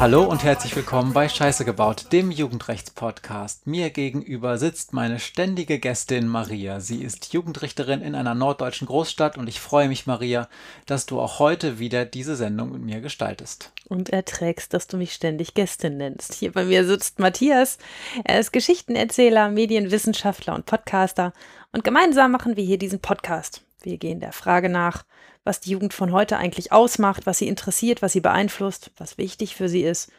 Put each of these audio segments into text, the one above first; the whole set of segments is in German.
Hallo und herzlich willkommen bei Scheiße gebaut, dem Jugendrechtspodcast. Mir gegenüber sitzt meine ständige Gästin Maria. Sie ist Jugendrichterin in einer norddeutschen Großstadt und ich freue mich, Maria, dass du auch heute wieder diese Sendung mit mir gestaltest. Und erträgst, dass du mich ständig Gästin nennst. Hier bei mir sitzt Matthias. Er ist Geschichtenerzähler, Medienwissenschaftler und Podcaster. Und gemeinsam machen wir hier diesen Podcast. Wir gehen der Frage nach, was die Jugend von heute eigentlich ausmacht, was sie interessiert, was sie beeinflusst, was wichtig für sie ist.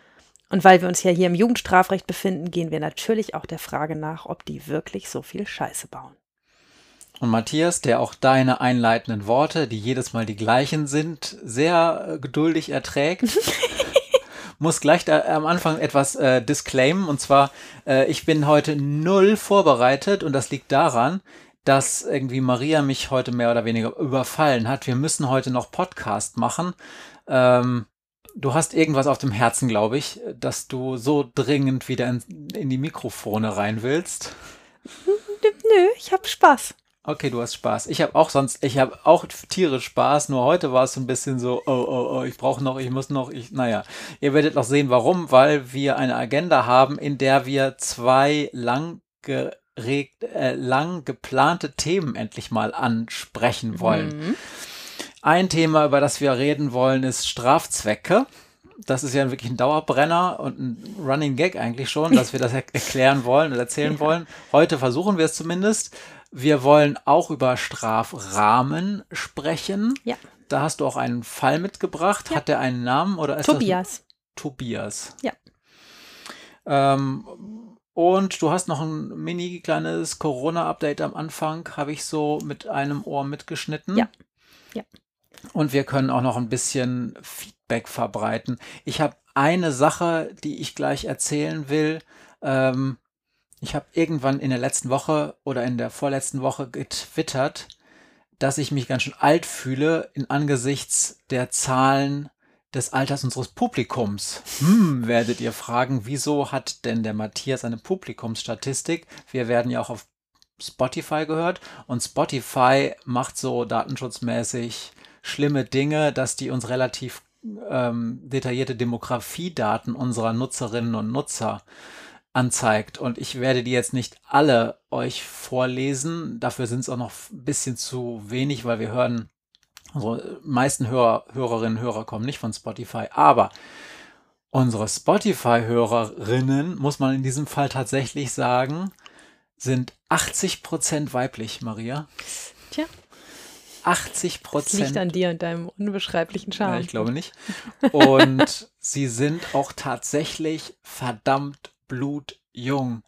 Und weil wir uns ja hier im Jugendstrafrecht befinden, gehen wir natürlich auch der Frage nach, ob die wirklich so viel Scheiße bauen. Und Matthias, der auch deine einleitenden Worte, die jedes Mal die gleichen sind, sehr äh, geduldig erträgt, muss gleich am Anfang etwas äh, disclaimen. Und zwar, äh, ich bin heute null vorbereitet und das liegt daran, dass irgendwie Maria mich heute mehr oder weniger überfallen hat. Wir müssen heute noch Podcast machen. Ähm, du hast irgendwas auf dem Herzen, glaube ich, dass du so dringend wieder in, in die Mikrofone rein willst. Nö, ich habe Spaß. Okay, du hast Spaß. Ich habe auch sonst, ich habe auch tierisch Spaß, nur heute war es so ein bisschen so, oh, oh, oh, ich brauche noch, ich muss noch, ich, naja. Ihr werdet noch sehen, warum, weil wir eine Agenda haben, in der wir zwei lang regt, äh, lang geplante Themen endlich mal ansprechen wollen. Mhm. Ein Thema, über das wir reden wollen, ist Strafzwecke. Das ist ja wirklich ein Dauerbrenner und ein Running Gag eigentlich schon, dass wir das er erklären wollen und erzählen ja. wollen. Heute versuchen wir es zumindest. Wir wollen auch über Strafrahmen sprechen. Ja. Da hast du auch einen Fall mitgebracht. Ja. Hat der einen Namen oder ist Tobias. Das Tobias. Ja. Ähm, und du hast noch ein mini kleines Corona-Update am Anfang, habe ich so mit einem Ohr mitgeschnitten. Ja. Ja. Und wir können auch noch ein bisschen Feedback verbreiten. Ich habe eine Sache, die ich gleich erzählen will. Ähm, ich habe irgendwann in der letzten Woche oder in der vorletzten Woche getwittert, dass ich mich ganz schön alt fühle in angesichts der Zahlen des Alters unseres Publikums. Hm, werdet ihr fragen, wieso hat denn der Matthias eine Publikumsstatistik? Wir werden ja auch auf Spotify gehört und Spotify macht so datenschutzmäßig schlimme Dinge, dass die uns relativ ähm, detaillierte Demografiedaten unserer Nutzerinnen und Nutzer anzeigt. Und ich werde die jetzt nicht alle euch vorlesen. Dafür sind es auch noch ein bisschen zu wenig, weil wir hören Unsere meisten Hörer, Hörerinnen und Hörer kommen nicht von Spotify, aber unsere Spotify-Hörerinnen, muss man in diesem Fall tatsächlich sagen, sind 80 Prozent weiblich, Maria. Tja. 80 Prozent. Liegt an dir und deinem unbeschreiblichen Charme. Ja, ich glaube nicht. Und sie sind auch tatsächlich verdammt blutjung.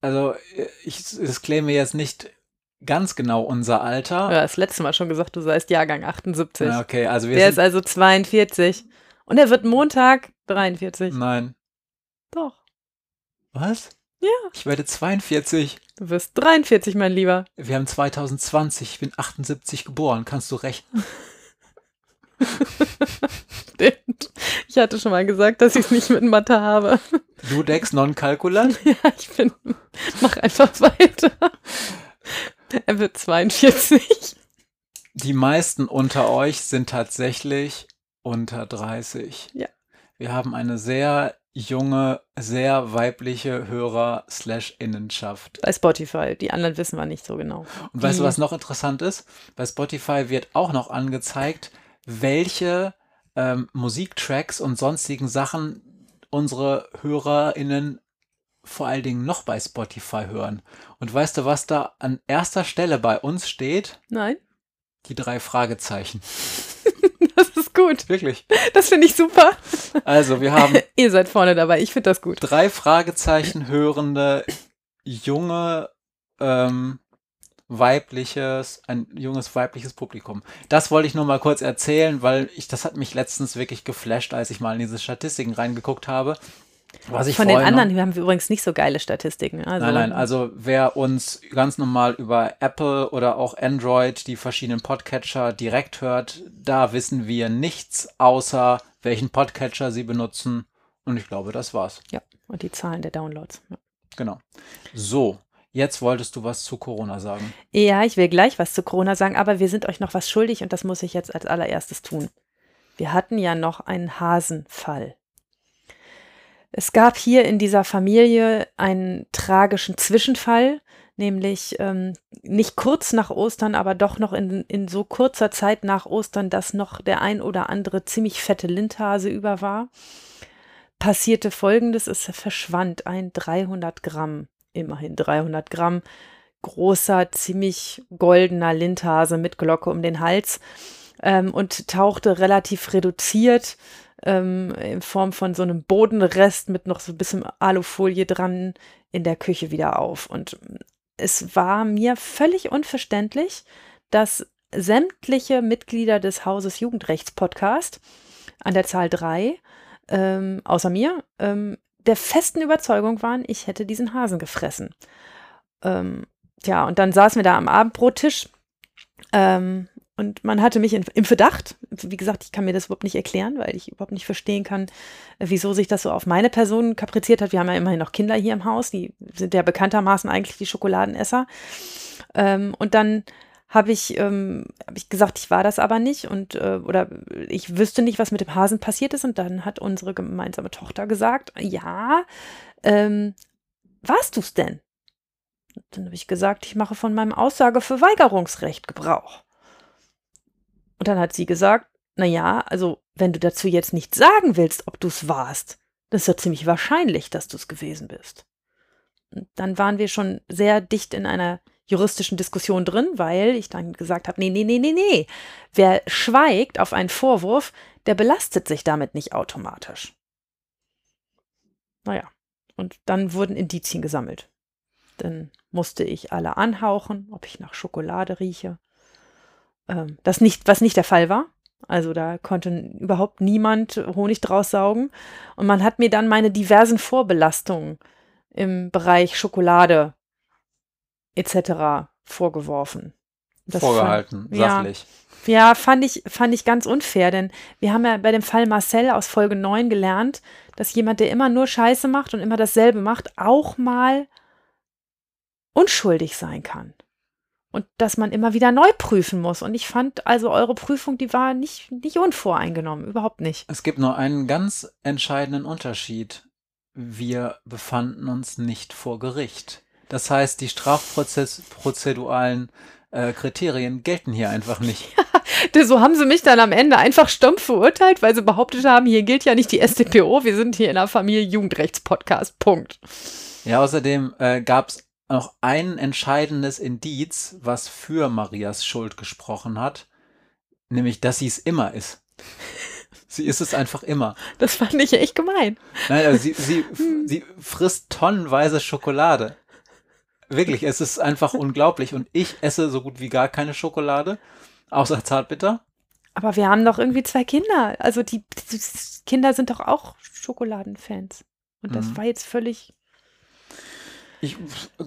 Also ich disclaime jetzt nicht ganz genau unser Alter. Ja, das letzte Mal schon gesagt, du seist Jahrgang 78. Ja, okay, also wir Der ist also 42. Und er wird Montag 43. Nein. Doch. Was? Ja. Ich werde 42. Du wirst 43, mein Lieber. Wir haben 2020. Ich bin 78 geboren. Kannst du rechnen? ich hatte schon mal gesagt, dass ich es nicht mit Mathe habe. Ludex non calculat? Ja, ich bin. Mach einfach weiter. Er wird 42. Die meisten unter euch sind tatsächlich unter 30. Ja. Wir haben eine sehr junge, sehr weibliche Hörer-Innenschaft. Bei Spotify. Die anderen wissen wir nicht so genau. Und weißt du, was noch interessant ist? Bei Spotify wird auch noch angezeigt, welche ähm, Musiktracks und sonstigen Sachen unsere HörerInnen vor allen Dingen noch bei Spotify hören. Und weißt du, was da an erster Stelle bei uns steht? Nein. Die drei Fragezeichen. das ist gut. Wirklich. Das finde ich super. Also, wir haben. Ihr seid vorne dabei. Ich finde das gut. Drei Fragezeichen hörende junge ähm, weibliches, ein junges weibliches Publikum. Das wollte ich nur mal kurz erzählen, weil ich, das hat mich letztens wirklich geflasht, als ich mal in diese Statistiken reingeguckt habe. Was ich Von den anderen noch, haben wir übrigens nicht so geile Statistiken. Also, nein, nein, also wer uns ganz normal über Apple oder auch Android, die verschiedenen Podcatcher direkt hört, da wissen wir nichts außer welchen Podcatcher sie benutzen. Und ich glaube, das war's. Ja, und die Zahlen der Downloads. Ja. Genau. So, Jetzt wolltest du was zu Corona sagen. Ja, ich will gleich was zu Corona sagen, aber wir sind euch noch was schuldig und das muss ich jetzt als allererstes tun. Wir hatten ja noch einen Hasenfall. Es gab hier in dieser Familie einen tragischen Zwischenfall, nämlich ähm, nicht kurz nach Ostern, aber doch noch in, in so kurzer Zeit nach Ostern, dass noch der ein oder andere ziemlich fette Lindhase über war. Passierte folgendes: Es verschwand ein 300 Gramm, immerhin 300 Gramm, großer, ziemlich goldener Lindhase mit Glocke um den Hals ähm, und tauchte relativ reduziert ähm, in Form von so einem Bodenrest mit noch so ein bisschen Alufolie dran in der Küche wieder auf. Und es war mir völlig unverständlich, dass sämtliche Mitglieder des Hauses Jugendrechts-Podcast an der Zahl drei, ähm, außer mir, ähm, der festen Überzeugung waren, ich hätte diesen Hasen gefressen. Ähm, ja, und dann saßen wir da am Abendbrottisch ähm, und man hatte mich im Verdacht. Wie gesagt, ich kann mir das überhaupt nicht erklären, weil ich überhaupt nicht verstehen kann, äh, wieso sich das so auf meine Person kapriziert hat. Wir haben ja immerhin noch Kinder hier im Haus, die sind ja bekanntermaßen eigentlich die Schokoladenesser. Ähm, und dann habe ich, ähm, hab ich gesagt, ich war das aber nicht und äh, oder ich wüsste nicht, was mit dem Hasen passiert ist. Und dann hat unsere gemeinsame Tochter gesagt, ja, ähm, warst du's denn? Und dann habe ich gesagt, ich mache von meinem Aussageverweigerungsrecht Gebrauch. Und dann hat sie gesagt, na ja, also wenn du dazu jetzt nicht sagen willst, ob du es warst, dann ist ja ziemlich wahrscheinlich, dass du es gewesen bist. Und dann waren wir schon sehr dicht in einer juristischen Diskussion drin, weil ich dann gesagt habe, nee, nee, nee, nee, nee. Wer schweigt auf einen Vorwurf, der belastet sich damit nicht automatisch. Naja, und dann wurden Indizien gesammelt. Dann musste ich alle anhauchen, ob ich nach Schokolade rieche ähm, das nicht, was nicht der Fall war. Also da konnte überhaupt niemand Honig draus saugen. Und man hat mir dann meine diversen Vorbelastungen im Bereich Schokolade etc. vorgeworfen. Das Vorgehalten, fand, sachlich. Ja, ja, fand ich, fand ich ganz unfair, denn wir haben ja bei dem Fall Marcel aus Folge 9 gelernt, dass jemand, der immer nur Scheiße macht und immer dasselbe macht, auch mal unschuldig sein kann und dass man immer wieder neu prüfen muss. Und ich fand also eure Prüfung, die war nicht, nicht unvoreingenommen, überhaupt nicht. Es gibt nur einen ganz entscheidenden Unterschied. Wir befanden uns nicht vor Gericht. Das heißt, die strafprozessualen äh, Kriterien gelten hier einfach nicht. Ja, so haben sie mich dann am Ende einfach stumpf verurteilt, weil sie behauptet haben, hier gilt ja nicht die StPO, wir sind hier in der Familie Jugendrechtspodcast. Punkt. Ja, außerdem äh, gab es noch ein entscheidendes Indiz, was für Marias Schuld gesprochen hat, nämlich, dass sie es immer ist. Sie ist es einfach immer. Das fand ich echt gemein. Nein, also sie, sie, sie frisst tonnenweise Schokolade. Wirklich, es ist einfach unglaublich. Und ich esse so gut wie gar keine Schokolade, außer Zartbitter. Aber wir haben doch irgendwie zwei Kinder. Also die, die Kinder sind doch auch Schokoladenfans. Und das mhm. war jetzt völlig ich,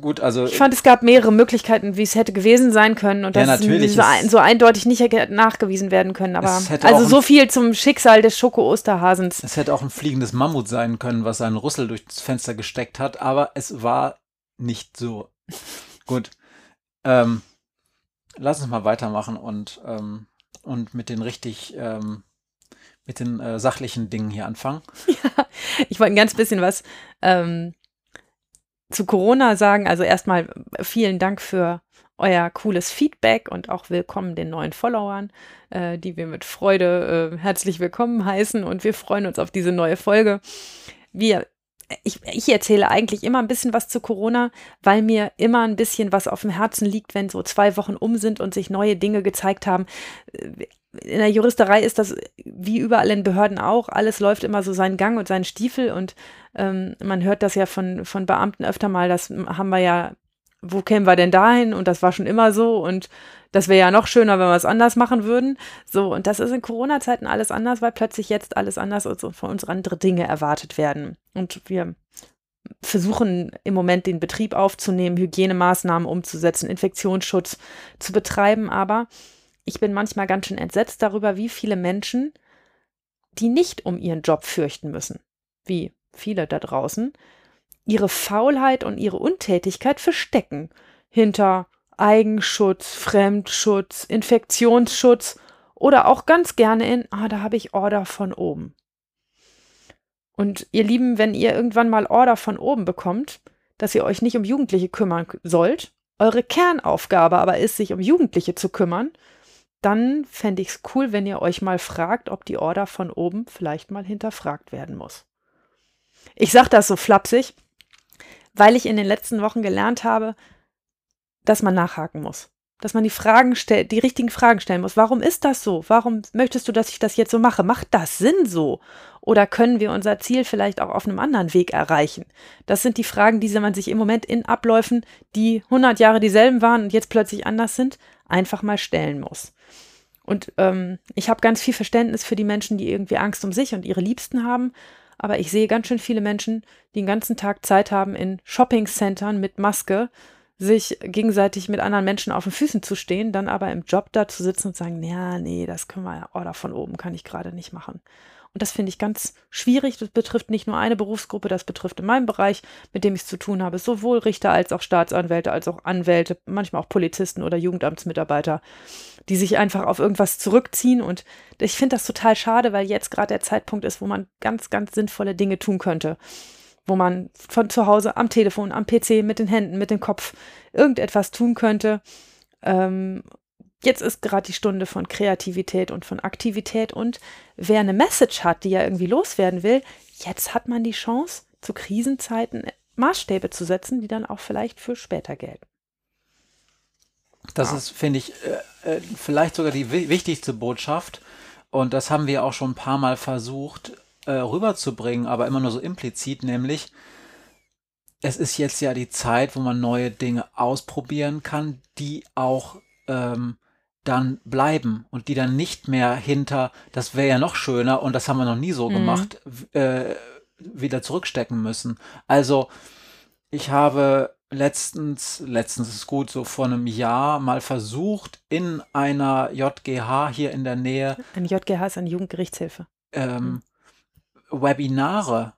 gut, also. Ich fand, es gab mehrere Möglichkeiten, wie es hätte gewesen sein können und ja, das ist so, ein, so, eindeutig nicht nachgewiesen werden können. Aber also so viel zum Schicksal des Schoko-Osterhasens. Es hätte auch ein fliegendes Mammut sein können, was seinen Rüssel durchs Fenster gesteckt hat, aber es war nicht so. gut. Ähm, lass uns mal weitermachen und, ähm, und mit den richtig ähm, mit den äh, sachlichen Dingen hier anfangen. Ja, ich wollte ein ganz bisschen was ähm, zu Corona sagen. Also erstmal vielen Dank für euer cooles Feedback und auch willkommen den neuen Followern, äh, die wir mit Freude äh, herzlich willkommen heißen und wir freuen uns auf diese neue Folge. Wir ich, ich erzähle eigentlich immer ein bisschen was zu Corona, weil mir immer ein bisschen was auf dem Herzen liegt, wenn so zwei Wochen um sind und sich neue Dinge gezeigt haben. In der Juristerei ist das wie überall in Behörden auch. Alles läuft immer so seinen Gang und seinen Stiefel und ähm, man hört das ja von, von Beamten öfter mal, das haben wir ja, wo kämen wir denn dahin? Und das war schon immer so und das wäre ja noch schöner, wenn wir es anders machen würden. So, und das ist in Corona-Zeiten alles anders, weil plötzlich jetzt alles anders und von uns andere Dinge erwartet werden. Und wir versuchen im Moment den Betrieb aufzunehmen, Hygienemaßnahmen umzusetzen, Infektionsschutz zu betreiben. Aber ich bin manchmal ganz schön entsetzt darüber, wie viele Menschen, die nicht um ihren Job fürchten müssen, wie viele da draußen, ihre Faulheit und ihre Untätigkeit verstecken hinter Eigenschutz, Fremdschutz, Infektionsschutz Oder auch ganz gerne in, ah, da habe ich Order von oben. Und ihr Lieben, wenn ihr irgendwann mal Order von oben bekommt, dass ihr euch nicht um Jugendliche kümmern sollt, eure Kernaufgabe aber ist, sich um Jugendliche zu kümmern, dann fände ich es cool, wenn ihr euch mal fragt, ob die Order von oben vielleicht mal hinterfragt werden muss. Ich sage das so flapsig, weil ich in den letzten Wochen gelernt habe, dass man nachhaken muss. Dass man die Fragen stellt, die richtigen Fragen stellen muss. Warum ist das so? Warum möchtest du, dass ich das jetzt so mache? Macht das Sinn so? Oder können wir unser Ziel vielleicht auch auf einem anderen Weg erreichen? Das sind die Fragen, die man sich im Moment in Abläufen, die 100 Jahre dieselben waren und jetzt plötzlich anders sind, einfach mal stellen muss. Und ähm, ich habe ganz viel Verständnis für die Menschen, die irgendwie Angst um sich und ihre Liebsten haben. Aber ich sehe ganz schön viele Menschen, die den ganzen Tag Zeit haben, in Shoppingcentern mit Maske sich gegenseitig mit anderen Menschen auf den Füßen zu stehen, dann aber im Job da zu sitzen und sagen, ja, nee, das können wir oder von oben kann ich gerade nicht machen. Und das finde ich ganz schwierig. Das betrifft nicht nur eine Berufsgruppe, das betrifft in meinem Bereich, mit dem ich es zu tun habe, sowohl Richter als auch Staatsanwälte, als auch Anwälte, manchmal auch Polizisten oder Jugendamtsmitarbeiter, die sich einfach auf irgendwas zurückziehen. Und ich finde das total schade, weil jetzt gerade der Zeitpunkt ist, wo man ganz, ganz sinnvolle Dinge tun könnte wo man von zu Hause am Telefon, am PC, mit den Händen, mit dem Kopf irgendetwas tun könnte. Ähm, jetzt ist gerade die Stunde von Kreativität und von Aktivität und wer eine Message hat, die ja irgendwie loswerden will, jetzt hat man die Chance, zu Krisenzeiten Maßstäbe zu setzen, die dann auch vielleicht für später gelten. Das ist, finde ich, äh, äh, vielleicht sogar die wichtigste Botschaft. Und das haben wir auch schon ein paar Mal versucht äh, rüberzubringen, aber immer nur so implizit, nämlich, es ist jetzt ja die Zeit, wo man neue Dinge ausprobieren kann, die auch ähm, dann bleiben und die dann nicht mehr hinter, das wäre ja noch schöner und das haben wir noch nie so mhm. gemacht, äh, wieder zurückstecken müssen. Also ich habe letztens, letztens ist gut, so vor einem Jahr mal versucht, in einer JGH hier in der Nähe. Eine JGH ist eine Jugendgerichtshilfe. Ähm, mhm. Webinare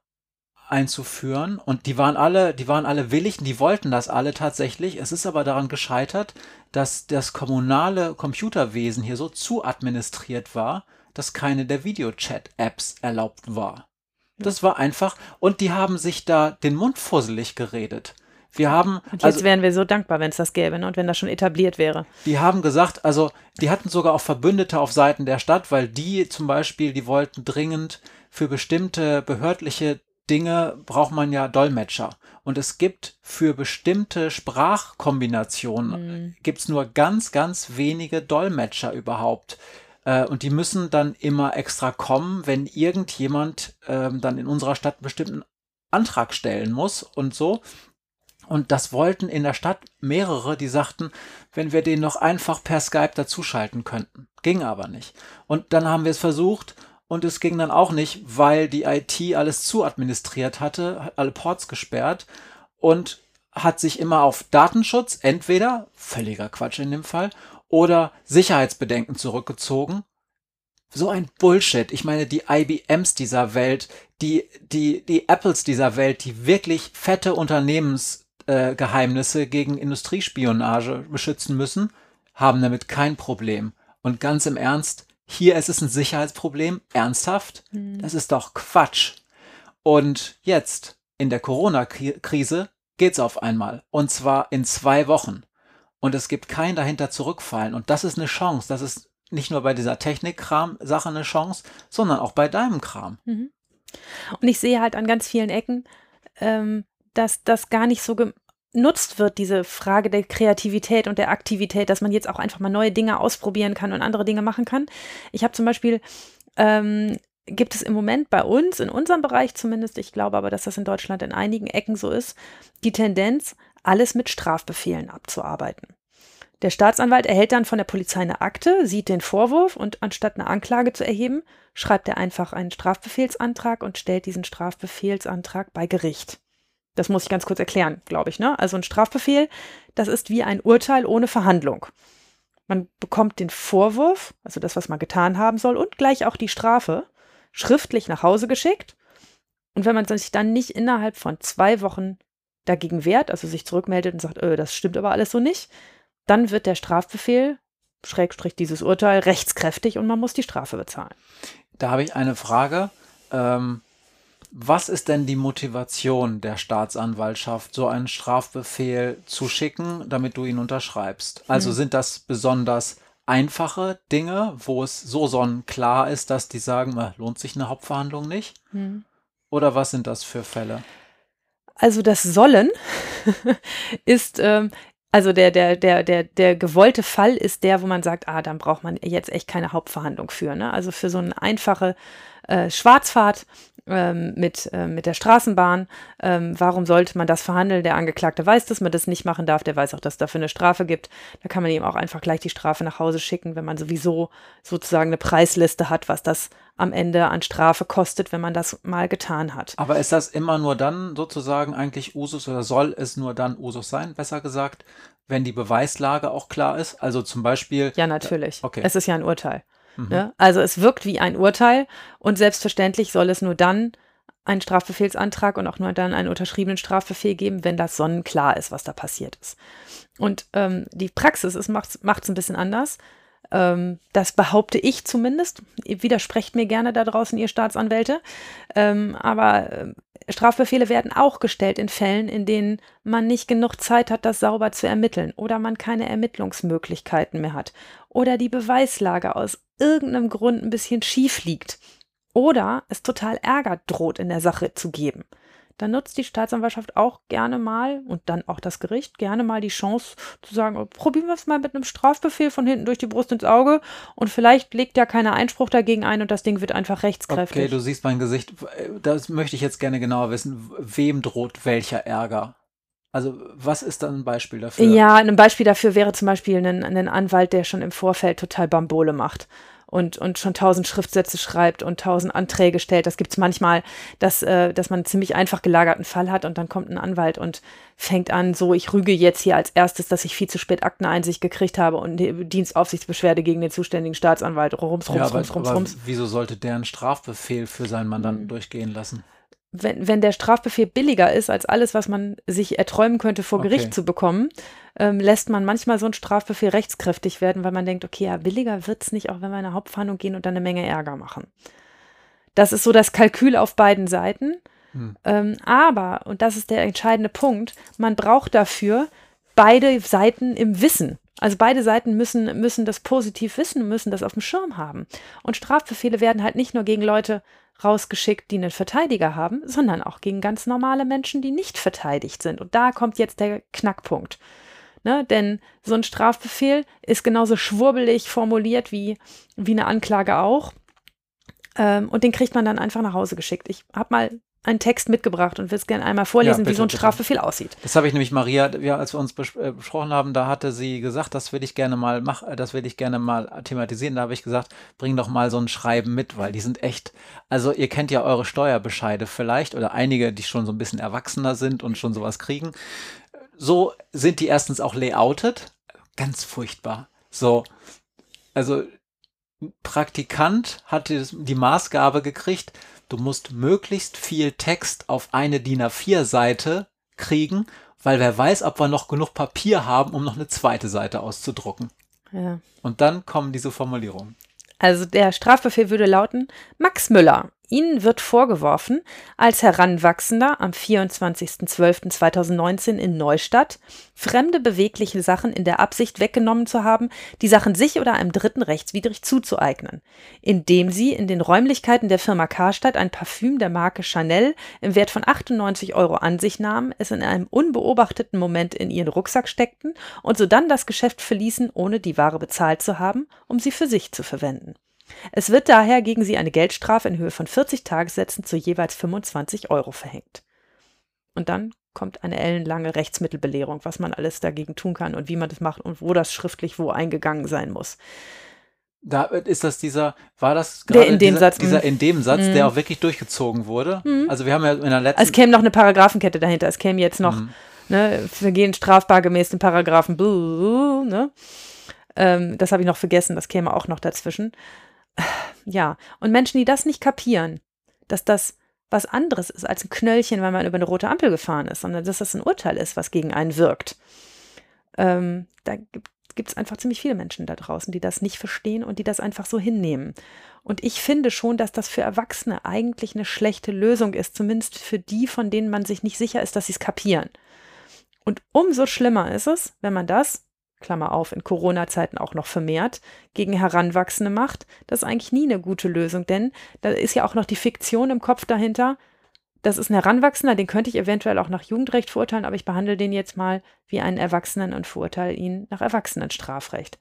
einzuführen und die waren alle, die waren alle willig und die wollten das alle tatsächlich. Es ist aber daran gescheitert, dass das kommunale Computerwesen hier so zu administriert war, dass keine der Videochat-Apps erlaubt war. Das war einfach und die haben sich da den Mund fusselig geredet. Wir haben. Und jetzt also, wären wir so dankbar, wenn es das gäbe ne? und wenn das schon etabliert wäre. Die haben gesagt, also die hatten sogar auch Verbündete auf Seiten der Stadt, weil die zum Beispiel, die wollten dringend für bestimmte behördliche Dinge braucht man ja Dolmetscher. Und es gibt für bestimmte Sprachkombinationen, mhm. gibt es nur ganz, ganz wenige Dolmetscher überhaupt. Äh, und die müssen dann immer extra kommen, wenn irgendjemand ähm, dann in unserer Stadt einen bestimmten Antrag stellen muss und so. Und das wollten in der Stadt mehrere, die sagten, wenn wir den noch einfach per Skype dazuschalten könnten. Ging aber nicht. Und dann haben wir es versucht und es ging dann auch nicht, weil die IT alles zu administriert hatte, hat alle Ports gesperrt und hat sich immer auf Datenschutz, entweder, völliger Quatsch in dem Fall, oder Sicherheitsbedenken zurückgezogen. So ein Bullshit. Ich meine, die IBMs dieser Welt, die, die, die Apples dieser Welt, die wirklich fette Unternehmensgeheimnisse äh, gegen Industriespionage beschützen müssen, haben damit kein Problem. Und ganz im Ernst, hier ist es ein Sicherheitsproblem, ernsthaft? Mhm. Das ist doch Quatsch. Und jetzt, in der Corona-Krise, geht's auf einmal. Und zwar in zwei Wochen. Und es gibt kein dahinter zurückfallen. Und das ist eine Chance. Das ist nicht nur bei dieser Technikkram-Sache eine Chance, sondern auch bei deinem Kram. Mhm. Und ich sehe halt an ganz vielen Ecken, ähm, dass das gar nicht so genutzt wird, diese Frage der Kreativität und der Aktivität, dass man jetzt auch einfach mal neue Dinge ausprobieren kann und andere Dinge machen kann. Ich habe zum Beispiel, ähm, gibt es im Moment bei uns, in unserem Bereich zumindest, ich glaube aber, dass das in Deutschland in einigen Ecken so ist, die Tendenz, alles mit Strafbefehlen abzuarbeiten. Der Staatsanwalt erhält dann von der Polizei eine Akte, sieht den Vorwurf und anstatt eine Anklage zu erheben, schreibt er einfach einen Strafbefehlsantrag und stellt diesen Strafbefehlsantrag bei Gericht. Das muss ich ganz kurz erklären, glaube ich. Ne? Also ein Strafbefehl, das ist wie ein Urteil ohne Verhandlung. Man bekommt den Vorwurf, also das, was man getan haben soll, und gleich auch die Strafe schriftlich nach Hause geschickt. Und wenn man sich dann nicht innerhalb von zwei Wochen dagegen wehrt, also sich zurückmeldet und sagt, öh, das stimmt aber alles so nicht, dann wird der Strafbefehl Schrägstrich dieses Urteil rechtskräftig und man muss die Strafe bezahlen. Da habe ich eine Frage. Ähm, was ist denn die Motivation der Staatsanwaltschaft, so einen Strafbefehl zu schicken, damit du ihn unterschreibst? Also Hm. sind das besonders einfache Dinge, wo es so sonnenklar ist, dass die sagen, äh, lohnt sich eine Hauptverhandlung nicht? Hm. Oder was sind das für Fälle? Also das Sollen ist, ähm, also der, der, der, der, der gewollte Fall ist der, wo man sagt, ah, dann braucht man jetzt echt keine Hauptverhandlung für. Ne? Also für so eine einfache äh, Schwarzfahrt ähm, mit, äh, mit der Straßenbahn, ähm, warum sollte man das verhandeln? Der Angeklagte weiß, dass man das nicht machen darf, der weiß auch, dass es dafür eine Strafe gibt. Da kann man ihm auch einfach gleich die Strafe nach Hause schicken, wenn man sowieso sozusagen eine Preisliste hat, was das am Ende an Strafe kostet, wenn man das mal getan hat. Aber ist das immer nur dann sozusagen eigentlich Usus oder soll es nur dann Usus sein, besser gesagt, wenn die Beweislage auch klar ist? Also zum Beispiel, Ja, natürlich. Okay. Es ist ja ein Urteil. Mhm. Ne? Also es wirkt wie ein Urteil und selbstverständlich soll es nur dann einen Strafbefehlsantrag und auch nur dann einen unterschriebenen Strafbefehl geben, wenn das sonnenklar ist, was da passiert ist. Und ähm, die Praxis macht es ein bisschen anders. Ähm, das behaupte ich zumindest. Ihr widersprecht mir gerne da draußen, ihr Staatsanwälte. Ähm, aber äh, Strafbefehle werden auch gestellt in Fällen, in denen man nicht genug Zeit hat, das sauber zu ermitteln oder man keine Ermittlungsmöglichkeiten mehr hat oder die Beweislage aus irgendeinem Grund ein bisschen schief liegt oder es total Ärger droht in der Sache zu geben. Dann nutzt die Staatsanwaltschaft auch gerne mal und dann auch das Gericht gerne mal die Chance zu sagen, oh, probieren wir es mal mit einem Strafbefehl von hinten durch die Brust ins Auge und vielleicht legt ja keiner Einspruch dagegen ein und das Ding wird einfach rechtskräftig. okay, du siehst mein Gesicht. Das möchte ich jetzt gerne genauer wissen. Wem droht welcher Ärger? Also was ist dann ein Beispiel dafür? Ja, ein Beispiel dafür wäre zum Beispiel ein, ein Anwalt, der schon im Vorfeld total Bambole macht und, und schon tausend Schriftsätze schreibt und tausend Anträge stellt. Das gibt es manchmal, dass, äh, dass man einen ziemlich einfach gelagerten Fall hat und dann kommt ein Anwalt und fängt an, so, ich rüge jetzt hier als erstes, dass ich viel zu spät Akteneinsicht gekriegt habe und die Dienstaufsichtsbeschwerde gegen den zuständigen Staatsanwalt. Rums, rums, ja, aber, rums, rums, aber rums. wieso sollte der einen Strafbefehl für seinen Mandanten Mhm. durchgehen lassen? Wenn, wenn der Strafbefehl billiger ist als alles, was man sich erträumen könnte, vor Okay. Gericht zu bekommen, ähm, lässt man manchmal so einen Strafbefehl rechtskräftig werden, weil man denkt, okay, ja, billiger wird's nicht, auch wenn wir in eine Hauptverhandlung gehen und dann eine Menge Ärger machen. Das ist so das Kalkül auf beiden Seiten. Hm. Ähm, aber, und das ist der entscheidende Punkt, man braucht dafür beide Seiten im Wissen. Also beide Seiten müssen, müssen das positiv wissen, müssen das auf dem Schirm haben. Und Strafbefehle werden halt nicht nur gegen Leute rausgeschickt, die einen Verteidiger haben, sondern auch gegen ganz normale Menschen, die nicht verteidigt sind. Und da kommt jetzt der Knackpunkt. Ne? Denn so ein Strafbefehl ist genauso schwurbelig formuliert wie, wie eine Anklage auch. Ähm, und den kriegt man dann einfach nach Hause geschickt. Ich habe mal einen Text mitgebracht und will es gerne einmal vorlesen, bitte, wie so ein bitte. Strafbefehl aussieht. Das habe ich nämlich Maria, ja, als wir uns bes äh, besprochen haben, da hatte sie gesagt, das will ich gerne mal mach, äh, das will ich gerne mal thematisieren. Da habe ich gesagt, bring doch mal so ein Schreiben mit, weil die sind echt. Also ihr kennt ja eure Steuerbescheide vielleicht oder einige, die schon so ein bisschen erwachsener sind und schon sowas kriegen. So sind die erstens auch layoutet, ganz furchtbar. So, also Praktikant hatte das- die Maßgabe gekriegt, du musst möglichst viel Text auf eine DIN A4-Seite kriegen, weil wer weiß, ob wir noch genug Papier haben, um noch eine zweite Seite auszudrucken. Ja. Und dann kommen diese Formulierungen. Also der Strafbefehl würde lauten, Max Müller, Ihnen wird vorgeworfen, als Heranwachsender am 24.12.2019 in Neustadt fremde bewegliche Sachen in der Absicht weggenommen zu haben, die Sachen sich oder einem Dritten rechtswidrig zuzueignen, indem Sie in den Räumlichkeiten der Firma Karstadt ein Parfüm der Marke Chanel im Wert von 98 Euro an sich nahmen, es in einem unbeobachteten Moment in Ihren Rucksack steckten und sodann das Geschäft verließen, ohne die Ware bezahlt zu haben, um sie für sich zu verwenden. Es wird daher gegen sie eine Geldstrafe in Höhe von 40 Tagessätzen zu jeweils 25 Euro verhängt. Und dann kommt eine ellenlange Rechtsmittelbelehrung, was man alles dagegen tun kann und wie man das macht und wo das schriftlich wo eingegangen sein muss. Da ist das dieser, war das gerade in dem dieser, Satz, dieser mm. in dem Satz, der auch wirklich durchgezogen wurde? Mm. Also wir haben ja in der letzten es käme noch eine Paragraphenkette dahinter. Es käme jetzt noch ne, Vergehen strafbar gemäß den Paragraphen. buh, Ne? Ähm, das habe ich noch vergessen. Das käme auch noch dazwischen. Ja, und Menschen, die das nicht kapieren, dass das was anderes ist als ein Knöllchen, weil man über eine rote Ampel gefahren ist, sondern dass das ein Urteil ist, was gegen einen wirkt. Ähm, da gibt gibt es einfach ziemlich viele Menschen da draußen, die das nicht verstehen und die das einfach so hinnehmen. Und ich finde schon, dass das für Erwachsene eigentlich eine schlechte Lösung ist, zumindest für die, von denen man sich nicht sicher ist, dass sie es kapieren. Und umso schlimmer ist es, wenn man das, Klammer auf, in Corona-Zeiten auch noch vermehrt, gegen Heranwachsende macht. Das ist eigentlich nie eine gute Lösung, denn da ist ja auch noch die Fiktion im Kopf dahinter, das ist ein Heranwachsender, den könnte ich eventuell auch nach Jugendrecht verurteilen, aber ich behandle den jetzt mal wie einen Erwachsenen und verurteile ihn nach Erwachsenenstrafrecht.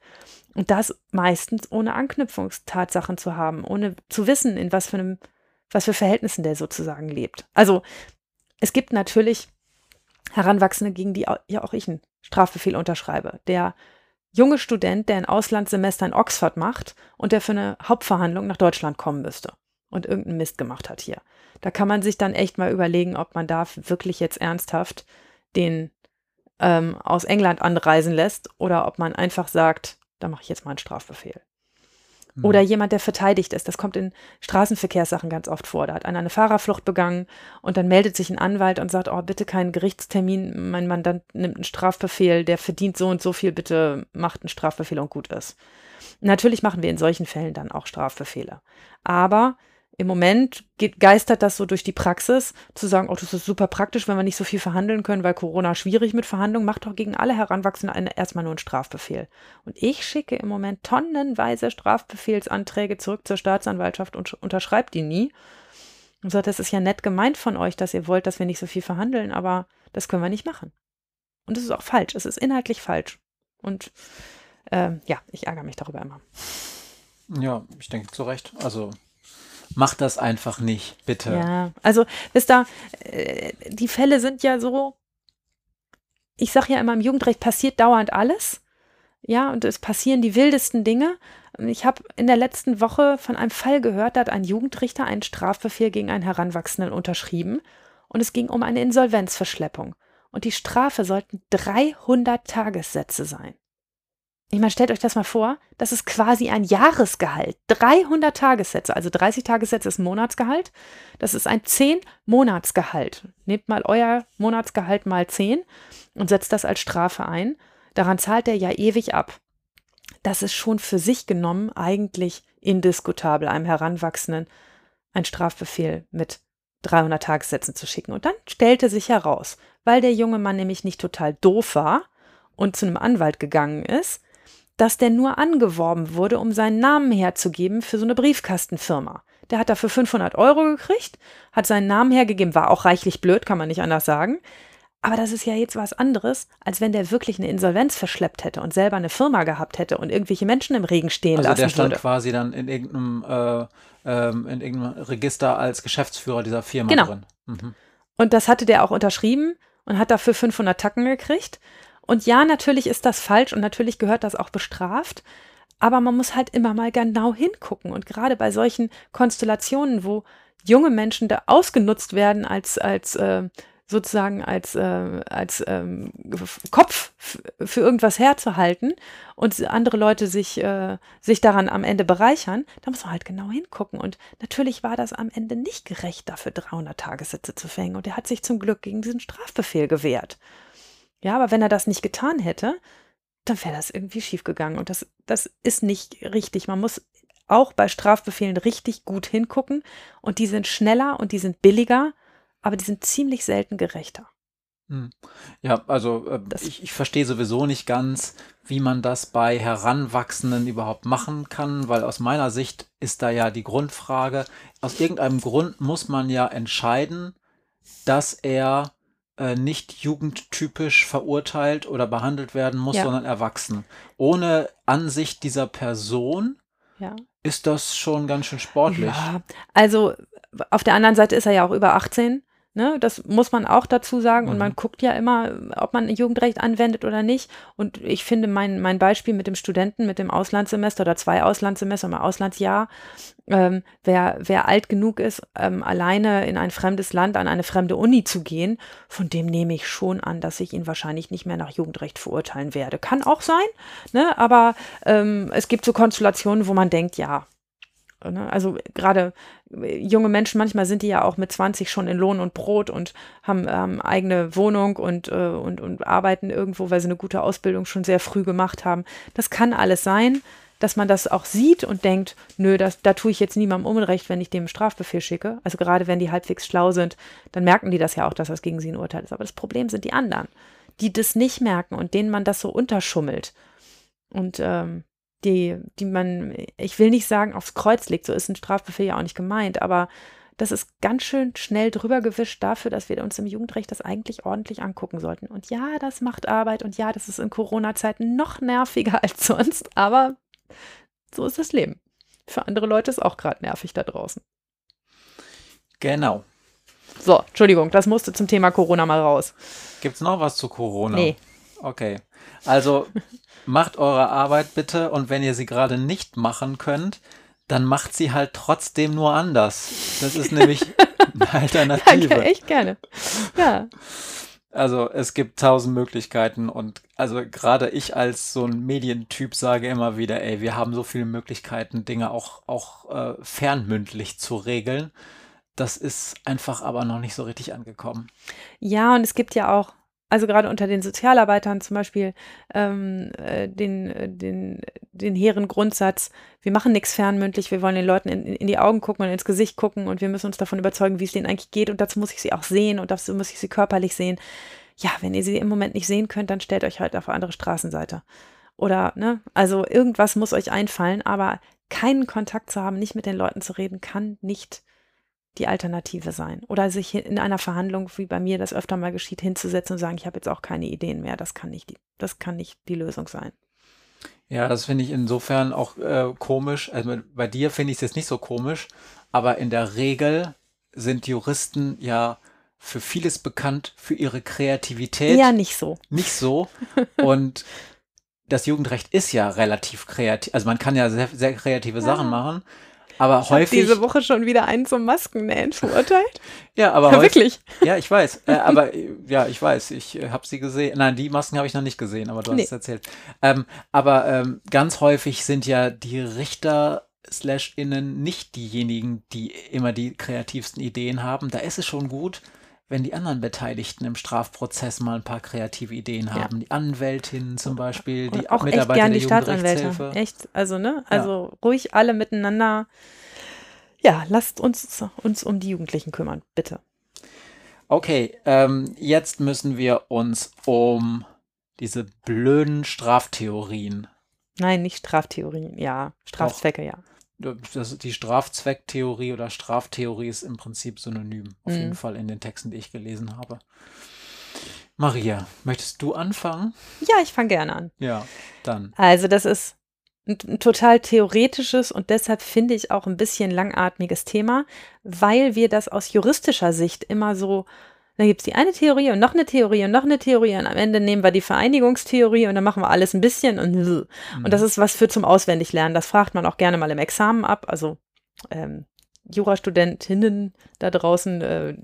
Und das meistens ohne Anknüpfungstatsachen zu haben, ohne zu wissen, in was für einem, was für Verhältnissen der sozusagen lebt. Also es gibt natürlich Heranwachsende, gegen die ja auch ich einen Strafbefehl unterschreibe. Der junge Student, der ein Auslandssemester in Oxford macht und der für eine Hauptverhandlung nach Deutschland kommen müsste und irgendeinen Mist gemacht hat hier. Da kann man sich dann echt mal überlegen, ob man da wirklich jetzt ernsthaft den ähm, aus England anreisen lässt oder ob man einfach sagt, da mache ich jetzt mal einen Strafbefehl. Mhm. Oder jemand, der verteidigt ist. Das kommt in Straßenverkehrssachen ganz oft vor. Da hat einer eine Fahrerflucht begangen und dann meldet sich ein Anwalt und sagt, oh, bitte keinen Gerichtstermin. Mein Mandant nimmt einen Strafbefehl, der verdient so und so viel, bitte macht einen Strafbefehl und gut ist. Natürlich machen wir in solchen Fällen dann auch Strafbefehle. Aber im Moment geht, geistert das so durch die Praxis, zu sagen, oh, das ist super praktisch, wenn wir nicht so viel verhandeln können, weil Corona schwierig mit Verhandlungen, macht doch gegen alle Heranwachsenden eine, erstmal nur einen Strafbefehl. Und ich schicke im Moment tonnenweise Strafbefehlsanträge zurück zur Staatsanwaltschaft und unterschreibe die nie. Und so, das ist ja nett gemeint von euch, dass ihr wollt, dass wir nicht so viel verhandeln, aber das können wir nicht machen. Und das ist auch falsch. Es ist inhaltlich falsch. Und äh, ja, ich ärgere mich darüber immer. Ja, ich denke zu Recht. Also Mach das einfach nicht, bitte. Ja, also wisst ihr, äh, die Fälle sind ja so, ich sage ja immer, im Jugendrecht passiert dauernd alles. Ja, und es passieren die wildesten Dinge. Ich habe in der letzten Woche von einem Fall gehört, da hat ein Jugendrichter einen Strafbefehl gegen einen Heranwachsenden unterschrieben und es ging um eine Insolvenzverschleppung. Und die Strafe sollten 300 Tagessätze sein. Ich meine, stellt euch das mal vor, das ist quasi ein Jahresgehalt. 300 Tagessätze, also 30 Tagessätze ist ein Monatsgehalt. Das ist ein 10 Monatsgehalt. Nehmt mal euer Monatsgehalt mal 10 und setzt das als Strafe ein. Daran zahlt er ja ewig ab. Das ist schon für sich genommen eigentlich indiskutabel, einem Heranwachsenden ein Strafbefehl mit 300 Tagessätzen zu schicken. Und dann stellte sich heraus, weil der junge Mann nämlich nicht total doof war und zu einem Anwalt gegangen ist, dass der nur angeworben wurde, um seinen Namen herzugeben für so eine Briefkastenfirma. Der hat dafür 500 Euro gekriegt, hat seinen Namen hergegeben, war auch reichlich blöd, kann man nicht anders sagen. Aber das ist ja jetzt was anderes, als wenn der wirklich eine Insolvenz verschleppt hätte und selber eine Firma gehabt hätte und irgendwelche Menschen im Regen stehen also lassen würde. Also der stand würde. quasi dann in irgendeinem, äh, ähm, in irgendeinem Register als Geschäftsführer dieser Firma genau. drin. Mhm. Und das hatte der auch unterschrieben und hat dafür 500 Tacken gekriegt. Und ja, natürlich ist das falsch und natürlich gehört das auch bestraft. Aber man muss halt immer mal genau hingucken. Und gerade bei solchen Konstellationen, wo junge Menschen da ausgenutzt werden als, als äh, sozusagen als, äh, als ähm, Kopf für irgendwas herzuhalten und andere Leute sich, äh, sich daran am Ende bereichern, da muss man halt genau hingucken. Und natürlich war das am Ende nicht gerecht, dafür 300 Tagessätze zu fängen. Und er hat sich zum Glück gegen diesen Strafbefehl gewehrt. Ja, aber wenn er das nicht getan hätte, dann wäre das irgendwie schiefgegangen. Und das, das ist nicht richtig. Man muss auch bei Strafbefehlen richtig gut hingucken. Und die sind schneller und die sind billiger, aber die sind ziemlich selten gerechter. Hm. Ja, also äh, ich, ich verstehe sowieso nicht ganz, wie man das bei Heranwachsenden überhaupt machen kann, weil aus meiner Sicht ist da ja die Grundfrage, aus irgendeinem Grund muss man ja entscheiden, dass er äh, nicht jugendtypisch verurteilt oder behandelt werden muss, ja. sondern erwachsen. Ohne Ansicht dieser Person ja. ist das schon ganz schön sportlich. Ja, also auf der anderen Seite ist er ja auch über 18. Ne, das muss man auch dazu sagen. Und man mhm. guckt ja immer, ob man Jugendrecht anwendet oder nicht. Und ich finde mein, mein Beispiel mit dem Studenten, mit dem Auslandssemester oder zwei Auslandssemester, mal Auslandsjahr, ähm, wer, wer alt genug ist, ähm, alleine in ein fremdes Land, an eine fremde Uni zu gehen, von dem nehme ich schon an, dass ich ihn wahrscheinlich nicht mehr nach Jugendrecht verurteilen werde. Kann auch sein, ne? aber ähm, es gibt so Konstellationen, wo man denkt, ja, Ne? Also gerade äh, junge Menschen, manchmal sind die ja auch mit 20 schon in Lohn und Brot und haben ähm, eigene Wohnung und, äh, und, und arbeiten irgendwo, weil sie eine gute Ausbildung schon sehr früh gemacht haben. Das kann alles sein, dass man das auch sieht und denkt, nö, das, da tue ich jetzt niemandem Unrecht, wenn ich dem einen Strafbefehl schicke. Also gerade wenn die halbwegs schlau sind, dann merken die das ja auch, dass das gegen sie ein Urteil ist. Aber das Problem sind die anderen, die das nicht merken und denen man das so unterschummelt. Und ähm, die, die man, ich will nicht sagen, aufs Kreuz legt, so ist ein Strafbefehl ja auch nicht gemeint, aber das ist ganz schön schnell drüber gewischt dafür, dass wir uns im Jugendrecht das eigentlich ordentlich angucken sollten. Und ja, das macht Arbeit und ja, das ist in Corona-Zeiten noch nerviger als sonst, aber so ist das Leben. Für andere Leute ist auch gerade nervig da draußen. Genau. So, Entschuldigung, das musste zum Thema Corona mal raus. Gibt es noch was zu Corona? Nee. Okay. Also macht eure Arbeit bitte und wenn ihr sie gerade nicht machen könnt, dann macht sie halt trotzdem nur anders. Das ist nämlich eine Alternative. Ja, echt gerne. Ja. Also es gibt tausend Möglichkeiten und also gerade ich als so ein Medientyp sage immer wieder, ey, wir haben so viele Möglichkeiten, Dinge auch, auch äh, fernmündlich zu regeln. Das ist einfach aber noch nicht so richtig angekommen. Ja, und es gibt ja auch also gerade unter den Sozialarbeitern zum Beispiel ähm, äh, den, äh, den, den hehren Grundsatz, wir machen nichts fernmündlich, wir wollen den Leuten in, in die Augen gucken und ins Gesicht gucken und wir müssen uns davon überzeugen, wie es denen eigentlich geht und dazu muss ich sie auch sehen und dazu muss ich sie körperlich sehen. Ja, wenn ihr sie im Moment nicht sehen könnt, dann stellt euch halt auf andere Straßenseite. Oder, ne, also irgendwas muss euch einfallen, aber keinen Kontakt zu haben, nicht mit den Leuten zu reden, kann nicht die Alternative sein. Oder sich in einer Verhandlung, wie bei mir das öfter mal geschieht, hinzusetzen und sagen, ich habe jetzt auch keine Ideen mehr. Das kann nicht die, das kann nicht die Lösung sein. Ja, das finde ich insofern auch äh, komisch. Also bei dir finde ich es jetzt nicht so komisch, aber in der Regel sind Juristen ja für vieles bekannt, für ihre Kreativität. Ja, nicht so. Nicht so. Und das Jugendrecht ist ja relativ kreativ. Also man kann ja sehr, sehr kreative ja. Sachen machen. Aber ich häufig. diese Woche schon wieder einen zum Maskennähen verurteilt. ja, aber ja, häufig, wirklich. Ja, ich weiß. Äh, aber ja, ich weiß. Ich äh, habe sie gesehen. Nein, die Masken habe ich noch nicht gesehen, aber du nee. hast es erzählt. Ähm, aber ähm, ganz häufig sind ja die Richter slash innen nicht diejenigen, die immer die kreativsten Ideen haben. Da ist es schon gut, wenn die anderen Beteiligten im Strafprozess mal ein paar kreative Ideen haben. Ja. Die Anwältinnen zum Beispiel, die auch Mitarbeiter echt gern die Staatsanwälte. Echt, also ne, also ja. ruhig alle miteinander. Ja, lasst uns uns um die Jugendlichen kümmern, bitte. Okay, ähm, jetzt müssen wir uns um diese blöden Straftheorien. Nein, nicht Straftheorien, ja, Strafzwecke, Doch. ja das, die Strafzwecktheorie oder Straftheorie ist im Prinzip synonym. Auf mhm. jeden Fall in den Texten, die ich gelesen habe. Maria, möchtest du anfangen? Ja, ich fange gerne an. Ja, dann. Also, das ist ein, ein total theoretisches und deshalb finde ich auch ein bisschen langatmiges Thema, weil wir das aus juristischer Sicht immer so dann gibt es die eine Theorie und noch eine Theorie und noch eine Theorie und am Ende nehmen wir die Vereinigungstheorie und dann machen wir alles ein bisschen und mhm. und das ist was für zum Auswendiglernen. Das fragt man auch gerne mal im Examen ab. Also ähm, Jurastudentinnen da draußen, äh,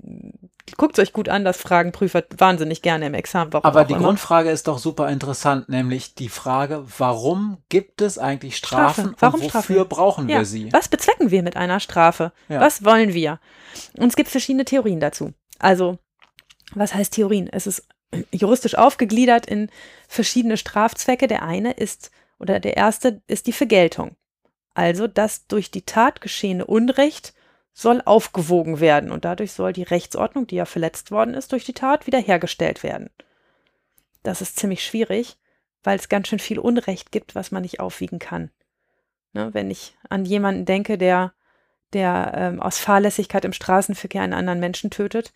guckt euch gut an, das fragen Prüfer wahnsinnig gerne im Examen. Aber die immer. Grundfrage ist doch super interessant, nämlich die Frage, warum gibt es eigentlich Strafen Strafe. warum und wofür Strafe? brauchen ja. wir sie? Was bezwecken wir mit einer Strafe? Ja. Was wollen wir? Und es gibt verschiedene Theorien dazu. Also was heißt Theorien? Es ist juristisch aufgegliedert in verschiedene Strafzwecke. Der eine ist, oder der erste ist die Vergeltung. Also das durch die Tat geschehene Unrecht soll aufgewogen werden und dadurch soll die Rechtsordnung, die ja verletzt worden ist durch die Tat, wiederhergestellt werden. Das ist ziemlich schwierig, weil es ganz schön viel Unrecht gibt, was man nicht aufwiegen kann. Ne, wenn ich an jemanden denke, der, der ähm, aus Fahrlässigkeit im Straßenverkehr einen anderen Menschen tötet,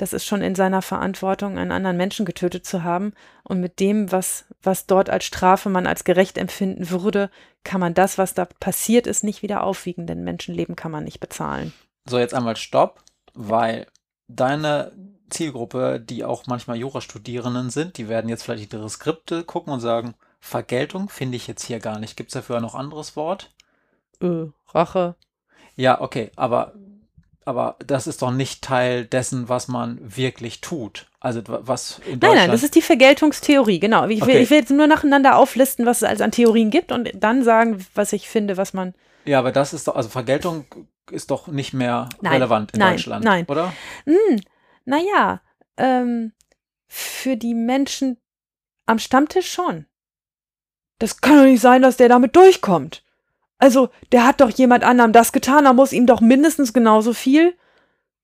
das ist schon in seiner Verantwortung, einen anderen Menschen getötet zu haben. Und mit dem, was, was dort als Strafe man als gerecht empfinden würde, kann man das, was da passiert ist, nicht wieder aufwiegen, denn Menschenleben kann man nicht bezahlen. So, jetzt einmal Stopp, weil deine Zielgruppe, die auch manchmal Jurastudierenden sind, die werden jetzt vielleicht ihre Skripte gucken und sagen, Vergeltung finde ich jetzt hier gar nicht. Gibt es dafür noch ein anderes Wort? Äh, Rache. Ja, okay, aber aber das ist doch nicht Teil dessen, was man wirklich tut. Also was in Deutschland Nein, nein, das ist die Vergeltungstheorie, genau. Ich will, okay. ich will jetzt nur nacheinander auflisten, was es als an Theorien gibt und dann sagen, was ich finde, was man Ja, aber das ist doch, also Vergeltung ist doch nicht mehr Nein, relevant in nein, Deutschland, nein. oder? Hm, naja, ähm, für die Menschen am Stammtisch schon. Das kann doch nicht sein, dass der damit durchkommt. Also, der hat doch jemand anderem das getan, da muss ihm doch mindestens genauso viel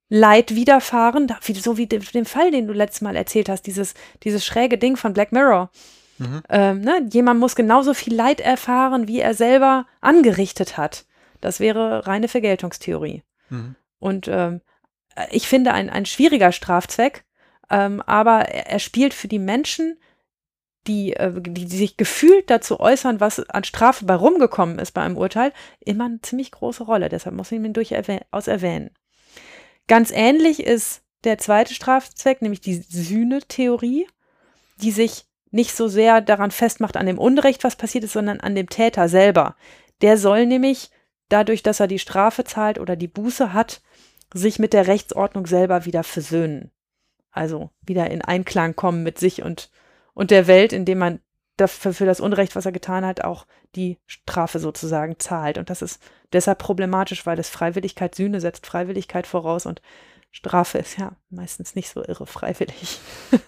Leid widerfahren, so wie de- dem Fall, den du letztes Mal erzählt hast, dieses, dieses schräge Ding von Black Mirror. Mhm. Ähm, ne? Jemand muss genauso viel Leid erfahren, wie er selber angerichtet hat. Das wäre reine Vergeltungstheorie. Mhm. Und ähm, ich finde ein, ein schwieriger Strafzweck, ähm, aber er, er spielt für die Menschen, die, äh, die, die sich gefühlt dazu äußern, was an Strafe bei rumgekommen ist bei einem Urteil, immer eine ziemlich große Rolle. Deshalb muss ich ihn durchaus erwähnen. Ganz ähnlich ist der zweite Strafzweck, nämlich die Sühne-Theorie, die sich nicht so sehr daran festmacht, an dem Unrecht, was passiert ist, sondern an dem Täter selber. Der soll nämlich dadurch, dass er die Strafe zahlt oder die Buße hat, sich mit der Rechtsordnung selber wieder versöhnen. Also wieder in Einklang kommen mit sich und, und der Welt, indem man dafür, für das Unrecht, was er getan hat, auch die Strafe sozusagen zahlt. Und das ist deshalb problematisch, weil das Freiwilligkeit, Sühne setzt Freiwilligkeit voraus und Strafe ist ja meistens nicht so irre freiwillig,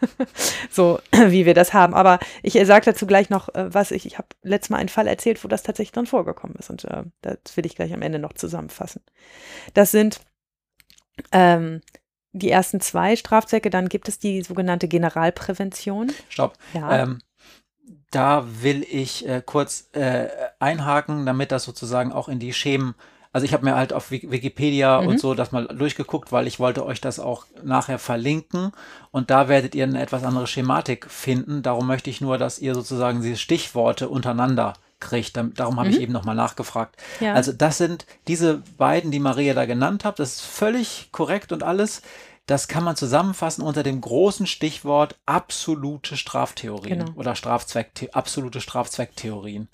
so wie wir das haben. Aber ich sage dazu gleich noch, äh, was ich, ich habe letztes Mal einen Fall erzählt, wo das tatsächlich drin vorgekommen ist. Und äh, das will ich gleich am Ende noch zusammenfassen. Das sind ähm, die ersten zwei Strafzwecke, dann gibt es die sogenannte Generalprävention. Stopp. Ja. Ähm, da will ich äh, kurz äh, einhaken, damit das sozusagen auch in die Schemen. Also ich habe mir halt auf Wik- Wikipedia Mhm. und so das mal durchgeguckt, weil ich wollte euch das auch nachher verlinken und da werdet ihr eine etwas andere Schematik finden. Darum möchte ich nur, dass ihr sozusagen diese Stichworte untereinander kriegt. Darum habe ich eben nochmal nachgefragt. Mhm. Ja. Also das sind diese beiden, die Maria da genannt hat. Das ist völlig korrekt und alles. Das kann man zusammenfassen unter dem großen Stichwort absolute Straftheorien Genau. oder Strafzweck, absolute Strafzwecktheorien.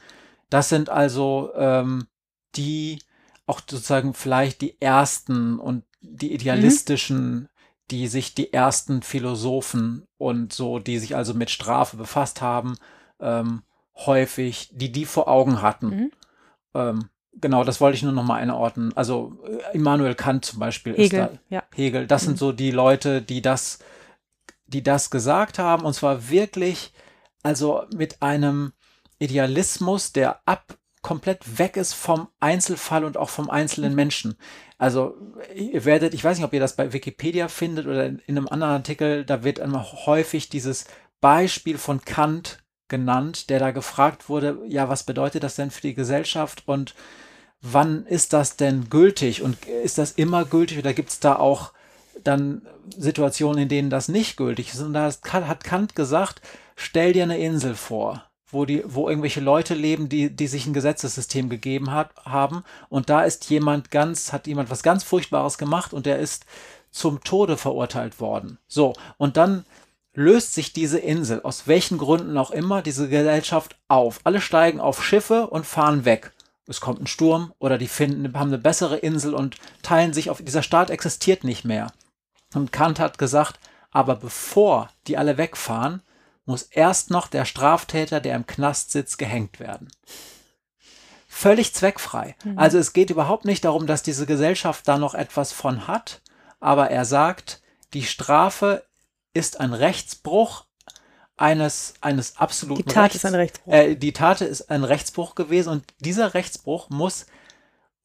Das sind also ähm, die auch sozusagen vielleicht die ersten und die idealistischen, die sich die ersten Philosophen und so, die sich also mit Strafe befasst haben, ähm, häufig, die die vor Augen hatten. Mhm. Ähm, genau, das wollte ich nur noch mal einordnen. Also äh, Immanuel Kant zum Beispiel Hegel, ist da. ja. Hegel, das Mhm. sind so die Leute, die das, die das gesagt haben, und zwar wirklich, also mit einem Idealismus, der ab komplett weg ist vom Einzelfall und auch vom einzelnen Mhm. Menschen. Also ihr werdet, ich weiß nicht, ob ihr das bei Wikipedia findet oder in, in einem anderen Artikel, da wird immer häufig dieses Beispiel von Kant genannt, der da gefragt wurde, ja, was bedeutet das denn für die Gesellschaft und wann ist das denn gültig und ist das immer gültig oder gibt es da auch dann Situationen, in denen das nicht gültig ist? Und da hat Kant- gesagt, stell dir eine Insel vor, wo, die, wo irgendwelche Leute leben, die, die sich ein Gesetzessystem gegeben hat, haben und da ist jemand ganz, hat jemand was ganz Furchtbares gemacht und der ist zum Tode verurteilt worden. So, und dann löst sich diese Insel, aus welchen Gründen auch immer, diese Gesellschaft auf. Alle steigen auf Schiffe und fahren weg. Es kommt ein Sturm oder die finden, haben eine bessere Insel und teilen sich auf. Dieser Staat existiert nicht mehr. Und Kant hat gesagt, aber bevor die alle wegfahren, muss erst noch der Straftäter, der im Knast sitzt, gehängt werden. Völlig zweckfrei. Also es geht überhaupt nicht darum, dass diese Gesellschaft da noch etwas von hat, aber er sagt, die Strafe ist ein Rechtsbruch eines, eines absoluten Die Tat Rechts. ist ein Rechtsbruch. Äh, die Tat ist ein Rechtsbruch gewesen und dieser Rechtsbruch muss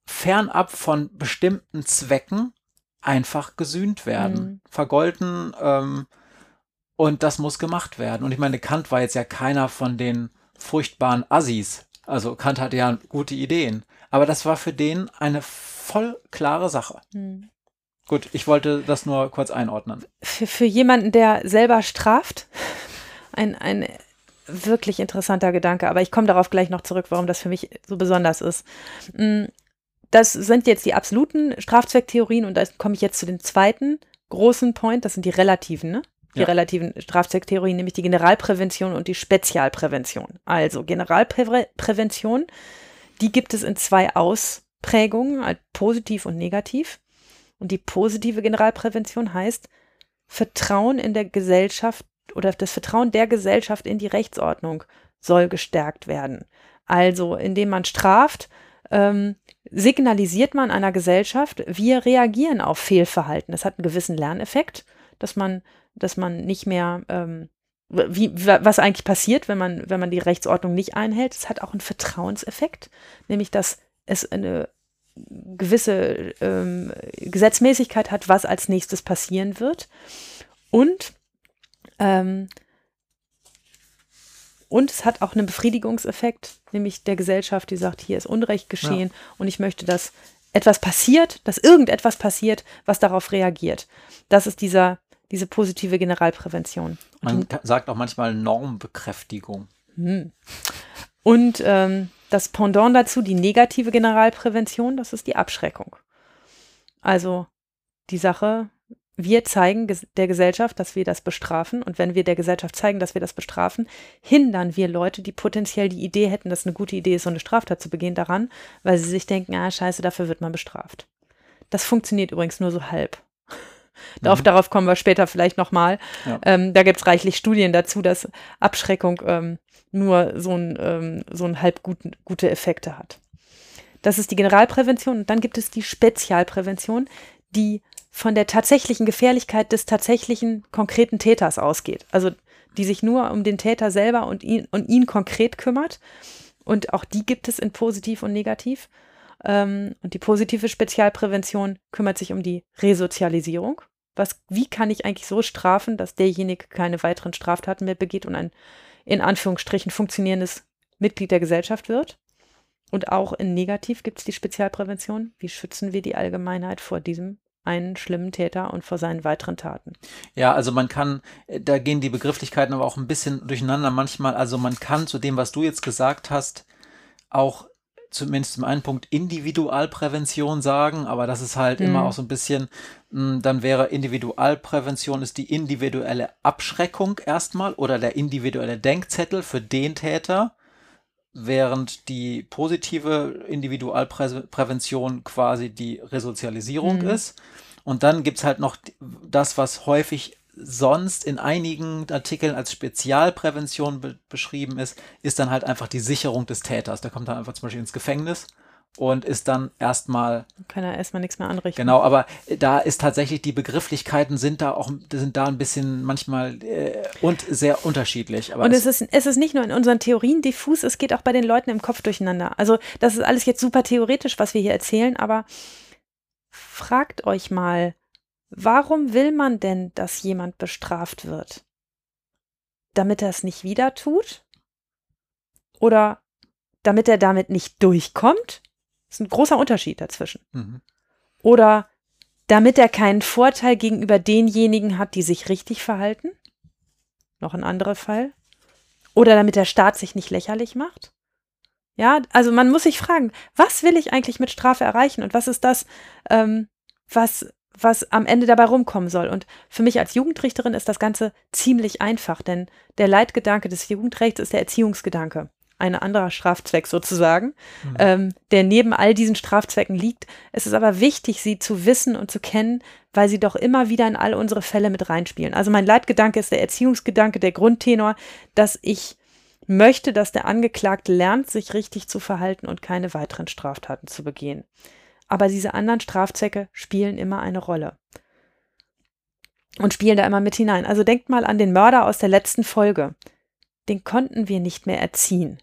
fernab von bestimmten Zwecken einfach gesühnt werden, Mhm. vergolten ähm, und das muss gemacht werden. Und ich meine, Kant war jetzt ja keiner von den furchtbaren Assis. Also Kant hatte ja gute Ideen, aber das war für den eine voll klare Sache. Hm. Gut, ich wollte das nur kurz einordnen. für, für jemanden, der selber straft, ein, ein wirklich interessanter Gedanke. Aber ich komme darauf gleich noch zurück, warum das für mich so besonders ist. Mm, Das sind jetzt die absoluten Strafzwecktheorien und da komme ich jetzt zu dem zweiten großen Point, das sind die relativen, ne? Die Ja. relativen Strafzwecktheorien, nämlich die Generalprävention und die Spezialprävention. Also Generalprävention, die gibt es in zwei Ausprägungen, halt positiv und negativ. Und die positive Generalprävention heißt, Vertrauen in der Gesellschaft oder das Vertrauen der Gesellschaft in die Rechtsordnung soll gestärkt werden. Also indem man straft, ähm, signalisiert man einer Gesellschaft, wir reagieren auf Fehlverhalten. Das hat einen gewissen Lerneffekt, dass man, dass man nicht mehr, ähm, wie, was eigentlich passiert, wenn man, wenn man die Rechtsordnung nicht einhält. Es hat auch einen Vertrauenseffekt, nämlich dass es eine gewisse ähm, Gesetzmäßigkeit hat, was als nächstes passieren wird. Und ähm, und es hat auch einen Befriedigungseffekt, nämlich der Gesellschaft, die sagt, hier ist Unrecht geschehen ja. und ich möchte, dass etwas passiert, dass irgendetwas passiert, was darauf reagiert. Das ist dieser, diese positive Generalprävention. Man sagt auch manchmal Normbekräftigung. Hm. Und ähm, das Pendant dazu, die negative Generalprävention, das ist die Abschreckung. Also die Sache, wir zeigen der Gesellschaft, dass wir das bestrafen. Und wenn wir der Gesellschaft zeigen, dass wir das bestrafen, hindern wir Leute, die potenziell die Idee hätten, dass eine gute Idee ist, so eine Straftat zu begehen, daran, weil sie sich denken, ah, scheiße, dafür wird man bestraft. Das funktioniert übrigens nur so halb. Darauf, mhm. darauf kommen wir später vielleicht nochmal. Ja. Ähm, da gibt es reichlich Studien dazu, dass Abschreckung ähm, nur so ein, ähm, so ein halb gut, gute Effekte hat. Das ist die Generalprävention. Und dann gibt es die Spezialprävention, die von der tatsächlichen Gefährlichkeit des tatsächlichen konkreten Täters ausgeht. Also die sich nur um den Täter selber und ihn, und ihn konkret kümmert. Und auch die gibt es in positiv und negativ. Ähm, und die positive Spezialprävention kümmert sich um die Resozialisierung. Was, wie kann ich eigentlich so strafen, dass derjenige keine weiteren Straftaten mehr begeht und ein in Anführungsstrichen funktionierendes Mitglied der Gesellschaft wird? Und auch in Negativ gibt es die Spezialprävention. Wie schützen wir die Allgemeinheit vor diesem einen schlimmen Täter und vor seinen weiteren Taten. Ja, also man kann, da gehen die Begrifflichkeiten aber auch ein bisschen durcheinander manchmal. Also man kann zu dem, was du jetzt gesagt hast, auch zumindest zum einen Punkt Individualprävention sagen, aber das ist halt mhm. immer auch so ein bisschen, hm, dann wäre Individualprävention ist die individuelle Abschreckung erstmal oder der individuelle Denkzettel für den Täter während die positive Individualprävention quasi die Resozialisierung mhm. ist. Und dann gibt es halt noch das, was häufig sonst in einigen Artikeln als Spezialprävention be beschrieben ist, ist dann halt einfach die Sicherung des Täters. Der kommt dann einfach zum Beispiel ins Gefängnis und ist dann erstmal. Kann er erstmal nichts mehr anrichten. Genau, aber da ist tatsächlich, die Begrifflichkeiten sind da auch, sind da ein bisschen manchmal äh, und sehr unterschiedlich. und es, es, ist, es ist nicht nur in unseren Theorien diffus, es geht auch bei den Leuten im Kopf durcheinander. Also, das ist alles jetzt super theoretisch, was wir hier erzählen, aber fragt euch mal, warum will man denn, dass jemand bestraft wird? Damit er es nicht wieder tut? Oder damit er damit nicht durchkommt? Das ist ein großer Unterschied dazwischen. Mhm. Oder damit er keinen Vorteil gegenüber denjenigen hat, die sich richtig verhalten. Noch ein anderer Fall. Oder damit der Staat sich nicht lächerlich macht. Ja, also man muss sich fragen, was will ich eigentlich mit Strafe erreichen und was ist das, ähm, was, was am Ende dabei rumkommen soll. Und für mich als Jugendrichterin ist das Ganze ziemlich einfach, denn der Leitgedanke des Jugendrechts ist der Erziehungsgedanke ein anderer Strafzweck sozusagen, mhm. ähm, der neben all diesen Strafzwecken liegt. Es ist aber wichtig, sie zu wissen und zu kennen, weil sie doch immer wieder in all unsere Fälle mit reinspielen. Also mein Leitgedanke ist der Erziehungsgedanke, der Grundtenor, dass ich möchte, dass der Angeklagte lernt, sich richtig zu verhalten und keine weiteren Straftaten zu begehen. Aber diese anderen Strafzwecke spielen immer eine Rolle und spielen da immer mit hinein. Also denkt mal an den Mörder aus der letzten Folge. Den konnten wir nicht mehr erziehen.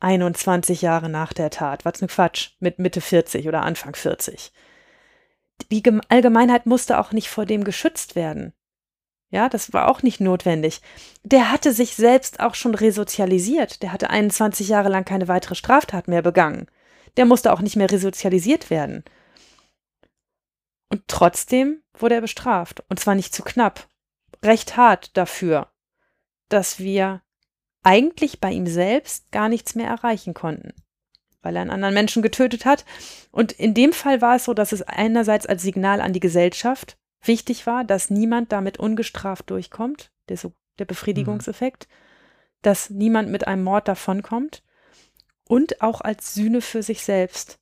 21 Jahre nach der Tat. Was ein Quatsch. Mit Mitte 40 oder Anfang 40. Die Allgemeinheit musste auch nicht vor dem geschützt werden. Ja, das war auch nicht notwendig. Der hatte sich selbst auch schon resozialisiert. Der hatte 21 Jahre lang keine weitere Straftat mehr begangen. Der musste auch nicht mehr resozialisiert werden. Und trotzdem wurde er bestraft. Und zwar nicht zu knapp. Recht hart dafür, dass wir eigentlich bei ihm selbst gar nichts mehr erreichen konnten, weil er einen anderen Menschen getötet hat. Und in dem Fall war es so, dass es einerseits als Signal an die Gesellschaft wichtig war, dass niemand damit ungestraft durchkommt, der, so, der Befriedigungseffekt, mhm. dass niemand mit einem Mord davonkommt und auch als Sühne für sich selbst.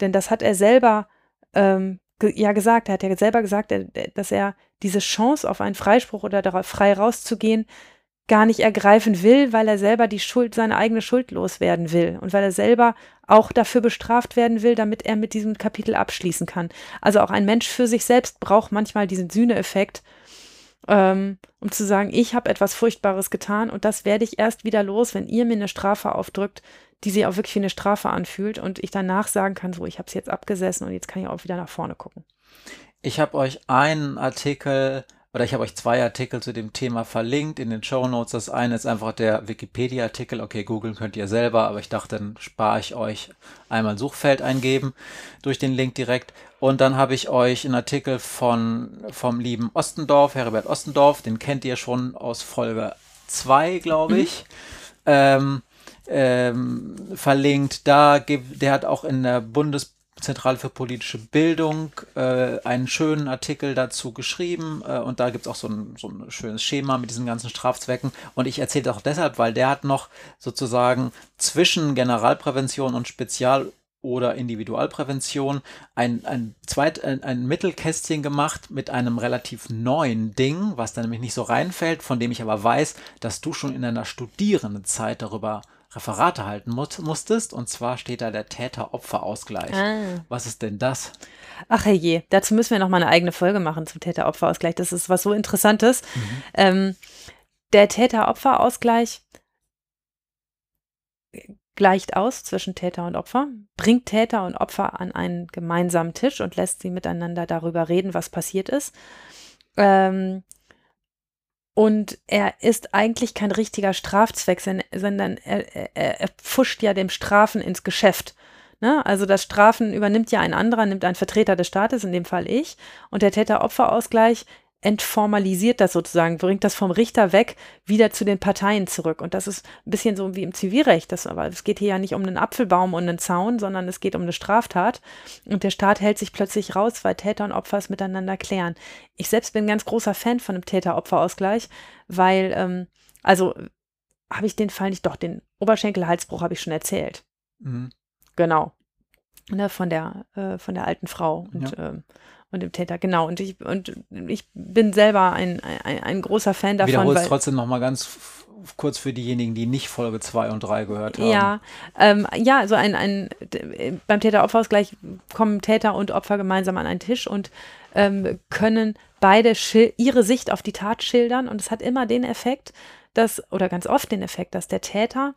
Denn das hat er selber ähm, ge ja gesagt, er hat ja selber gesagt, dass er diese Chance auf einen Freispruch oder darauf frei rauszugehen, gar nicht ergreifen will, weil er selber die Schuld, seine eigene Schuld loswerden will und weil er selber auch dafür bestraft werden will, damit er mit diesem Kapitel abschließen kann. Also auch ein Mensch für sich selbst braucht manchmal diesen Sühneeffekt, ähm, um zu sagen, ich habe etwas Furchtbares getan und das werde ich erst wieder los, wenn ihr mir eine Strafe aufdrückt, die sich auch wirklich wie eine Strafe anfühlt und ich danach sagen kann, so, ich habe es jetzt abgesessen und jetzt kann ich auch wieder nach vorne gucken. Ich habe euch einen Artikel oder ich habe euch zwei Artikel zu dem Thema verlinkt in den Show Notes. Das eine ist einfach der Wikipedia-Artikel. Okay, googeln könnt ihr selber, aber ich dachte, dann spare ich euch einmal Suchfeld eingeben durch den Link direkt. Und dann habe ich euch einen Artikel von, vom lieben Ostendorf, Herbert Ostendorf, den kennt ihr schon aus Folge 2, glaube mhm. ich. Mhm. Ähm, ähm, verlinkt. Da gibt, der hat auch in der Bundes Zentrale für politische Bildung äh, einen schönen Artikel dazu geschrieben äh, und da gibt es auch so ein, so ein schönes Schema mit diesen ganzen Strafzwecken und ich erzähle das auch deshalb, weil der hat noch sozusagen zwischen Generalprävention und Spezial- oder Individualprävention ein, ein, Zweit, ein, ein Mittelkästchen gemacht mit einem relativ neuen Ding, was da nämlich nicht so reinfällt, von dem ich aber weiß, dass du schon in deiner Studierendenzeit darüber Referate halten mu musstest. Und zwar steht da der Täter-Opfer-Ausgleich. Ah. Was ist denn das? Ach je, dazu müssen wir noch mal eine eigene Folge machen zum Täter-Opfer-Ausgleich. Das ist was so Interessantes. Mhm. Ähm, der Täter-Opfer-Ausgleich gleicht aus zwischen Täter und Opfer, bringt Täter und Opfer an einen gemeinsamen Tisch und lässt sie miteinander darüber reden, was passiert ist. Ähm, und er ist eigentlich kein richtiger Strafzweck, sondern er, er, er pfuscht ja dem Strafen ins Geschäft. Ne? Also das Strafen übernimmt ja ein anderer, nimmt ein Vertreter des Staates, in dem Fall ich. Und der Täter-Opfer-Ausgleich entformalisiert das sozusagen, bringt das vom Richter weg wieder zu den Parteien zurück. Und das ist ein bisschen so wie im Zivilrecht. Das, aber es geht hier ja nicht um einen Apfelbaum und einen Zaun, sondern es geht um eine Straftat. Und der Staat hält sich plötzlich raus, weil Täter und Opfer es miteinander klären. Ich selbst bin ein ganz großer Fan von einem Täter-Opfer-Ausgleich, weil, ähm, also habe ich den Fall nicht, doch, den Oberschenkelhalsbruch habe ich schon erzählt. Mhm. Genau. Ne, von der, äh, von der alten Frau. Und ja. ähm, und dem Täter, genau. Und ich, und ich bin selber ein, ein, ein großer Fan davon. Wiederholst trotzdem nochmal ganz kurz für diejenigen, die nicht Folge 2 und 3 gehört haben. Ja, ähm, ja, so ein, ein beim Täter-Opfer-Ausgleich kommen Täter und Opfer gemeinsam an einen Tisch und ähm, können beide ihre Sicht auf die Tat schildern. Und es hat immer den Effekt, dass, oder ganz oft den Effekt, dass der Täter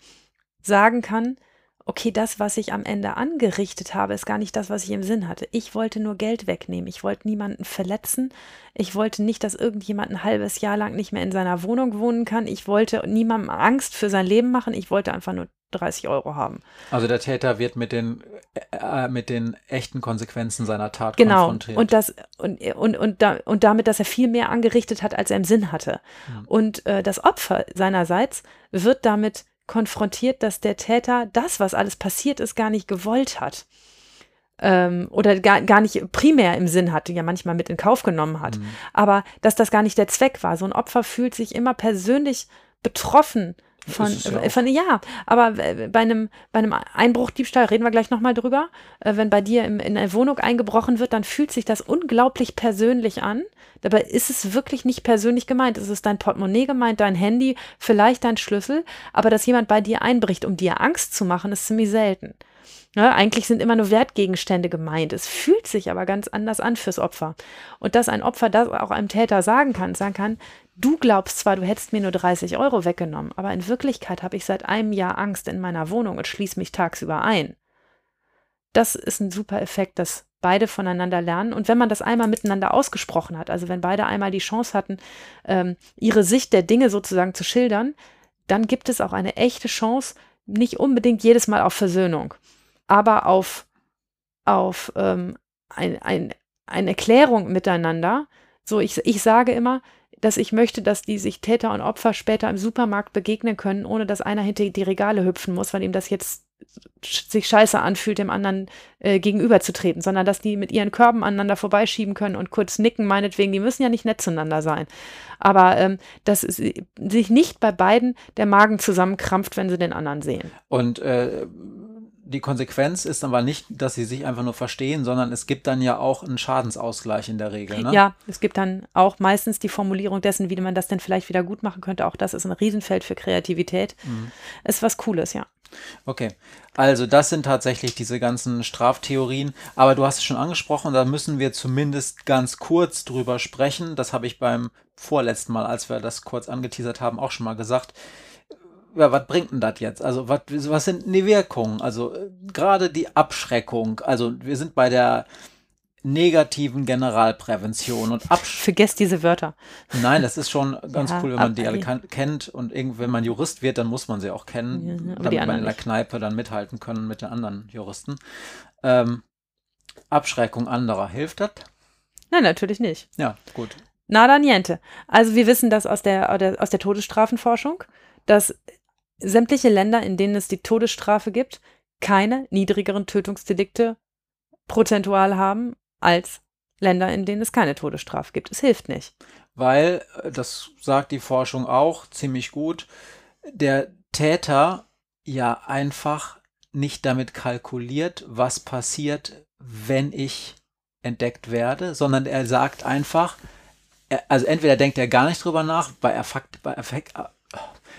sagen kann, okay, das, was ich am Ende angerichtet habe, ist gar nicht das, was ich im Sinn hatte. Ich wollte nur Geld wegnehmen. Ich wollte niemanden verletzen. Ich wollte nicht, dass irgendjemand ein halbes Jahr lang nicht mehr in seiner Wohnung wohnen kann. Ich wollte niemandem Angst für sein Leben machen. Ich wollte einfach nur 30 Euro haben. Also der Täter wird mit den, äh, mit den echten Konsequenzen seiner Tat genau. konfrontiert. Und, das, und, und, und, da, und damit, dass er viel mehr angerichtet hat, als er im Sinn hatte. Mhm. Und äh, das Opfer seinerseits wird damit konfrontiert, dass der Täter das, was alles passiert ist, gar nicht gewollt hat. Ähm, oder gar, gar nicht primär im Sinn hatte, ja manchmal mit in Kauf genommen hat. Mhm. Aber dass das gar nicht der Zweck war. So ein Opfer fühlt sich immer persönlich betroffen von, ja, von, ja, aber bei einem, bei einem Einbruchdiebstahl reden wir gleich nochmal drüber. Äh, wenn bei dir im, in eine Wohnung eingebrochen wird, dann fühlt sich das unglaublich persönlich an. Dabei ist es wirklich nicht persönlich gemeint. Es ist dein Portemonnaie gemeint, dein Handy, vielleicht dein Schlüssel. Aber dass jemand bei dir einbricht, um dir Angst zu machen, ist ziemlich selten. Ja, eigentlich sind immer nur Wertgegenstände gemeint. Es fühlt sich aber ganz anders an fürs Opfer. Und dass ein Opfer das auch einem Täter sagen kann, sagen kann, du glaubst zwar, du hättest mir nur 30 Euro weggenommen, aber in Wirklichkeit habe ich seit einem Jahr Angst in meiner Wohnung und schließe mich tagsüber ein. Das ist ein super Effekt, dass beide voneinander lernen. Und wenn man das einmal miteinander ausgesprochen hat, also wenn beide einmal die Chance hatten, ähm, ihre Sicht der Dinge sozusagen zu schildern, dann gibt es auch eine echte Chance, nicht unbedingt jedes Mal auf Versöhnung aber auf, auf ähm, ein, ein, eine Erklärung miteinander. So, ich, ich sage immer, dass ich möchte, dass die sich Täter und Opfer später im Supermarkt begegnen können, ohne dass einer hinter die Regale hüpfen muss, weil ihm das jetzt sich scheiße anfühlt, dem anderen äh, gegenüberzutreten, sondern dass die mit ihren Körben aneinander vorbeischieben können und kurz nicken, meinetwegen, die müssen ja nicht nett zueinander sein. Aber ähm, dass sich nicht bei beiden der Magen zusammenkrampft, wenn sie den anderen sehen. Und äh, die Konsequenz ist aber nicht, dass sie sich einfach nur verstehen, sondern es gibt dann ja auch einen Schadensausgleich in der Regel. Ne? Ja, es gibt dann auch meistens die Formulierung dessen, wie man das denn vielleicht wieder gut machen könnte. Auch das ist ein Riesenfeld für Kreativität. Mhm. Ist was Cooles, ja. Okay, also das sind tatsächlich diese ganzen Straftheorien. Aber du hast es schon angesprochen, da müssen wir zumindest ganz kurz drüber sprechen. Das habe ich beim vorletzten Mal, als wir das kurz angeteasert haben, auch schon mal gesagt ja, was bringt denn das jetzt? Also, was, was sind die Wirkungen? Also, äh, gerade die Abschreckung. Also, wir sind bei der negativen Generalprävention und Absch Vergesst diese Wörter. Nein, das ist schon ganz ja, cool, wenn man die alle kennt und wenn man Jurist wird, dann muss man sie auch kennen, ja, damit man in der Kneipe dann mithalten können mit den anderen Juristen. Ähm, Abschreckung anderer, hilft das? Nein, natürlich nicht. Ja, gut. Nada niente. Also wir wissen das aus der, aus der Todesstrafenforschung, dass sämtliche Länder, in denen es die Todesstrafe gibt, keine niedrigeren Tötungsdelikte prozentual haben als Länder, in denen es keine Todesstrafe gibt. Es hilft nicht. Weil, äh, das sagt die Forschung auch ziemlich gut, der Täter ja einfach nicht damit kalkuliert, was passiert, wenn ich entdeckt werde, sondern er sagt einfach, also entweder denkt er gar nicht drüber nach, bei, Affekt, bei Affekt,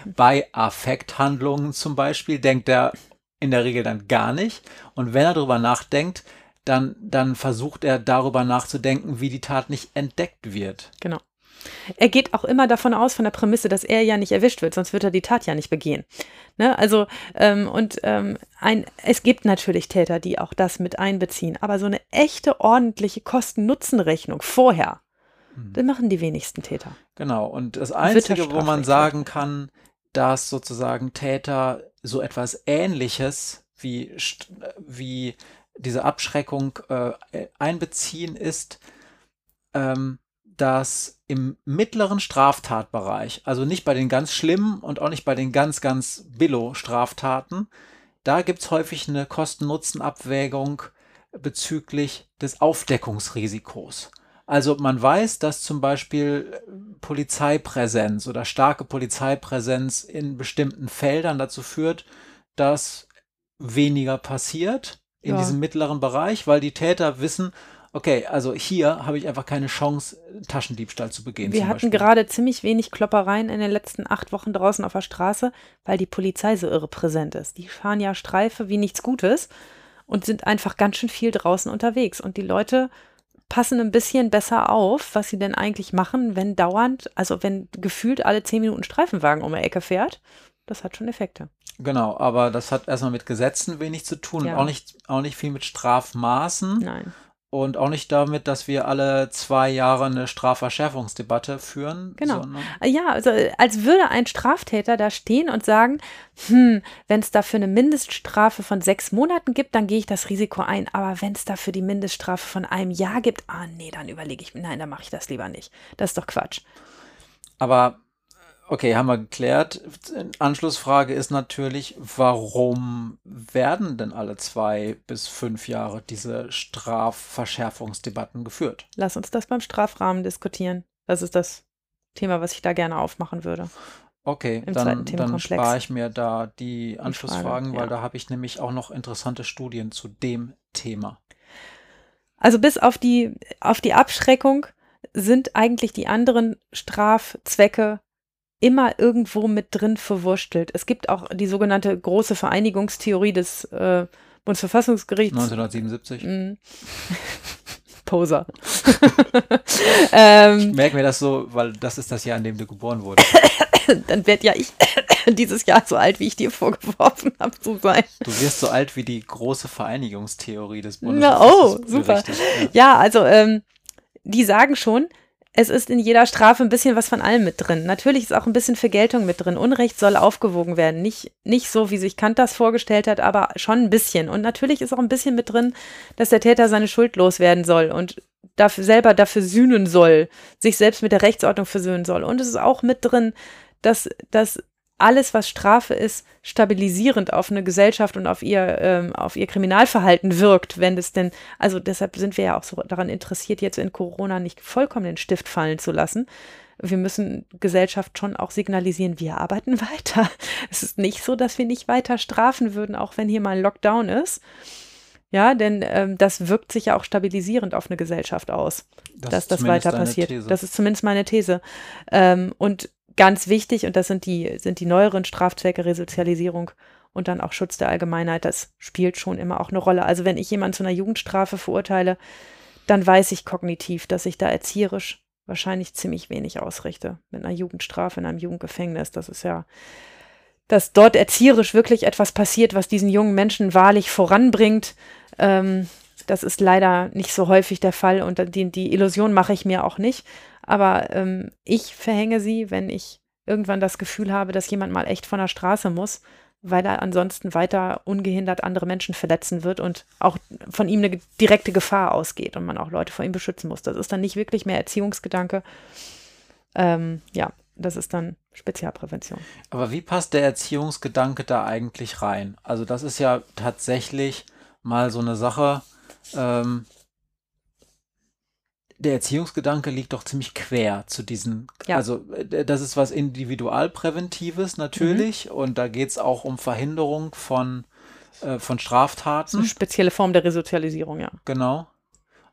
bei Affekthandlungen zum Beispiel denkt er in der Regel dann gar nicht. Und wenn er darüber nachdenkt, dann, dann versucht er darüber nachzudenken, wie die Tat nicht entdeckt wird. Genau. Er geht auch immer davon aus, von der Prämisse, dass er ja nicht erwischt wird, sonst wird er die Tat ja nicht begehen. Ne? Also, ähm, und ähm, ein, es gibt natürlich Täter, die auch das mit einbeziehen, aber so eine echte, ordentliche Kosten-Nutzen-Rechnung vorher, mhm. das machen die wenigsten Täter. Genau, und das Einzige, wo man sagen kann, dass sozusagen Täter so etwas Ähnliches wie, wie diese Abschreckung äh, einbeziehen, ist, ähm, dass im mittleren Straftatbereich, also nicht bei den ganz schlimmen und auch nicht bei den ganz, ganz Billo-Straftaten, da gibt es häufig eine Kosten-Nutzen-Abwägung bezüglich des Aufdeckungsrisikos. Also man weiß, dass zum Beispiel Polizeipräsenz oder starke Polizeipräsenz in bestimmten Feldern dazu führt, dass weniger passiert in ja. diesem mittleren Bereich, weil die Täter wissen, okay, also hier habe ich einfach keine Chance, Taschendiebstahl zu begehen. Wir hatten gerade ziemlich wenig Kloppereien in den letzten acht Wochen draußen auf der Straße, weil die Polizei so irre präsent ist. Die fahren ja Streife wie nichts Gutes und sind einfach ganz schön viel draußen unterwegs. Und die Leute passen ein bisschen besser auf, was sie denn eigentlich machen, wenn dauernd, also wenn gefühlt alle zehn Minuten Streifenwagen um die Ecke fährt. Das hat schon Effekte. Genau, aber das hat erstmal mit Gesetzen wenig zu tun ja. und auch nicht, auch nicht viel mit Strafmaßen. Nein. Und auch nicht damit, dass wir alle zwei Jahre eine Strafverschärfungsdebatte führen. Genau. Ja, also als würde ein Straftäter da stehen und sagen, hm, wenn es dafür eine Mindeststrafe von sechs Monaten gibt, dann gehe ich das Risiko ein. Aber wenn es dafür die Mindeststrafe von einem Jahr gibt, ah nee, dann überlege ich, nein, dann mache ich das lieber nicht. Das ist doch Quatsch. Aber Okay, haben wir geklärt. Anschlussfrage ist natürlich, warum werden denn alle zwei bis fünf Jahre diese Strafverschärfungsdebatten geführt? Lass uns das beim Strafrahmen diskutieren. Das ist das Thema, was ich da gerne aufmachen würde. Okay, dann, dann spare ich mir da die Anschlussfragen, Frage, weil ja. da habe ich nämlich auch noch interessante Studien zu dem Thema. Also bis auf die, auf die Abschreckung sind eigentlich die anderen Strafzwecke immer irgendwo mit drin verwurstelt. Es gibt auch die sogenannte große Vereinigungstheorie des äh, Bundesverfassungsgerichts. 1977. Mm. Poser. ähm, ich merke mir das so, weil das ist das Jahr, in dem du geboren wurdest. Dann werde ja ich dieses Jahr so alt, wie ich dir vorgeworfen habe zu sein. Du wirst so alt wie die große Vereinigungstheorie des Bundesverfassungsgerichts. oh, super. Ja. ja, also ähm, die sagen schon, es ist in jeder Strafe ein bisschen was von allem mit drin. Natürlich ist auch ein bisschen Vergeltung mit drin. Unrecht soll aufgewogen werden. Nicht, nicht so, wie sich Kant das vorgestellt hat, aber schon ein bisschen. Und natürlich ist auch ein bisschen mit drin, dass der Täter seine Schuld loswerden soll und dafür, selber dafür sühnen soll, sich selbst mit der Rechtsordnung versöhnen soll. Und es ist auch mit drin, dass, dass alles, was Strafe ist, stabilisierend auf eine Gesellschaft und auf ihr, ähm, auf ihr Kriminalverhalten wirkt, wenn es denn, also deshalb sind wir ja auch so daran interessiert, jetzt in Corona nicht vollkommen den Stift fallen zu lassen. Wir müssen Gesellschaft schon auch signalisieren, wir arbeiten weiter. Es ist nicht so, dass wir nicht weiter strafen würden, auch wenn hier mal ein Lockdown ist. Ja, denn ähm, das wirkt sich ja auch stabilisierend auf eine Gesellschaft aus, das dass das weiter passiert. Das ist zumindest meine These. Ähm, und ganz wichtig, und das sind die, sind die neueren Strafzwecke, Resozialisierung und dann auch Schutz der Allgemeinheit, das spielt schon immer auch eine Rolle. Also wenn ich jemanden zu einer Jugendstrafe verurteile, dann weiß ich kognitiv, dass ich da erzieherisch wahrscheinlich ziemlich wenig ausrichte. Mit einer Jugendstrafe in einem Jugendgefängnis, das ist ja, dass dort erzieherisch wirklich etwas passiert, was diesen jungen Menschen wahrlich voranbringt. Ähm, das ist leider nicht so häufig der Fall und die, die Illusion mache ich mir auch nicht. Aber ähm, ich verhänge sie, wenn ich irgendwann das Gefühl habe, dass jemand mal echt von der Straße muss, weil er ansonsten weiter ungehindert andere Menschen verletzen wird und auch von ihm eine direkte Gefahr ausgeht und man auch Leute vor ihm beschützen muss. Das ist dann nicht wirklich mehr Erziehungsgedanke. Ähm, ja, das ist dann Spezialprävention. Aber wie passt der Erziehungsgedanke da eigentlich rein? Also das ist ja tatsächlich mal so eine Sache, ähm, der Erziehungsgedanke liegt doch ziemlich quer zu diesen, ja. also äh, das ist was Individualpräventives natürlich mhm. und da geht es auch um Verhinderung von, äh, von Straftaten. Eine spezielle Form der Resozialisierung, ja. Genau.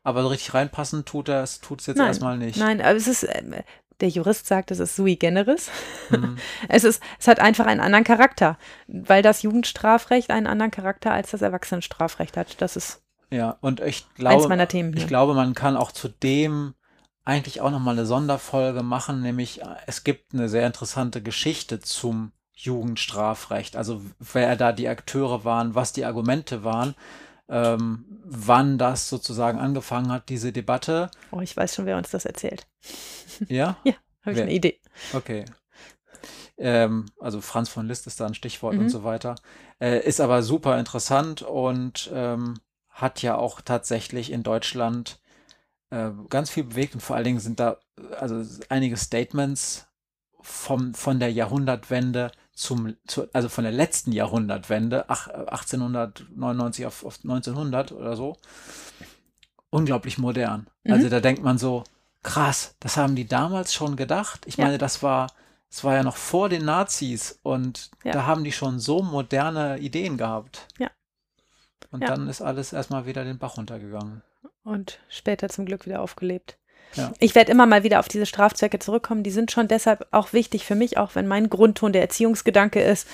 Aber so richtig reinpassen tut es tut es jetzt Nein. erstmal nicht. Nein, aber es ist, äh, der Jurist sagt, es ist sui generis. Mhm. es, ist, es hat einfach einen anderen Charakter, weil das Jugendstrafrecht einen anderen Charakter als das Erwachsenenstrafrecht hat. Das ist ja, und ich glaube, ich glaube, man kann auch zu dem eigentlich auch nochmal eine Sonderfolge machen, nämlich äh, es gibt eine sehr interessante Geschichte zum Jugendstrafrecht, also wer da die Akteure waren, was die Argumente waren, ähm, wann das sozusagen angefangen hat, diese Debatte. Oh, ich weiß schon, wer uns das erzählt. Ja? ja, habe ich eine Idee. Okay. Ähm, also Franz von List ist da ein Stichwort mhm. und so weiter. Äh, ist aber super interessant und ähm, hat ja auch tatsächlich in Deutschland äh, ganz viel bewegt und vor allen Dingen sind da also einige Statements vom, von der Jahrhundertwende zum, zu, also von der letzten Jahrhundertwende, ach, 1899 auf, auf 1900 oder so, unglaublich modern. Mhm. Also da denkt man so, krass, das haben die damals schon gedacht. Ich ja. meine, das war, es war ja noch vor den Nazis und ja. da haben die schon so moderne Ideen gehabt. Ja. Und ja. dann ist alles erstmal wieder den Bach runtergegangen. Und später zum Glück wieder aufgelebt. Ja. Ich werde immer mal wieder auf diese Strafzwecke zurückkommen. Die sind schon deshalb auch wichtig für mich, auch wenn mein Grundton der Erziehungsgedanke ist,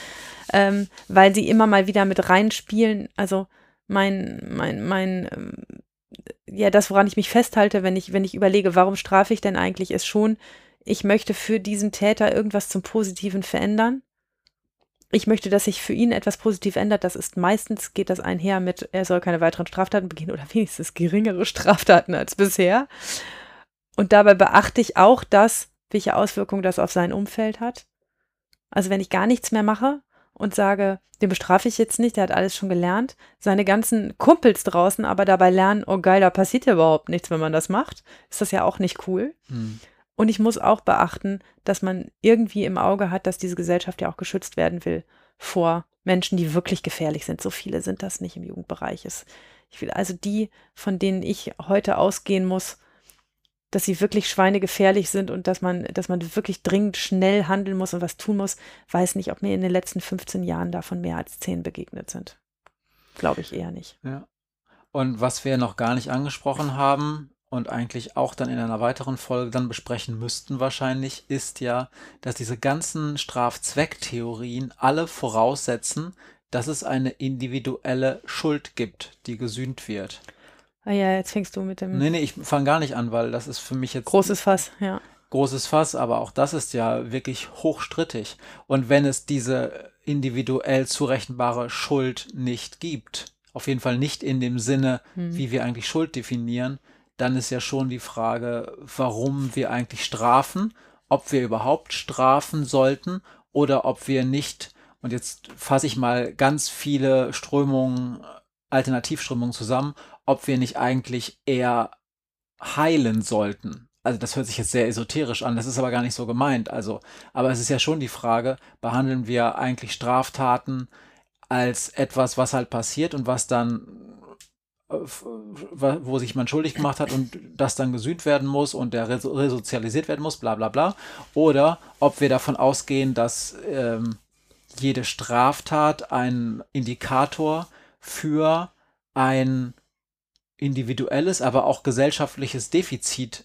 ähm, weil sie immer mal wieder mit reinspielen. Also mein, mein, mein, ähm, ja, das, woran ich mich festhalte, wenn ich, wenn ich überlege, warum strafe ich denn eigentlich, ist schon, ich möchte für diesen Täter irgendwas zum Positiven verändern ich möchte, dass sich für ihn etwas positiv ändert. Das ist meistens geht das einher mit, er soll keine weiteren Straftaten begehen oder wenigstens geringere Straftaten als bisher. Und dabei beachte ich auch das, welche Auswirkungen das auf sein Umfeld hat. Also wenn ich gar nichts mehr mache und sage, den bestrafe ich jetzt nicht, der hat alles schon gelernt, seine ganzen Kumpels draußen aber dabei lernen, oh geil, da passiert ja überhaupt nichts, wenn man das macht, ist das ja auch nicht cool. Hm. Und ich muss auch beachten, dass man irgendwie im Auge hat, dass diese Gesellschaft ja auch geschützt werden will vor Menschen, die wirklich gefährlich sind. So viele sind das nicht im Jugendbereich. Ich will also die, von denen ich heute ausgehen muss, dass sie wirklich schweinegefährlich sind und dass man, dass man wirklich dringend schnell handeln muss und was tun muss, weiß nicht, ob mir in den letzten 15 Jahren davon mehr als 10 begegnet sind. Glaube ich eher nicht. Ja. Und was wir noch gar nicht angesprochen haben, und eigentlich auch dann in einer weiteren Folge dann besprechen müssten wahrscheinlich, ist ja, dass diese ganzen Strafzwecktheorien alle voraussetzen, dass es eine individuelle Schuld gibt, die gesühnt wird. Ah ja, jetzt fängst du mit dem. Nee, nee, ich fange gar nicht an, weil das ist für mich jetzt. Großes Fass, ja. Großes Fass, aber auch das ist ja wirklich hochstrittig. Und wenn es diese individuell zurechenbare Schuld nicht gibt, auf jeden Fall nicht in dem Sinne, hm. wie wir eigentlich Schuld definieren, dann ist ja schon die Frage, warum wir eigentlich strafen, ob wir überhaupt strafen sollten oder ob wir nicht, und jetzt fasse ich mal ganz viele Strömungen, Alternativströmungen zusammen, ob wir nicht eigentlich eher heilen sollten. also das hört sich jetzt sehr esoterisch an, das ist aber gar nicht so gemeint. Also, aber es ist ja schon die Frage, behandeln wir eigentlich Straftaten als etwas, was halt passiert und was dann wo sich man schuldig gemacht hat und das dann gesühnt werden muss und der resozialisiert werden muss, bla bla bla. Oder ob wir davon ausgehen, dass ähm, jede Straftat ein Indikator für ein individuelles, aber auch gesellschaftliches Defizit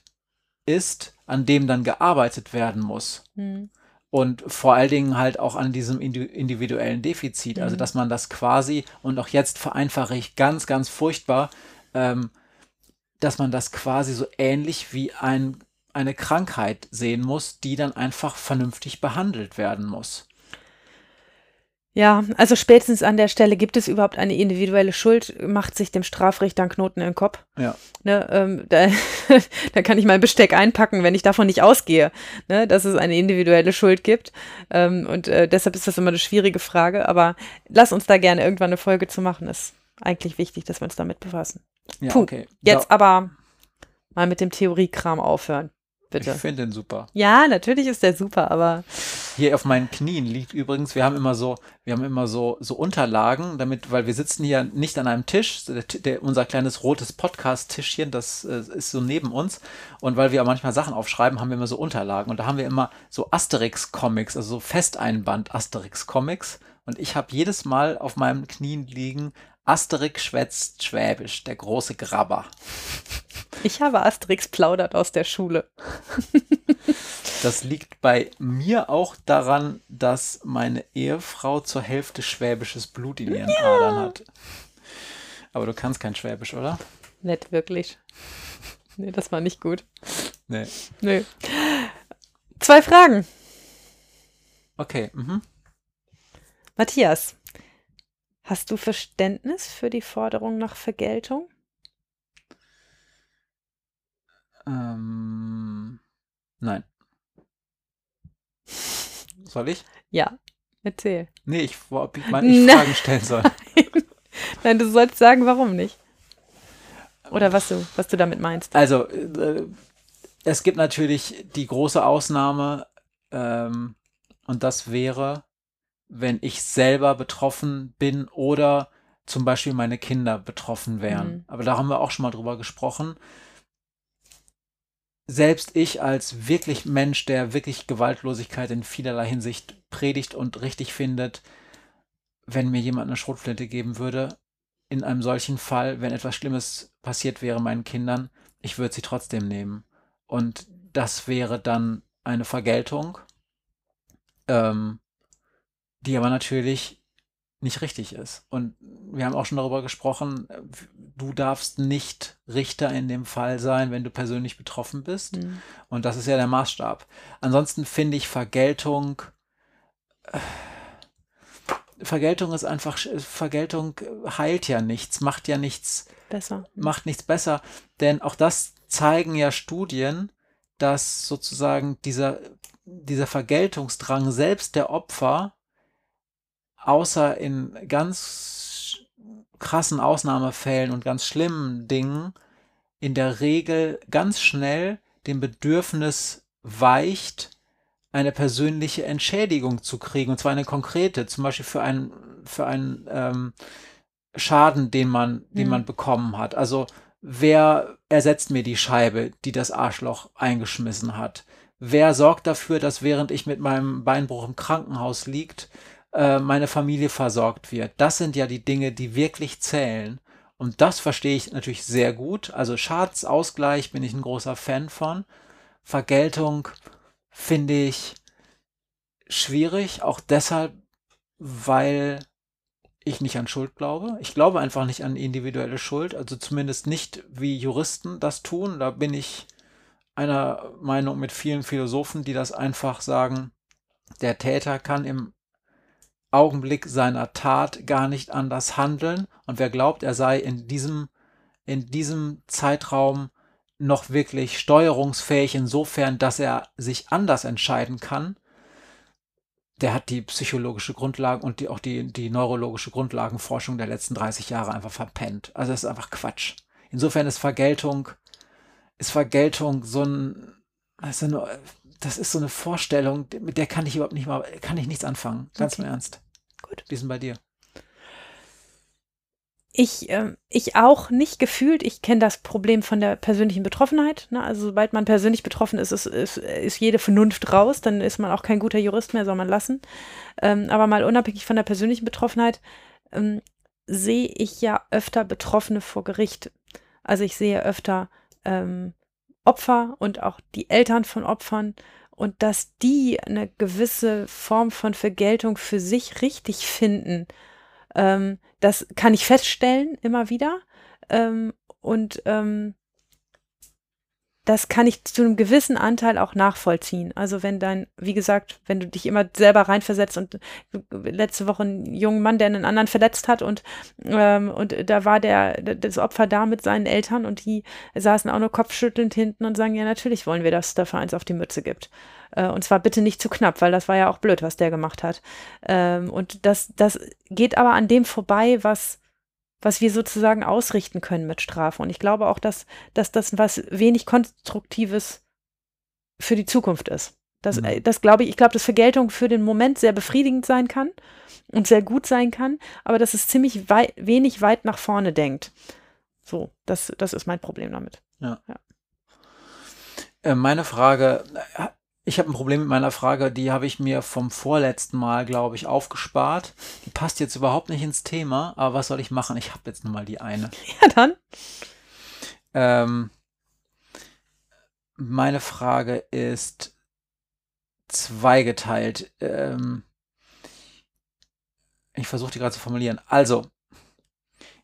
ist, an dem dann gearbeitet werden muss. Mhm. Und vor allen Dingen halt auch an diesem individuellen Defizit. Also, mhm. Also, dass man das quasi, und auch jetzt vereinfache ich ganz, ganz furchtbar, ähm, dass man das quasi so ähnlich wie ein, eine Krankheit sehen muss, die dann einfach vernünftig behandelt werden muss. Ja, also spätestens an der Stelle gibt es überhaupt eine individuelle Schuld, macht sich dem Strafrichter einen Knoten im Kopf. Ja. Ne, ähm, da, da kann ich mein Besteck einpacken, wenn ich davon nicht ausgehe, ne, dass es eine individuelle Schuld gibt. Ähm, und äh, deshalb ist das immer eine schwierige Frage. Aber lass uns da gerne irgendwann eine Folge zu machen. Ist eigentlich wichtig, dass wir uns damit befassen. Ja, Puh, okay. Jetzt aber mal mit dem Theoriekram aufhören. Bitte. Ich finde den super. Ja, natürlich ist der super, aber. Hier auf meinen Knien liegt übrigens, wir haben immer so, wir haben immer so, so Unterlagen, damit, weil wir sitzen hier nicht an einem Tisch, der, der, unser kleines rotes Podcast-Tischchen, das äh, ist so neben uns. Und weil wir manchmal Sachen aufschreiben, haben wir immer so Unterlagen. Und da haben wir immer so Asterix-Comics, also so Festeinband Asterix-Comics. Und ich habe jedes Mal auf meinem Knien liegen Asterix schwätzt Schwäbisch, der große Grabber. Ich habe Asterix plaudert aus der Schule. das liegt bei mir auch daran, dass meine Ehefrau zur Hälfte schwäbisches Blut in ihren ja. Adern hat. Aber du kannst kein Schwäbisch, oder? Nett, wirklich. Nee, das war nicht gut. Nee. Nee. Zwei Fragen. Okay. Mhm. Matthias, hast du Verständnis für die Forderung nach Vergeltung? Ähm, nein. Soll ich? Ja, erzähl. Nee, ich, ob ich mal ich Fragen stellen soll. Nein, du sollst sagen, warum nicht. Oder was du, was du damit meinst. Also, äh, es gibt natürlich die große Ausnahme, ähm, und das wäre, wenn ich selber betroffen bin oder zum Beispiel meine Kinder betroffen wären. Mhm. Aber da haben wir auch schon mal drüber gesprochen selbst ich als wirklich Mensch, der wirklich Gewaltlosigkeit in vielerlei Hinsicht predigt und richtig findet, wenn mir jemand eine Schrotflinte geben würde, in einem solchen Fall, wenn etwas Schlimmes passiert wäre meinen Kindern, ich würde sie trotzdem nehmen. Und das wäre dann eine Vergeltung, ähm, die aber natürlich nicht richtig ist. Und wir haben auch schon darüber gesprochen, du darfst nicht Richter in dem Fall sein, wenn du persönlich betroffen bist. Mhm. Und das ist ja der Maßstab. Ansonsten finde ich Vergeltung. Äh, Vergeltung ist einfach, Vergeltung heilt ja nichts, macht ja nichts besser. Mhm. Macht nichts besser. Denn auch das zeigen ja Studien, dass sozusagen dieser, dieser Vergeltungsdrang selbst der Opfer außer in ganz krassen Ausnahmefällen und ganz schlimmen Dingen in der Regel ganz schnell dem Bedürfnis weicht, eine persönliche Entschädigung zu kriegen, und zwar eine konkrete, zum Beispiel für einen, für einen ähm, Schaden, den man, den mhm. man bekommen hat. Also wer ersetzt mir die Scheibe, die das Arschloch eingeschmissen hat? Wer sorgt dafür, dass während ich mit meinem Beinbruch im Krankenhaus liegt, äh, meine Familie versorgt wird. Das sind ja die Dinge, die wirklich zählen. Und das verstehe ich natürlich sehr gut. Also Schadensausgleich bin ich ein großer Fan von. Vergeltung finde ich schwierig, auch deshalb, weil ich nicht an Schuld glaube. Ich glaube einfach nicht an individuelle Schuld, also zumindest nicht wie Juristen das tun. Da bin ich einer Meinung mit vielen Philosophen, die das einfach sagen, der Täter kann im Augenblick seiner Tat gar nicht anders handeln. Und wer glaubt, er sei in diesem, in diesem Zeitraum noch wirklich steuerungsfähig insofern, dass er sich anders entscheiden kann, der hat die psychologische Grundlage und die, auch die, die neurologische Grundlagenforschung der letzten 30 Jahre einfach verpennt. Also das ist einfach Quatsch. Insofern ist Vergeltung ist Vergeltung so ein, ist, eine, das ist so eine Vorstellung, mit der kann ich überhaupt nicht mal, kann ich nichts anfangen. Ganz okay. im Ernst. Gut. Wie ist denn bei dir? Ich, äh, ich auch nicht gefühlt. Ich kenne das Problem von der persönlichen Betroffenheit. Ne? Also sobald man persönlich betroffen ist, ist, ist, ist jede Vernunft raus. Dann ist man auch kein guter Jurist mehr, soll man lassen. Ähm, aber mal unabhängig von der persönlichen Betroffenheit ähm, sehe ich ja öfter Betroffene vor Gericht. Also ich sehe öfter ähm, Opfer und auch die Eltern von Opfern und dass die eine gewisse Form von Vergeltung für sich richtig finden ähm, das kann ich feststellen immer wieder. Ähm, und ähm, das kann ich zu einem gewissen Anteil auch nachvollziehen. Also wenn dann, wie gesagt, wenn du dich immer selber reinversetzt und letzte Woche ein junger Mann, der einen anderen verletzt hat und, ähm, und da war der, das Opfer da mit seinen Eltern und die saßen auch nur kopfschüttelnd hinten und sagen, ja, natürlich wollen wir, dass dafür eins auf die Mütze gibt. Äh, und zwar bitte nicht zu knapp, weil das war ja auch blöd, was der gemacht hat. Ähm, und das, das geht aber an dem vorbei, was was wir sozusagen ausrichten können mit Strafe. Und ich glaube auch, dass, dass das was wenig Konstruktives für die Zukunft ist. Das, mhm. Äh, das glaube ich, ich glaube, dass Vergeltung für den Moment sehr befriedigend sein kann und sehr gut sein kann, aber dass es ziemlich wei wenig weit nach vorne denkt. So, das, das ist mein Problem damit. Ja. ja. Äh, meine Frage, ich habe ein Problem mit meiner Frage, die habe ich mir vom vorletzten Mal, glaube ich, aufgespart. Die passt jetzt überhaupt nicht ins Thema, aber was soll ich machen? Ich habe jetzt nur mal die eine. Ja, dann. Ähm, meine Frage ist zweigeteilt. Ähm, ich versuche die gerade zu formulieren. Also,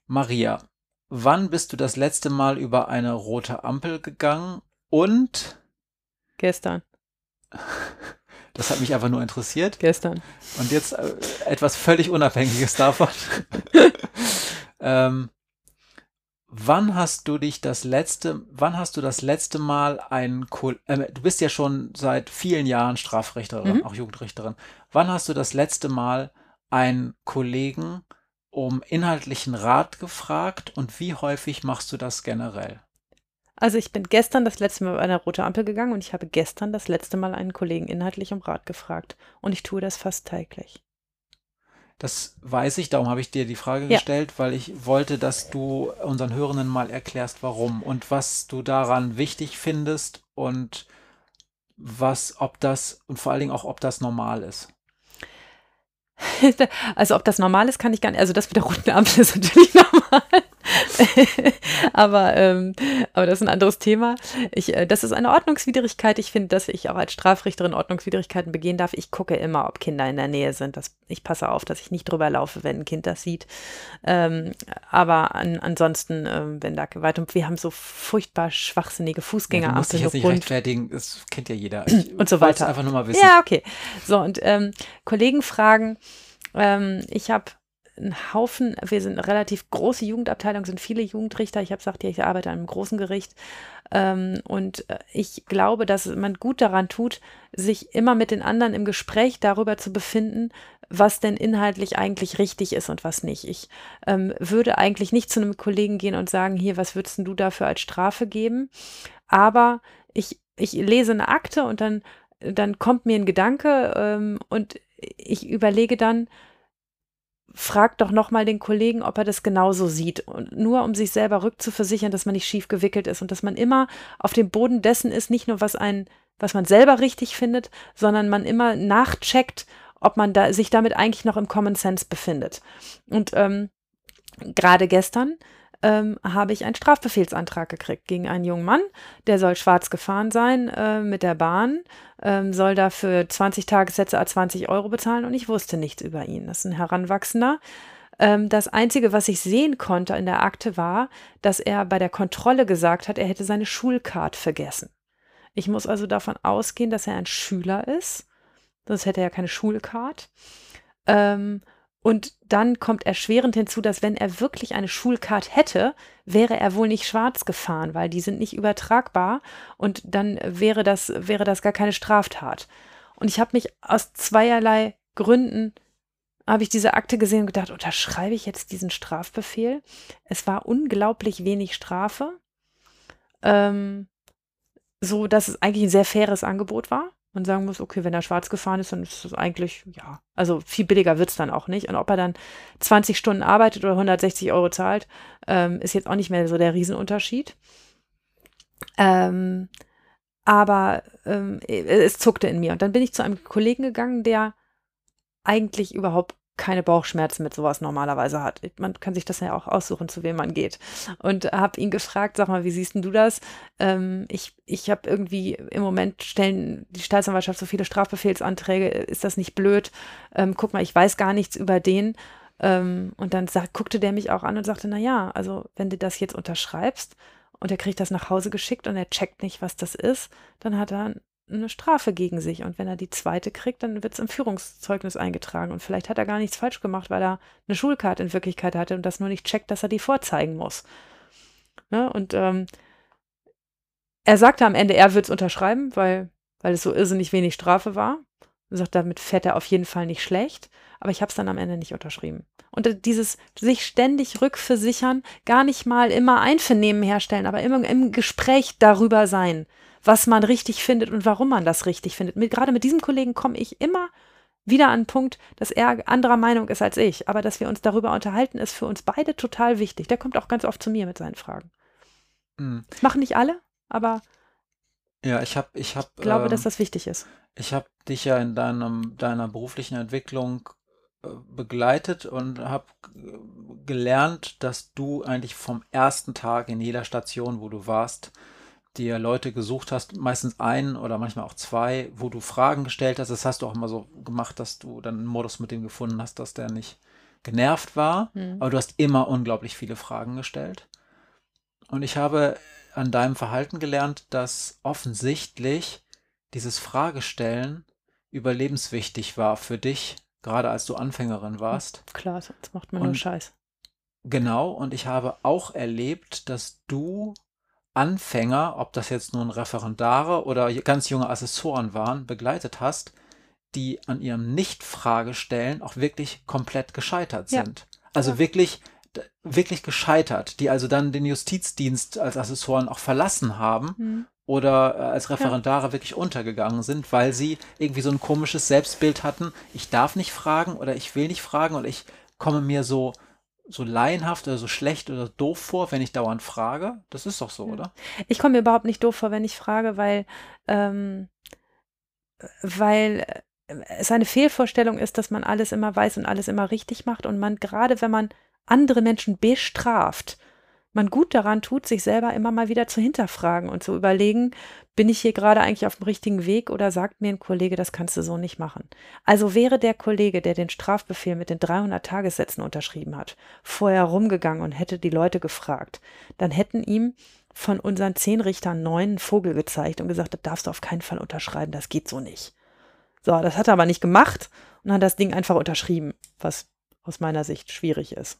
Maria, wann bist du das letzte Mal über eine rote Ampel gegangen und gestern. Das hat mich einfach nur interessiert. Gestern. Und jetzt äh, etwas völlig Unabhängiges davon. ähm, wann hast du dich das letzte, wann hast du das letzte Mal ein, äh, du bist ja schon seit vielen Jahren Strafrichterin, mhm. auch Jugendrichterin. Wann hast du das letzte Mal einen Kollegen um inhaltlichen Rat gefragt und wie häufig machst du das generell? Also ich bin gestern das letzte Mal bei einer rote Ampel gegangen und ich habe gestern das letzte Mal einen Kollegen inhaltlich um Rat gefragt. Und ich tue das fast täglich. Das weiß ich, darum habe ich dir die Frage ja. gestellt, weil ich wollte, dass du unseren Hörenden mal erklärst, warum und was du daran wichtig findest und was, ob das und vor allen Dingen auch, ob das normal ist. Also ob das normal ist, kann ich gar nicht. Also das mit der roten Ampel ist natürlich normal. aber, ähm, aber das ist ein anderes Thema. Ich, äh, das ist eine Ordnungswidrigkeit. Ich finde, dass ich auch als Strafrichterin Ordnungswidrigkeiten begehen darf. Ich gucke immer, ob Kinder in der Nähe sind. Das, ich passe auf, dass ich nicht drüber laufe, wenn ein Kind das sieht. Ähm, aber an, ansonsten, ähm, wenn da Gewalt und wir haben so furchtbar schwachsinnige Fußgänger. Ja, du musst dich jetzt nicht rechtfertigen, das kennt ja jeder. Ich und so weiter. einfach nur mal wissen. Ja, okay. So, und ähm, Kollegen fragen, ähm, ich habe einen Haufen, wir sind eine relativ große Jugendabteilung, sind viele Jugendrichter. Ich habe gesagt, ja, ich arbeite an einem großen Gericht. Ähm, und äh, ich glaube, dass man gut daran tut, sich immer mit den anderen im Gespräch darüber zu befinden, was denn inhaltlich eigentlich richtig ist und was nicht. Ich ähm, würde eigentlich nicht zu einem Kollegen gehen und sagen, hier, was würdest du dafür als Strafe geben? Aber ich, ich lese eine Akte und dann, dann kommt mir ein Gedanke ähm, und ich überlege dann, fragt doch nochmal den Kollegen, ob er das genauso sieht. Und nur um sich selber rückzuversichern, dass man nicht schief gewickelt ist und dass man immer auf dem Boden dessen ist, nicht nur was ein, was man selber richtig findet, sondern man immer nachcheckt, ob man da, sich damit eigentlich noch im Common Sense befindet. Und ähm, gerade gestern ähm, habe ich einen Strafbefehlsantrag gekriegt gegen einen jungen Mann, der soll schwarz gefahren sein äh, mit der Bahn, ähm, soll dafür 20 Tagessätze a 20 Euro bezahlen und ich wusste nichts über ihn. Das ist ein Heranwachsender. Ähm, das Einzige, was ich sehen konnte in der Akte war, dass er bei der Kontrolle gesagt hat, er hätte seine Schulcard vergessen. Ich muss also davon ausgehen, dass er ein Schüler ist, sonst hätte er keine Schulcard. Ähm, und dann kommt erschwerend hinzu, dass wenn er wirklich eine Schulcard hätte, wäre er wohl nicht schwarz gefahren, weil die sind nicht übertragbar und dann wäre das, wäre das gar keine Straftat. Und ich habe mich aus zweierlei Gründen habe ich diese Akte gesehen und gedacht, unterschreibe ich jetzt diesen Strafbefehl? Es war unglaublich wenig Strafe. Ähm, so, dass es eigentlich ein sehr faires Angebot war. Man sagen muss, okay, wenn er schwarz gefahren ist, dann ist es eigentlich, ja, also viel billiger wird es dann auch nicht. Und ob er dann 20 Stunden arbeitet oder 160 Euro zahlt, ähm, ist jetzt auch nicht mehr so der Riesenunterschied. Ähm, aber ähm, es zuckte in mir. Und dann bin ich zu einem Kollegen gegangen, der eigentlich überhaupt keine Bauchschmerzen mit sowas normalerweise hat. Man kann sich das ja auch aussuchen, zu wem man geht. Und habe ihn gefragt, sag mal, wie siehst denn du das? Ähm, ich ich habe irgendwie im Moment stellen die Staatsanwaltschaft so viele Strafbefehlsanträge, ist das nicht blöd? Ähm, guck mal, ich weiß gar nichts über den. Ähm, und dann sag, guckte der mich auch an und sagte, na ja, also wenn du das jetzt unterschreibst und er kriegt das nach Hause geschickt und er checkt nicht, was das ist, dann hat er eine Strafe gegen sich. Und wenn er die zweite kriegt, dann wird es im Führungszeugnis eingetragen. Und vielleicht hat er gar nichts falsch gemacht, weil er eine Schulkarte in Wirklichkeit hatte und das nur nicht checkt, dass er die vorzeigen muss. Ne? Und ähm, er sagte am Ende, er würde es unterschreiben, weil, weil es so irrsinnig wenig Strafe war. Er sagt, damit fährt er auf jeden Fall nicht schlecht. Aber ich habe es dann am Ende nicht unterschrieben. Und dieses sich ständig rückversichern, gar nicht mal immer Einvernehmen herstellen, aber immer im Gespräch darüber sein was man richtig findet und warum man das richtig findet. Mit, gerade mit diesem Kollegen komme ich immer wieder an den Punkt, dass er anderer Meinung ist als ich. Aber dass wir uns darüber unterhalten, ist für uns beide total wichtig. Der kommt auch ganz oft zu mir mit seinen Fragen. Mhm. Das machen nicht alle, aber ja, ich habe, ich habe, glaube, ähm, dass das wichtig ist. Ich habe dich ja in deinem, deiner beruflichen Entwicklung äh, begleitet und habe gelernt, dass du eigentlich vom ersten Tag in jeder Station, wo du warst, dir Leute gesucht hast, meistens einen oder manchmal auch zwei, wo du Fragen gestellt hast. Das hast du auch immer so gemacht, dass du dann einen Modus mit dem gefunden hast, dass der nicht genervt war. Mhm. Aber du hast immer unglaublich viele Fragen gestellt. Und ich habe an deinem Verhalten gelernt, dass offensichtlich dieses Fragestellen überlebenswichtig war für dich, gerade als du Anfängerin warst. Klar, sonst macht man und, nur Scheiß. Genau, und ich habe auch erlebt, dass du Anfänger, ob das jetzt nun Referendare oder ganz junge Assessoren waren, begleitet hast, die an ihrem Nicht-Fragestellen auch wirklich komplett gescheitert sind. Ja. Also ja. wirklich, wirklich gescheitert, die also dann den Justizdienst als Assessoren auch verlassen haben mhm. oder äh, als Referendare ja. wirklich untergegangen sind, weil sie irgendwie so ein komisches Selbstbild hatten, ich darf nicht fragen oder ich will nicht fragen oder ich komme mir so so laienhaft oder so schlecht oder doof vor, wenn ich dauernd frage? Das ist doch so, oder? Ich komme mir überhaupt nicht doof vor, wenn ich frage, weil, ähm, weil äh, es eine Fehlvorstellung ist, dass man alles immer weiß und alles immer richtig macht und man gerade, wenn man andere Menschen bestraft, man gut daran tut, sich selber immer mal wieder zu hinterfragen und zu überlegen, bin ich hier gerade eigentlich auf dem richtigen Weg oder sagt mir ein Kollege, das kannst du so nicht machen. Also wäre der Kollege, der den Strafbefehl mit den 300 Tagessätzen unterschrieben hat, vorher rumgegangen und hätte die Leute gefragt, dann hätten ihm von unseren zehn Richtern neun Vogel gezeigt und gesagt, das darfst du auf keinen Fall unterschreiben, das geht so nicht. So, das hat er aber nicht gemacht und hat das Ding einfach unterschrieben, was aus meiner Sicht schwierig ist.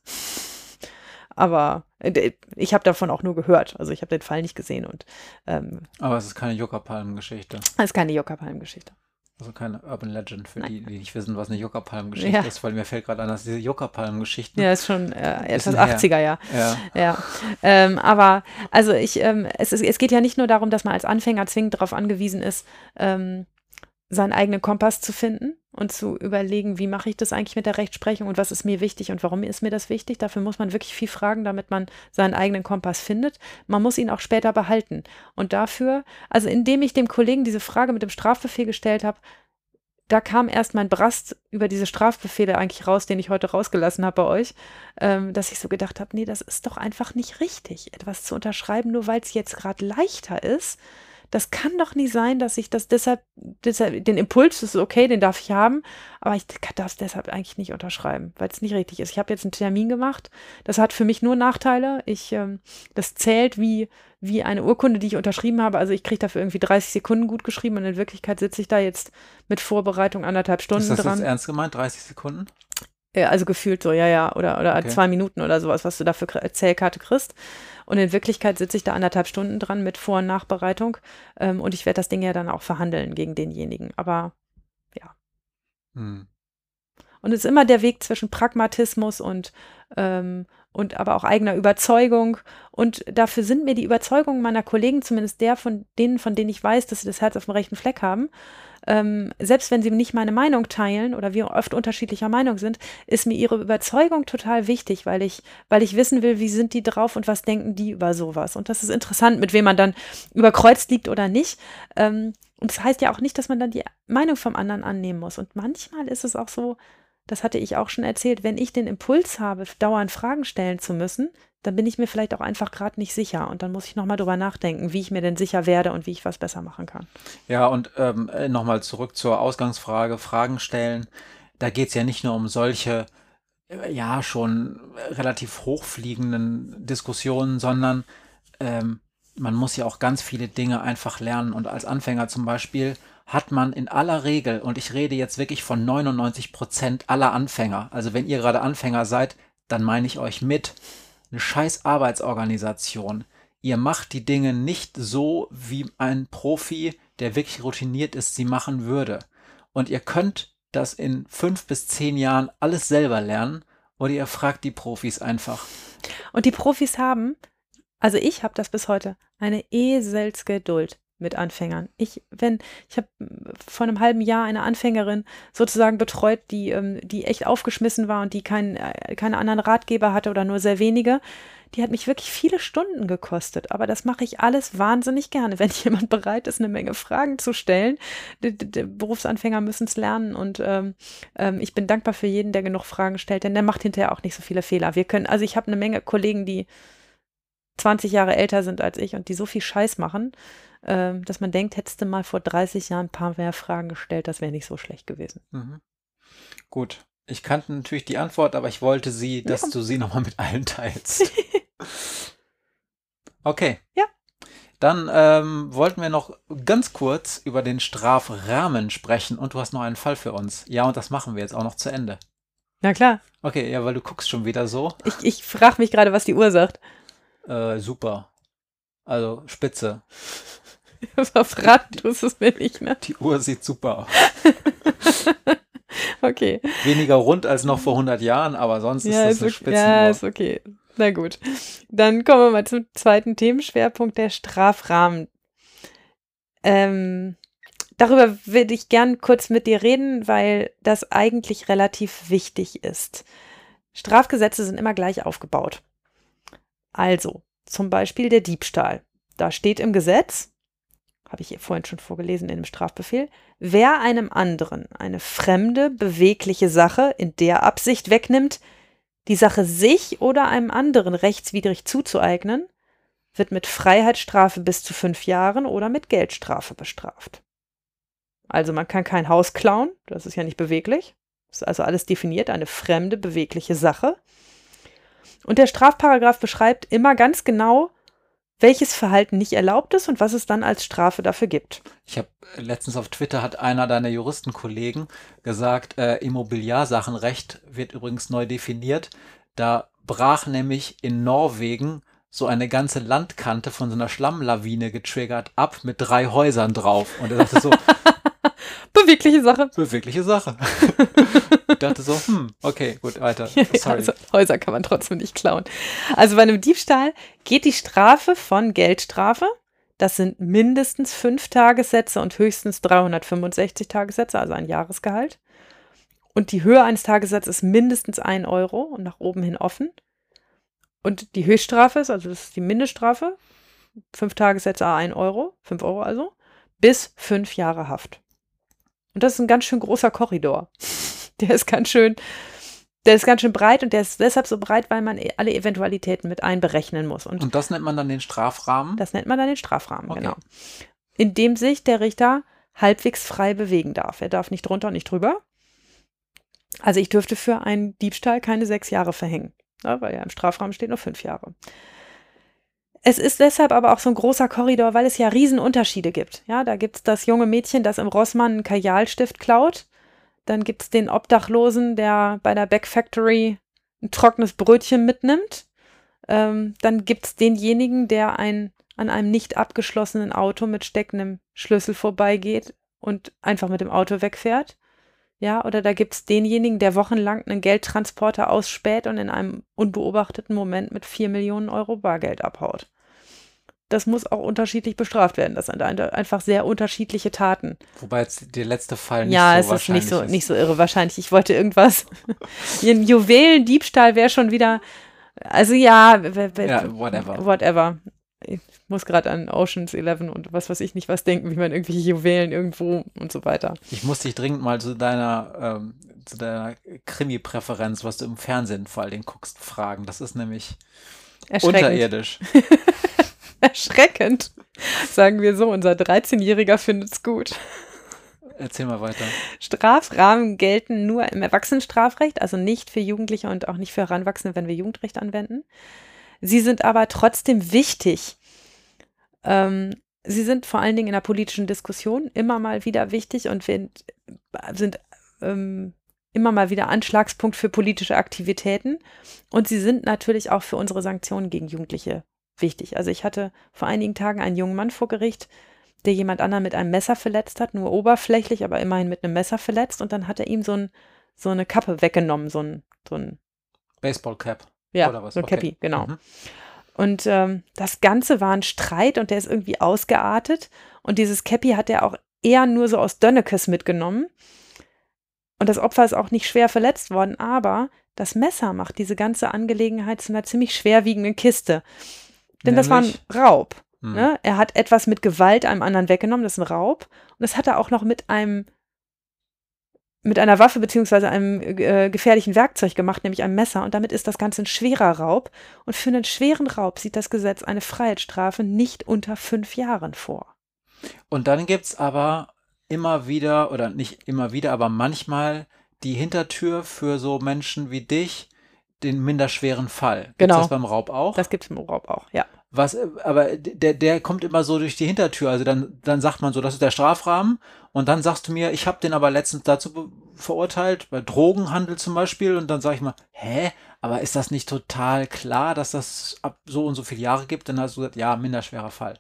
Aber äh, ich habe davon auch nur gehört. Also ich habe den Fall nicht gesehen. Und, ähm, Aber es ist keine Juckerpalmen-Geschichte. Es ist keine Juckerpalmen-Geschichte. Also keine Urban Legend für Nein. die, die nicht wissen, was eine Juckerpalmen-Geschichte ja. ist, weil mir fällt gerade an, dass diese Juckerpalmen-Geschichten. Ja, ist schon äh, etwas 80er, ja. Ja. ja. Ähm, aber also ich, ähm, es, es geht ja nicht nur darum, dass man als Anfänger zwingend darauf angewiesen ist, ähm, seinen eigenen Kompass zu finden und zu überlegen, wie mache ich das eigentlich mit der Rechtsprechung und was ist mir wichtig und warum ist mir das wichtig. Dafür muss man wirklich viel fragen, damit man seinen eigenen Kompass findet. Man muss ihn auch später behalten. Und dafür, also indem ich dem Kollegen diese Frage mit dem Strafbefehl gestellt habe, da kam erst mein Brast über diese Strafbefehle eigentlich raus, den ich heute rausgelassen habe bei euch, ähm, dass ich so gedacht habe, nee, das ist doch einfach nicht richtig, etwas zu unterschreiben, nur weil es jetzt gerade leichter ist das kann doch nie sein, dass ich das deshalb, deshalb den Impuls ist okay, den darf ich haben, aber ich darf es deshalb eigentlich nicht unterschreiben, weil es nicht richtig ist. Ich habe jetzt einen Termin gemacht, das hat für mich nur Nachteile. Ich, ähm, das zählt wie, wie eine Urkunde, die ich unterschrieben habe. Also ich kriege dafür irgendwie 30 Sekunden gut geschrieben und in Wirklichkeit sitze ich da jetzt mit Vorbereitung anderthalb Stunden dran. Ist das dran. Jetzt ernst gemeint, 30 Sekunden? Ja, also gefühlt so, ja, ja, oder, oder okay. zwei Minuten oder sowas, was du da für Zählkarte kriegst. Und in Wirklichkeit sitze ich da anderthalb Stunden dran mit Vor- und Nachbereitung. Ähm, und ich werde das Ding ja dann auch verhandeln gegen denjenigen. Aber ja. Hm. Und es ist immer der Weg zwischen Pragmatismus und, ähm, und aber auch eigener Überzeugung. Und dafür sind mir die Überzeugungen meiner Kollegen, zumindest der von denen, von denen ich weiß, dass sie das Herz auf dem rechten Fleck haben, ähm, selbst wenn sie nicht meine Meinung teilen oder wir oft unterschiedlicher Meinung sind, ist mir ihre Überzeugung total wichtig, weil ich, weil ich wissen will, wie sind die drauf und was denken die über sowas. Und das ist interessant, mit wem man dann überkreuzt liegt oder nicht. Ähm, und das heißt ja auch nicht, dass man dann die Meinung vom anderen annehmen muss. Und manchmal ist es auch so, das hatte ich auch schon erzählt, wenn ich den Impuls habe, dauernd Fragen stellen zu müssen, dann bin ich mir vielleicht auch einfach gerade nicht sicher. Und dann muss ich nochmal drüber nachdenken, wie ich mir denn sicher werde und wie ich was besser machen kann. Ja, und ähm, äh, nochmal zurück zur Ausgangsfrage, Fragen stellen. Da geht es ja nicht nur um solche, äh, ja, schon relativ hochfliegenden Diskussionen, sondern ähm, man muss ja auch ganz viele Dinge einfach lernen. Und als Anfänger zum Beispiel hat man in aller Regel, und ich rede jetzt wirklich von 99 Prozent aller Anfänger, also wenn ihr gerade Anfänger seid, dann meine ich euch mit, eine scheiß Arbeitsorganisation. Ihr macht die Dinge nicht so, wie ein Profi, der wirklich routiniert ist, sie machen würde. Und ihr könnt das in fünf bis zehn Jahren alles selber lernen oder ihr fragt die Profis einfach. Und die Profis haben, also ich habe das bis heute, eine Eselsgeduld mit Anfängern. Ich, wenn, ich habe vor einem halben Jahr eine Anfängerin sozusagen betreut, die, ähm, die echt aufgeschmissen war und die kein, äh, keine anderen Ratgeber hatte oder nur sehr wenige. Die hat mich wirklich viele Stunden gekostet, aber das mache ich alles wahnsinnig gerne, wenn jemand bereit ist, eine Menge Fragen zu stellen. Die, die Berufsanfänger müssen es lernen und ähm, ähm, ich bin dankbar für jeden, der genug Fragen stellt, denn der macht hinterher auch nicht so viele Fehler. Wir können, also ich habe eine Menge Kollegen, die 20 Jahre älter sind als ich und die so viel Scheiß machen, ähm, dass man denkt, hättest du mal vor 30 Jahren ein paar mehr Fragen gestellt, das wäre nicht so schlecht gewesen. Mhm. Gut. Ich kannte natürlich die Antwort, aber ich wollte sie, dass ja. du sie nochmal mit allen teilst. okay. Ja. Dann ähm, wollten wir noch ganz kurz über den Strafrahmen sprechen und du hast noch einen Fall für uns. Ja, und das machen wir jetzt auch noch zu Ende. Na klar. Okay, ja, weil du guckst schon wieder so. Ich, ich frage mich gerade, was die Uhr sagt. Äh, super. Also spitze. Verraten tust es mir nicht, ne? Die Uhr sieht super aus. okay. Weniger rund als noch vor 100 Jahren, aber sonst ist das ist eine okay. Spitzenuhr. Ja, ist okay. Na gut. Dann kommen wir mal zum zweiten Themenschwerpunkt, der Strafrahmen. Ähm, darüber würde ich gern kurz mit dir reden, weil das eigentlich relativ wichtig ist. Strafgesetze sind immer gleich aufgebaut. Also, zum Beispiel der Diebstahl. Da steht im Gesetz, habe ich vorhin schon vorgelesen in dem Strafbefehl, wer einem anderen eine fremde, bewegliche Sache in der Absicht wegnimmt, die Sache sich oder einem anderen rechtswidrig zuzueignen, wird mit Freiheitsstrafe bis zu fünf Jahren oder mit Geldstrafe bestraft. Also man kann kein Haus klauen, das ist ja nicht beweglich. Das ist also alles definiert, eine fremde, bewegliche Sache. Und der Strafparagraph beschreibt immer ganz genau, welches Verhalten nicht erlaubt ist und was es dann als Strafe dafür gibt. Ich habe letztens auf Twitter hat einer deiner Juristenkollegen gesagt, äh, Immobiliarsachenrecht wird übrigens neu definiert. Da brach nämlich in Norwegen so eine ganze Landkante von so einer Schlammlawine getriggert ab mit drei Häusern drauf. Und er sagte so, Bewegliche Sache. Bewegliche Sache. ich dachte so, hm, okay, gut, weiter. Sorry. Also, Häuser kann man trotzdem nicht klauen. Also bei einem Diebstahl geht die Strafe von Geldstrafe. Das sind mindestens fünf Tagessätze und höchstens 365 Tagessätze, also ein Jahresgehalt. Und die Höhe eines Tagessatzes ist mindestens ein Euro und nach oben hin offen. Und die Höchststrafe ist, also das ist die Mindeststrafe, fünf Tagessätze, ein Euro, fünf Euro also, bis fünf Jahre Haft. Und das ist ein ganz schön großer Korridor. Der ist ganz schön, der ist ganz schön breit und der ist deshalb so breit, weil man e, alle Eventualitäten mit einberechnen muss. Und, und das nennt man dann den Strafrahmen? Das nennt man dann den Strafrahmen, okay. genau. In dem sich der Richter halbwegs frei bewegen darf. Er darf nicht drunter und nicht drüber. Also ich dürfte für einen Diebstahl keine sechs Jahre verhängen, ja, weil ja im Strafrahmen steht nur fünf Jahre. Es ist deshalb aber auch so ein großer Korridor, weil es ja Riesenunterschiede gibt. Ja, da gibt es das junge Mädchen, das im Rossmann einen Kajalstift klaut. Dann gibt es den Obdachlosen, der bei der Back Factory ein trockenes Brötchen mitnimmt. Ähm, dann gibt es denjenigen, der ein, an einem nicht abgeschlossenen Auto mit steckendem Schlüssel vorbeigeht und einfach mit dem Auto wegfährt. Ja, oder da gibt es denjenigen, der wochenlang einen Geldtransporter ausspäht und in einem unbeobachteten Moment mit 4 Millionen Euro Bargeld abhaut. Das muss auch unterschiedlich bestraft werden. Das sind einfach sehr unterschiedliche Taten. Wobei jetzt der letzte Fall nicht ja, so es ist nicht so, ist. nicht so irre wahrscheinlich. Ich wollte irgendwas. Ein Juwelendiebstahl wäre schon wieder. Also ja, ja whatever. Whatever. Ich muss gerade an Oceans 11 und was weiß ich nicht was denken, wie man irgendwelche Juwelen irgendwo und so weiter. Ich muss dich dringend mal zu deiner, ähm, zu deiner Krimi-Präferenz, was du im Fernsehen vor allen Dingen guckst, fragen. Das ist nämlich unterirdisch. Erschreckend. Sagen wir so, unser 13-Jähriger findet es gut. Erzähl mal weiter. Strafrahmen gelten nur im Erwachsenenstrafrecht, also nicht für Jugendliche und auch nicht für Heranwachsende, wenn wir Jugendrecht anwenden. Sie sind aber trotzdem wichtig. Ähm, sie sind vor allen Dingen in der politischen Diskussion immer mal wieder wichtig und sind, sind ähm, immer mal wieder Anschlagspunkt für politische Aktivitäten. Und sie sind natürlich auch für unsere Sanktionen gegen Jugendliche wichtig. Also ich hatte vor einigen Tagen einen jungen Mann vor Gericht, der jemand anderen mit einem Messer verletzt hat, nur oberflächlich, aber immerhin mit einem Messer verletzt. Und dann hat er ihm so, ein, so eine Kappe weggenommen, so ein, so ein Baseball-Cap. Ja, oder was? so ein okay. Cappy, genau. Mhm. Und ähm, das Ganze war ein Streit und der ist irgendwie ausgeartet. Und dieses Cappy hat er auch eher nur so aus Dönnekes mitgenommen. Und das Opfer ist auch nicht schwer verletzt worden, aber das Messer macht diese ganze Angelegenheit zu einer ziemlich schwerwiegenden Kiste. Denn Nämlich? das war ein Raub. Hm. Ne? Er hat etwas mit Gewalt einem anderen weggenommen, das ist ein Raub. Und das hat er auch noch mit einem mit einer Waffe beziehungsweise einem äh, gefährlichen Werkzeug gemacht, nämlich einem Messer. Und damit ist das Ganze ein schwerer Raub. Und für einen schweren Raub sieht das Gesetz eine Freiheitsstrafe nicht unter fünf Jahren vor. Und dann gibt es aber immer wieder, oder nicht immer wieder, aber manchmal die Hintertür für so Menschen wie dich, den minderschweren Fall. Gibt's genau. das beim Raub auch? Das gibt es beim Raub auch, ja. Was, aber der, der kommt immer so durch die Hintertür. Also dann, dann sagt man so, das ist der Strafrahmen. Und dann sagst du mir, ich habe den aber letztens dazu verurteilt, bei Drogenhandel zum Beispiel. Und dann sage ich mal, hä? Aber ist das nicht total klar, dass das ab so und so viele Jahre gibt? Dann hast du gesagt, ja, minderschwerer Fall.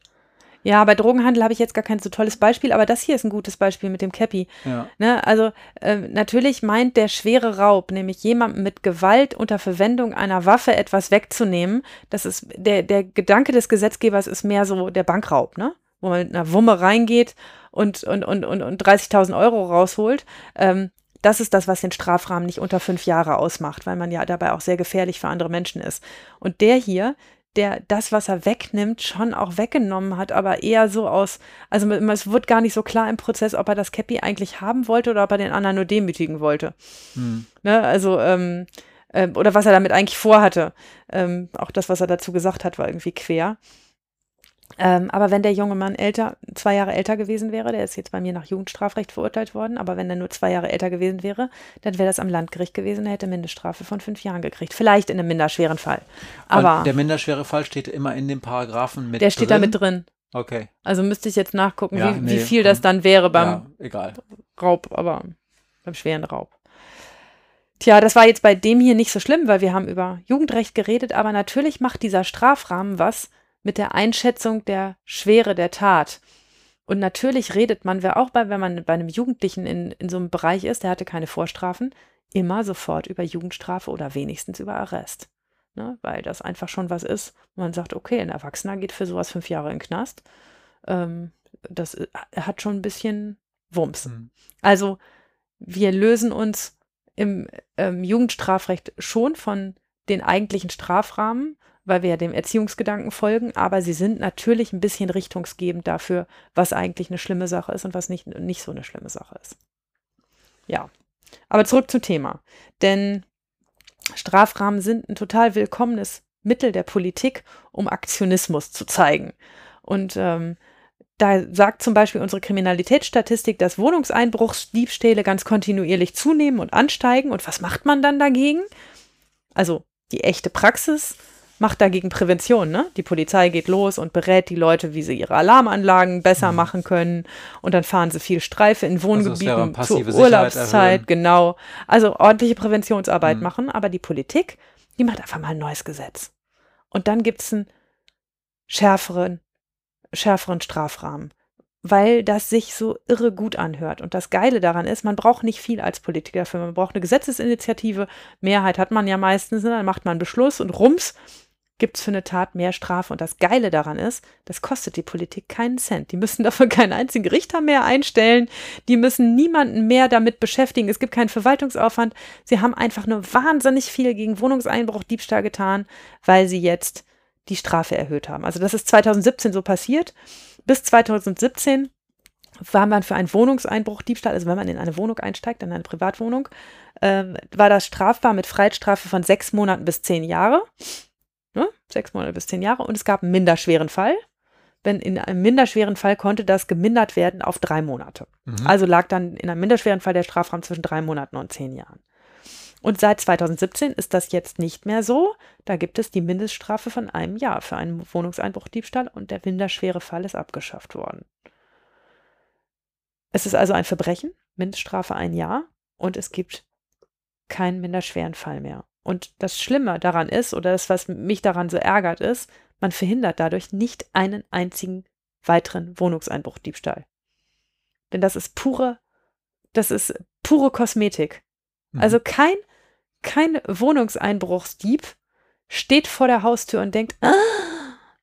Ja, bei Drogenhandel habe ich jetzt gar kein so tolles Beispiel, aber das hier ist ein gutes Beispiel mit dem Cappy. Ja. Ne, also äh, natürlich meint der schwere Raub, nämlich jemandem mit Gewalt unter Verwendung einer Waffe etwas wegzunehmen. Das ist der, der Gedanke des Gesetzgebers ist mehr so der Bankraub, ne? Wo man mit einer Wumme reingeht und, und, und, und, und 30.000 Euro rausholt. Ähm, das ist das, was den Strafrahmen nicht unter fünf Jahre ausmacht, weil man ja dabei auch sehr gefährlich für andere Menschen ist. Und der hier, der das, was er wegnimmt, schon auch weggenommen hat, aber eher so aus, also es wird gar nicht so klar im Prozess, ob er das Cappy eigentlich haben wollte oder ob er den anderen nur demütigen wollte. Hm. Ne, also, ähm, äh, oder was er damit eigentlich vorhatte. Ähm, auch das, was er dazu gesagt hat, war irgendwie quer. Ähm, aber wenn der junge Mann älter, zwei Jahre älter gewesen wäre, der ist jetzt bei mir nach Jugendstrafrecht verurteilt worden, aber wenn er nur zwei Jahre älter gewesen wäre, dann wäre das am Landgericht gewesen, er hätte Mindeststrafe von fünf Jahren gekriegt. Vielleicht in einem minderschweren Fall. Aber Und der minderschwere Fall steht immer in den Paragraphen mit Der steht drin? da mit drin. Okay. Also müsste ich jetzt nachgucken, ja, wie, nee, wie, viel das dann wäre beim ja. Raub, aber beim schweren Raub. Tja, das war jetzt bei dem hier nicht so schlimm, weil wir haben über Jugendrecht geredet, aber natürlich macht dieser Strafrahmen was mit der Einschätzung der Schwere der Tat. Und natürlich redet man, wer auch bei, wenn man bei einem Jugendlichen in, in so einem Bereich ist, der hatte keine Vorstrafen, immer sofort über Jugendstrafe oder wenigstens über Arrest. Ne? Weil das einfach schon was ist. Man sagt, okay, ein Erwachsener geht für sowas fünf Jahre in den Knast. Ähm, das äh, hat schon ein bisschen Wumms. Mhm. Also wir lösen uns im ähm, Jugendstrafrecht schon von den eigentlichen Strafrahmen weil wir ja dem Erziehungsgedanken folgen, aber sie sind natürlich ein bisschen richtungsgebend dafür, was eigentlich eine schlimme Sache ist und was nicht, nicht so eine schlimme Sache ist. Ja, aber zurück zum Thema. Denn Strafrahmen sind ein total willkommenes Mittel der Politik, um Aktionismus zu zeigen. Und ähm, da sagt zum Beispiel unsere Kriminalitätsstatistik, dass Wohnungseinbruchsdiebstähle ganz kontinuierlich zunehmen und ansteigen. Und was macht man dann dagegen? Also die echte Praxis macht dagegen Prävention. Ne? Die Polizei geht los und berät die Leute, wie sie ihre Alarmanlagen besser mhm. machen können. Und dann fahren sie viel Streife in also Wohngebieten also zur Urlaubszeit. Genau. Also ordentliche Präventionsarbeit mhm. machen. Aber die Politik, die macht einfach mal ein neues Gesetz. Und dann gibt es einen schärferen, schärferen Strafrahmen. weil das sich so irre gut anhört. Und das Geile daran ist, man braucht nicht viel als Politiker dafür. Man braucht eine Gesetzesinitiative. Mehrheit hat man ja meistens, ne? dann macht man einen Beschluss und rums gibt es für eine Tat mehr Strafe. Und das Geile daran ist, das kostet die Politik keinen Cent. Die müssen dafür keinen einzigen Richter mehr einstellen. Die müssen niemanden mehr damit beschäftigen. Es gibt keinen Verwaltungsaufwand. Sie haben einfach nur wahnsinnig viel gegen Wohnungseinbruch, Diebstahl getan, weil sie jetzt die Strafe erhöht haben. Also das ist 2017 so passiert. Bis 2017 war man für einen Wohnungseinbruch, Diebstahl, also wenn man in eine Wohnung einsteigt, in eine Privatwohnung, äh, war das strafbar mit Freiheitsstrafe von sechs Monaten bis zehn Jahre. Sechs Monate bis zehn Jahre. Und es gab einen minderschweren Fall. Wenn in einem minderschweren Fall konnte das gemindert werden auf drei Monate. Mhm. Also lag dann in einem minderschweren Fall der Strafraum zwischen drei Monaten und zehn Jahren. Und seit 2017 ist das jetzt nicht mehr so. Da gibt es die Mindeststrafe von einem Jahr für einen Wohnungseinbruchdiebstahl und der minderschwere Fall ist abgeschafft worden. Es ist also ein Verbrechen, Mindeststrafe ein Jahr und es gibt keinen minderschweren Fall mehr. Und das Schlimme daran ist, oder das, was mich daran so ärgert, ist, man verhindert dadurch nicht einen einzigen weiteren Wohnungseinbruchdiebstahl. Denn das ist pure, das ist pure Kosmetik. Mhm. Also kein, kein Wohnungseinbruchsdieb steht vor der Haustür und denkt, ah,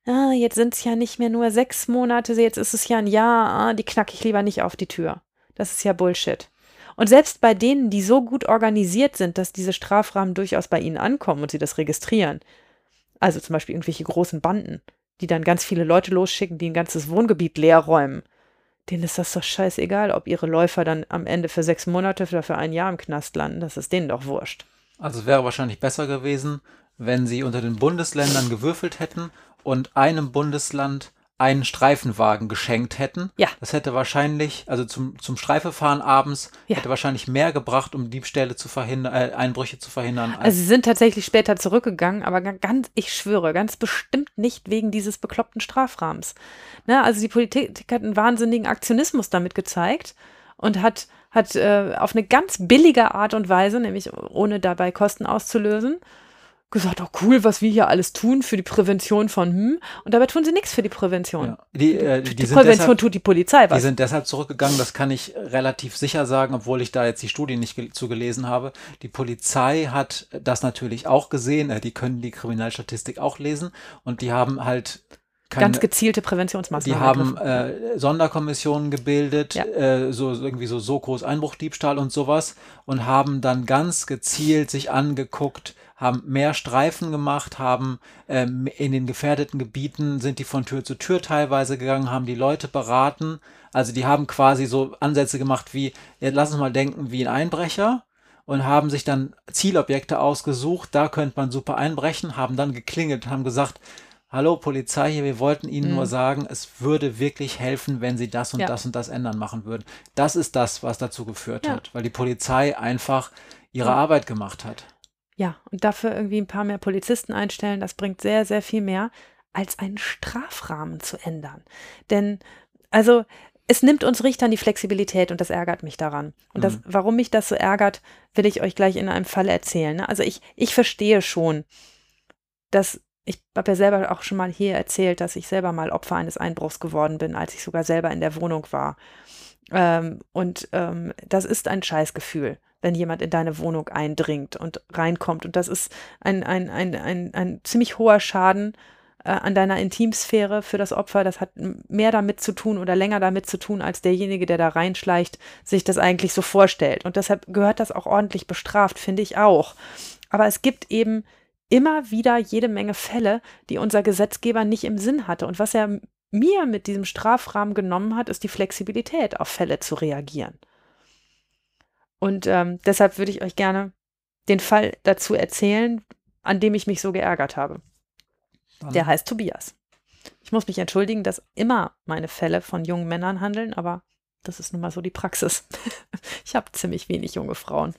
ah jetzt sind es ja nicht mehr nur sechs Monate, jetzt ist es ja ein Jahr, ah, die knacke ich lieber nicht auf die Tür. Das ist ja Bullshit. Und selbst bei denen, die so gut organisiert sind, dass diese Strafrahmen durchaus bei ihnen ankommen und sie das registrieren, also zum Beispiel irgendwelche großen Banden, die dann ganz viele Leute losschicken, die ein ganzes Wohngebiet leer räumen, denen ist das doch scheißegal, ob ihre Läufer dann am Ende für sechs Monate oder für ein Jahr im Knast landen. Das ist denen doch wurscht. Also es wäre wahrscheinlich besser gewesen, wenn sie unter den Bundesländern gewürfelt hätten und einem Bundesland einen Streifenwagen geschenkt hätten. Ja. Das hätte wahrscheinlich, also zum, zum Streifefahren abends, ja. hätte wahrscheinlich mehr gebracht, um Diebstähle zu verhindern, äh, Einbrüche zu verhindern. Also sie sind tatsächlich später zurückgegangen, aber ganz, ich schwöre, ganz bestimmt nicht wegen dieses bekloppten Strafrahmens. Ne, also die Politik hat einen wahnsinnigen Aktionismus damit gezeigt und hat, hat äh, auf eine ganz billige Art und Weise, nämlich ohne dabei Kosten auszulösen, gesagt, oh cool, was wir hier alles tun für die Prävention von hm. Und dabei tun sie nichts für die Prävention. Ja. Die, äh, die, die Prävention deshalb, tut die Polizei was. Die sind deshalb zurückgegangen, das kann ich relativ sicher sagen, obwohl ich da jetzt die Studie nicht zu gelesen habe. Die Polizei hat das natürlich auch gesehen, äh, die können die Kriminalstatistik auch lesen und die haben halt keine, ganz gezielte Präventionsmaßnahmen. Die haben äh, Sonderkommissionen gebildet, ja. äh, so irgendwie so Sokos Einbruchdiebstahl und sowas und haben dann ganz gezielt sich angeguckt, haben mehr Streifen gemacht, haben ähm, in den gefährdeten Gebieten sind die von Tür zu Tür teilweise gegangen, haben die Leute beraten. Also die haben quasi so Ansätze gemacht wie, ja, lass uns mal denken, wie ein Einbrecher und haben sich dann Zielobjekte ausgesucht, da könnte man super einbrechen, haben dann geklingelt, haben gesagt, Hallo Polizei hier, wir wollten Ihnen mhm. nur sagen, es würde wirklich helfen, wenn Sie das und ja. das und das ändern machen würden. Das ist das, was dazu geführt ja. hat, weil die Polizei einfach ihre ja. Arbeit gemacht hat. Ja, und dafür irgendwie ein paar mehr Polizisten einstellen, das bringt sehr, sehr viel mehr, als einen Strafrahmen zu ändern. Denn, also, es nimmt uns Richtern die Flexibilität und das ärgert mich daran. Und das, mhm. warum mich das so ärgert, will ich euch gleich in einem Fall erzählen. Ne? Also ich, ich verstehe schon, dass ich habe ja selber auch schon mal hier erzählt, dass ich selber mal Opfer eines Einbruchs geworden bin, als ich sogar selber in der Wohnung war. Ähm, und ähm, das ist ein Scheißgefühl wenn jemand in deine Wohnung eindringt und reinkommt. Und das ist ein, ein, ein, ein, ein ziemlich hoher Schaden äh, an deiner Intimsphäre für das Opfer. Das hat mehr damit zu tun oder länger damit zu tun, als derjenige, der da reinschleicht, sich das eigentlich so vorstellt. Und deshalb gehört das auch ordentlich bestraft, finde ich auch. Aber es gibt eben immer wieder jede Menge Fälle, die unser Gesetzgeber nicht im Sinn hatte. Und was er mir mit diesem Strafrahmen genommen hat, ist die Flexibilität, auf Fälle zu reagieren. Und ähm, deshalb würde ich euch gerne den Fall dazu erzählen, an dem ich mich so geärgert habe. Dann. Der heißt Tobias. Ich muss mich entschuldigen, dass immer meine Fälle von jungen Männern handeln, aber das ist nun mal so die Praxis. ich habe ziemlich wenig junge Frauen.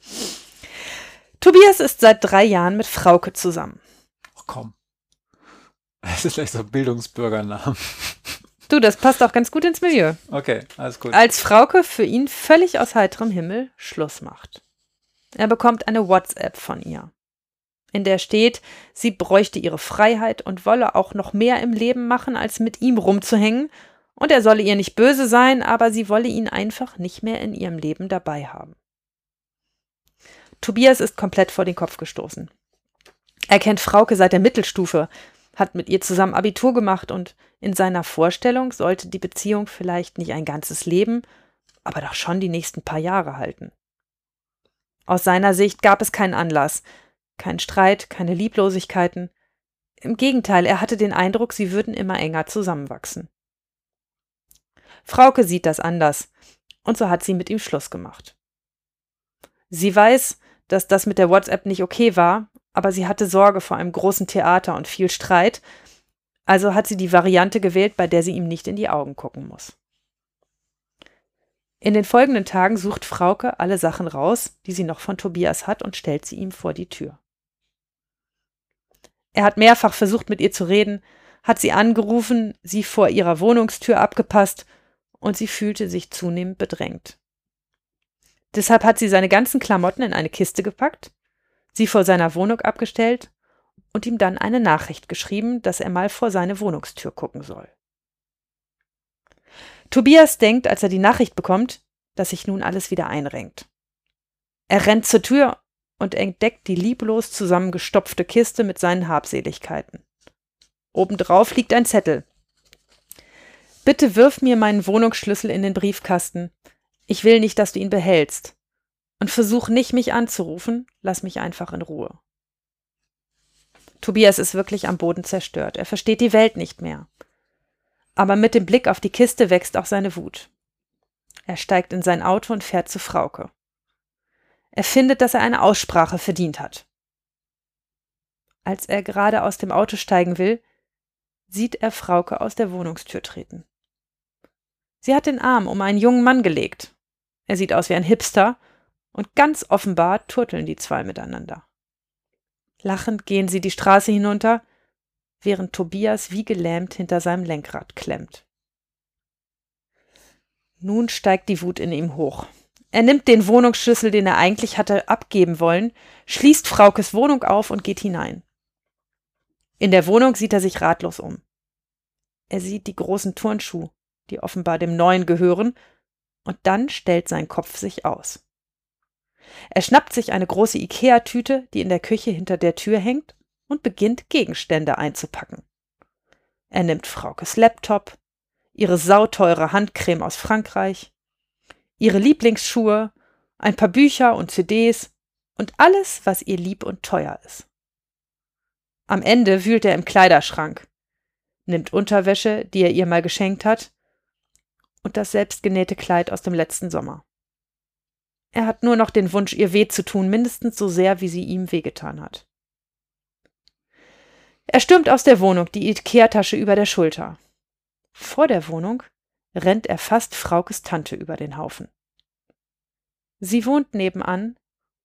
Tobias ist seit drei Jahren mit Frauke zusammen. Ach komm. Das ist gleich so ein Bildungsbürgernamen. Du, das passt auch ganz gut ins Milieu. Okay, alles gut. Als Frauke für ihn völlig aus heiterem Himmel Schluss macht. Er bekommt eine WhatsApp von ihr, in der steht, sie bräuchte ihre Freiheit und wolle auch noch mehr im Leben machen, als mit ihm rumzuhängen Und er solle ihr nicht böse sein, aber sie wolle ihn einfach nicht mehr in ihrem Leben dabei haben. Tobias ist komplett vor den Kopf gestoßen. Er kennt Frauke seit der Mittelstufe, hat mit ihr zusammen Abitur gemacht und in seiner Vorstellung sollte die Beziehung vielleicht nicht ein ganzes Leben, aber doch schon die nächsten paar Jahre halten. Aus seiner Sicht gab es keinen Anlass, keinen Streit, keine Lieblosigkeiten. Im Gegenteil, er hatte den Eindruck, sie würden immer enger zusammenwachsen. Frauke sieht das anders, und so hat sie mit ihm Schluss gemacht. Sie weiß, dass das mit der WhatsApp nicht okay war, aber sie hatte Sorge vor einem großen Theater und viel Streit, also hat sie die Variante gewählt, bei der sie ihm nicht in die Augen gucken muss. In den folgenden Tagen sucht Frauke alle Sachen raus, die sie noch von Tobias hat, und stellt sie ihm vor die Tür. Er hat mehrfach versucht, mit ihr zu reden, hat sie angerufen, sie vor ihrer Wohnungstür abgepasst, und sie fühlte sich zunehmend bedrängt. Deshalb hat sie seine ganzen Klamotten in eine Kiste gepackt, sie vor seiner Wohnung abgestellt und ihm dann eine Nachricht geschrieben, dass er mal vor seine Wohnungstür gucken soll. Tobias denkt, als er die Nachricht bekommt, dass sich nun alles wieder einrenkt. Er rennt zur Tür und entdeckt die lieblos zusammengestopfte Kiste mit seinen Habseligkeiten. Obendrauf liegt ein Zettel. Bitte wirf mir meinen Wohnungsschlüssel in den Briefkasten. Ich will nicht, dass du ihn behältst. Und versuch nicht, mich anzurufen, lass mich einfach in Ruhe. Tobias ist wirklich am Boden zerstört. Er versteht die Welt nicht mehr. Aber mit dem Blick auf die Kiste wächst auch seine Wut. Er steigt in sein Auto und fährt zu Frauke. Er findet, dass er eine Aussprache verdient hat. Als er gerade aus dem Auto steigen will, sieht er Frauke aus der Wohnungstür treten. Sie hat den Arm um einen jungen Mann gelegt. Er sieht aus wie ein Hipster, und ganz offenbar turteln die zwei miteinander. Lachend gehen sie die Straße hinunter, während Tobias wie gelähmt hinter seinem Lenkrad klemmt. Nun steigt die Wut in ihm hoch. Er nimmt den Wohnungsschlüssel, den er eigentlich hatte abgeben wollen, schließt Fraukes Wohnung auf und geht hinein. In der Wohnung sieht er sich ratlos um. Er sieht die großen Turnschuhe, die offenbar dem Neuen gehören, und dann stellt sein Kopf sich aus. Er schnappt sich eine große Ikea-Tüte, die in der Küche hinter der Tür hängt, und beginnt Gegenstände einzupacken. Er nimmt Fraukes Laptop, ihre sauteure Handcreme aus Frankreich, ihre Lieblingsschuhe, ein paar Bücher und CDs und alles, was ihr lieb und teuer ist. Am Ende wühlt er im Kleiderschrank, nimmt Unterwäsche, die er ihr mal geschenkt hat, und das selbstgenähte Kleid aus dem letzten Sommer. Er hat nur noch den Wunsch, ihr weh zu tun, mindestens so sehr, wie sie ihm wehgetan hat. Er stürmt aus der Wohnung, die Ikea-Tasche über der Schulter. Vor der Wohnung rennt er fast Fraukes Tante über den Haufen. Sie wohnt nebenan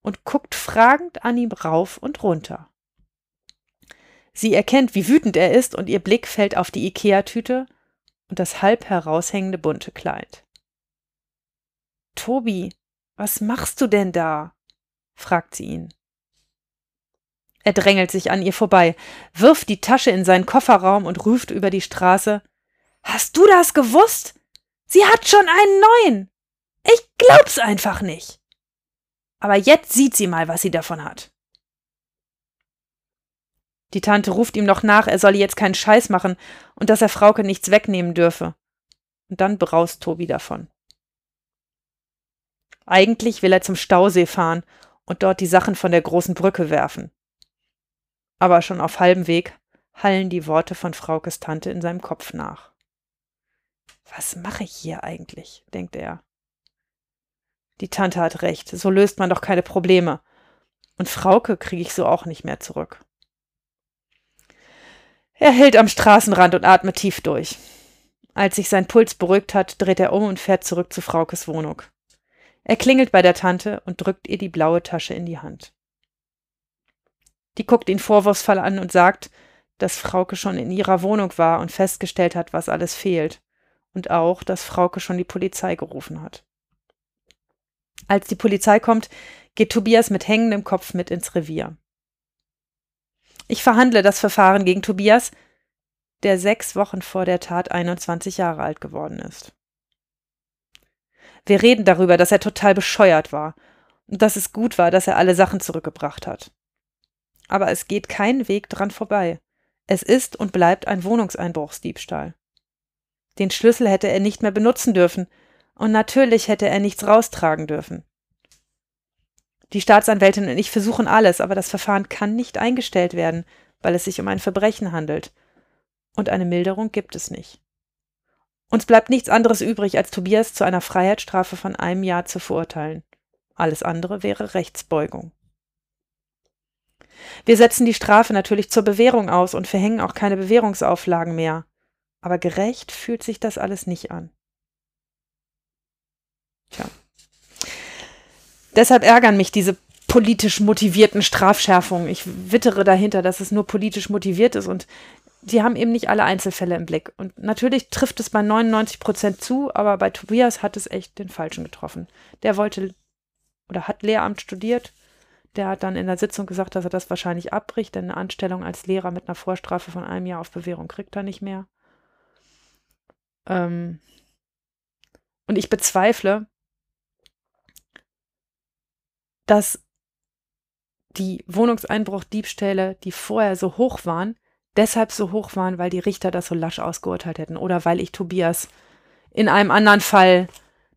und guckt fragend an ihm rauf und runter. Sie erkennt, wie wütend er ist, und ihr Blick fällt auf die Ikea-Tüte und das halb heraushängende bunte Kleid. Tobi, was machst du denn da? fragt sie ihn. Er drängelt sich an ihr vorbei, wirft die Tasche in seinen Kofferraum und ruft über die Straße Hast du das gewusst? Sie hat schon einen neuen. Ich glaub's einfach nicht. Aber jetzt sieht sie mal, was sie davon hat. Die Tante ruft ihm noch nach, er solle jetzt keinen Scheiß machen und dass er Frauke nichts wegnehmen dürfe. Und dann braust Tobi davon. Eigentlich will er zum Stausee fahren und dort die Sachen von der großen Brücke werfen. Aber schon auf halbem Weg hallen die Worte von Fraukes Tante in seinem Kopf nach. Was mache ich hier eigentlich? denkt er. Die Tante hat recht, so löst man doch keine Probleme. Und Frauke kriege ich so auch nicht mehr zurück. Er hält am Straßenrand und atmet tief durch. Als sich sein Puls beruhigt hat, dreht er um und fährt zurück zu Fraukes Wohnung. Er klingelt bei der Tante und drückt ihr die blaue Tasche in die Hand. Die guckt ihn vorwurfsvoll an und sagt, dass Frauke schon in ihrer Wohnung war und festgestellt hat, was alles fehlt und auch, dass Frauke schon die Polizei gerufen hat. Als die Polizei kommt, geht Tobias mit hängendem Kopf mit ins Revier. Ich verhandle das Verfahren gegen Tobias. der sechs Wochen vor der Tat 21 Jahre alt geworden ist. Wir reden darüber, dass er total bescheuert war und dass es gut war, dass er alle Sachen zurückgebracht hat. Aber es geht kein Weg dran vorbei. Es ist und bleibt ein Wohnungseinbruchsdiebstahl. Den Schlüssel hätte er nicht mehr benutzen dürfen, und natürlich hätte er nichts raustragen dürfen. Die Staatsanwältin und ich versuchen alles, aber das Verfahren kann nicht eingestellt werden, weil es sich um ein Verbrechen handelt. Und eine Milderung gibt es nicht. Uns bleibt nichts anderes übrig, als Tobias zu einer Freiheitsstrafe von einem Jahr zu verurteilen. Alles andere wäre Rechtsbeugung. Wir setzen die Strafe natürlich zur Bewährung aus und verhängen auch keine Bewährungsauflagen mehr. Aber gerecht fühlt sich das alles nicht an. Tja. Deshalb ärgern mich diese politisch motivierten Strafschärfungen. Ich wittere dahinter, dass es nur politisch motiviert ist und die haben eben nicht alle Einzelfälle im Blick. Und natürlich trifft es bei 99 Prozent zu, aber bei Tobias hat es echt den Falschen getroffen. Der wollte oder hat Lehramt studiert. Der hat dann in der Sitzung gesagt, dass er das wahrscheinlich abbricht, denn eine Anstellung als Lehrer mit einer Vorstrafe von einem Jahr auf Bewährung kriegt er nicht mehr. Ähm und ich bezweifle, dass die Wohnungseinbruchdiebstähle, die vorher so hoch waren, deshalb so hoch waren, weil die Richter das so lasch ausgeurteilt hätten oder weil ich Tobias in einem anderen Fall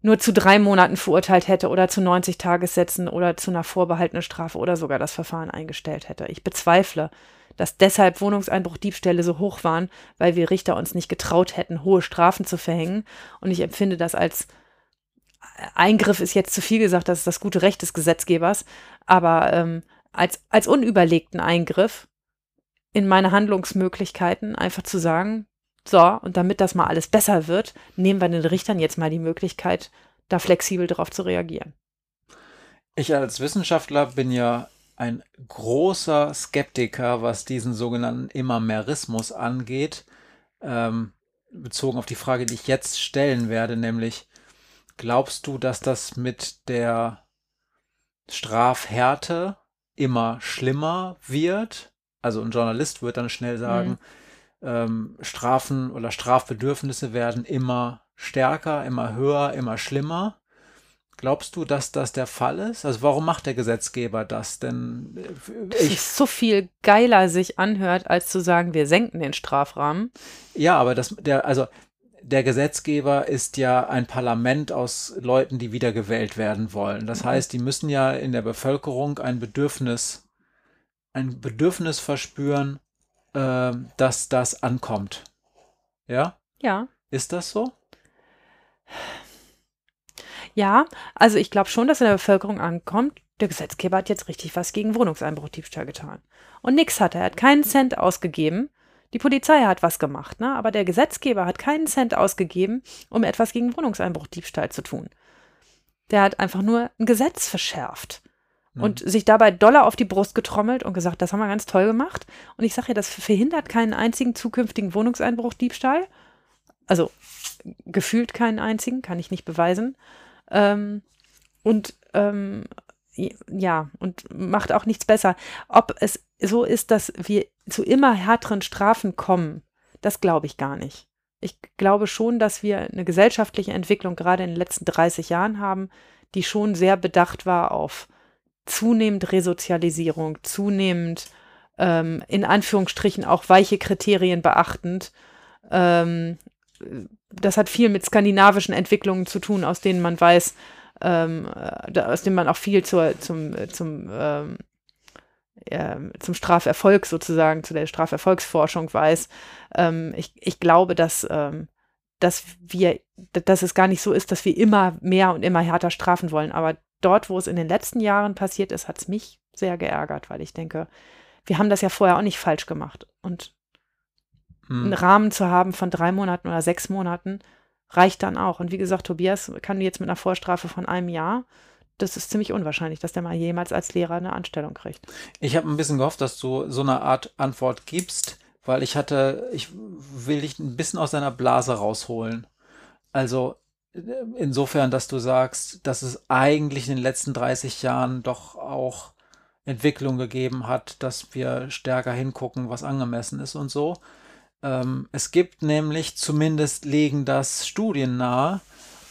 nur zu drei Monaten verurteilt hätte oder zu 90 Tagessätzen oder zu einer vorbehaltenen Strafe oder sogar das Verfahren eingestellt hätte. Ich bezweifle, dass deshalb Wohnungseinbruchdiebstähle so hoch waren, weil wir Richter uns nicht getraut hätten, hohe Strafen zu verhängen. Und ich empfinde das als Eingriff ist jetzt zu viel gesagt, das ist das gute Recht des Gesetzgebers, aber ähm, als, als unüberlegten Eingriff in meine Handlungsmöglichkeiten einfach zu sagen, so, und damit das mal alles besser wird, nehmen wir den Richtern jetzt mal die Möglichkeit, da flexibel darauf zu reagieren. Ich als Wissenschaftler bin ja ein großer Skeptiker, was diesen sogenannten Immermerismus angeht, ähm, bezogen auf die Frage, die ich jetzt stellen werde, nämlich Glaubst du, dass das mit der Strafhärte immer schlimmer wird? Also ein Journalist wird dann schnell sagen, mhm. ähm, Strafen oder Strafbedürfnisse werden immer stärker, immer höher, immer schlimmer. Glaubst du, dass das der Fall ist? Also warum macht der Gesetzgeber das? Denn äh, ich es so viel geiler sich anhört, als zu sagen, wir senken den Strafrahmen. Ja, aber das der also der Gesetzgeber ist ja ein Parlament aus Leuten, die wiedergewählt werden wollen. Das mhm. heißt, die müssen ja in der Bevölkerung ein Bedürfnis, ein Bedürfnis verspüren, äh, dass das ankommt. Ja? Ja. Ist das so? Ja, also ich glaube schon, dass in der Bevölkerung ankommt, der Gesetzgeber hat jetzt richtig was gegen Wohnungseinbruchdiebstahl getan. Und nix hat er. Er hat keinen Cent ausgegeben die Polizei hat was gemacht, ne? aber der Gesetzgeber hat keinen Cent ausgegeben, um etwas gegen Wohnungseinbruchdiebstahl zu tun. Der hat einfach nur ein Gesetz verschärft und sich dabei doller auf die Brust getrommelt und gesagt, das haben wir ganz toll gemacht. Und ich sage ja, das verhindert keinen einzigen zukünftigen Wohnungseinbruchdiebstahl. Also gefühlt keinen einzigen, kann ich nicht beweisen. Ähm, und ähm, ja, und macht auch nichts besser. Ob es so ist, dass wir zu immer härteren Strafen kommen, das glaube ich gar nicht. Ich glaube schon, dass wir eine gesellschaftliche Entwicklung gerade in den letzten 30 Jahren haben, die schon sehr bedacht war auf zunehmend Resozialisierung, zunehmend ähm, in Anführungsstrichen auch weiche Kriterien beachtend. Ähm, das hat viel mit skandinavischen Entwicklungen zu tun, aus denen man weiß, ähm, äh, aus denen man auch viel zur, zum, zum ähm, äh, zum Straferfolg sozusagen, zu der Straferfolgsforschung weiß. Ähm, ich, ich glaube, dass, ähm, dass wir, dass es gar nicht so ist, dass wir immer mehr und immer härter strafen wollen. Aber dort, wo es in den letzten Jahren passiert ist, hat es mich sehr geärgert, weil ich denke, wir haben das ja vorher auch nicht falsch gemacht. Und hm. einen Rahmen zu haben von drei Monaten oder sechs Monaten reicht dann auch. Und wie gesagt, Tobias kann jetzt mit einer Vorstrafe von einem Jahr das ist ziemlich unwahrscheinlich, dass der mal jemals als Lehrer eine Anstellung kriegt. Ich habe ein bisschen gehofft, dass du so eine Art Antwort gibst, weil ich hatte, ich will dich ein bisschen aus deiner Blase rausholen. Also insofern, dass du sagst, dass es eigentlich in den letzten 30 Jahren doch auch Entwicklung gegeben hat, dass wir stärker hingucken, was angemessen ist und so. Ähm, es gibt nämlich, zumindest legen das Studien nahe,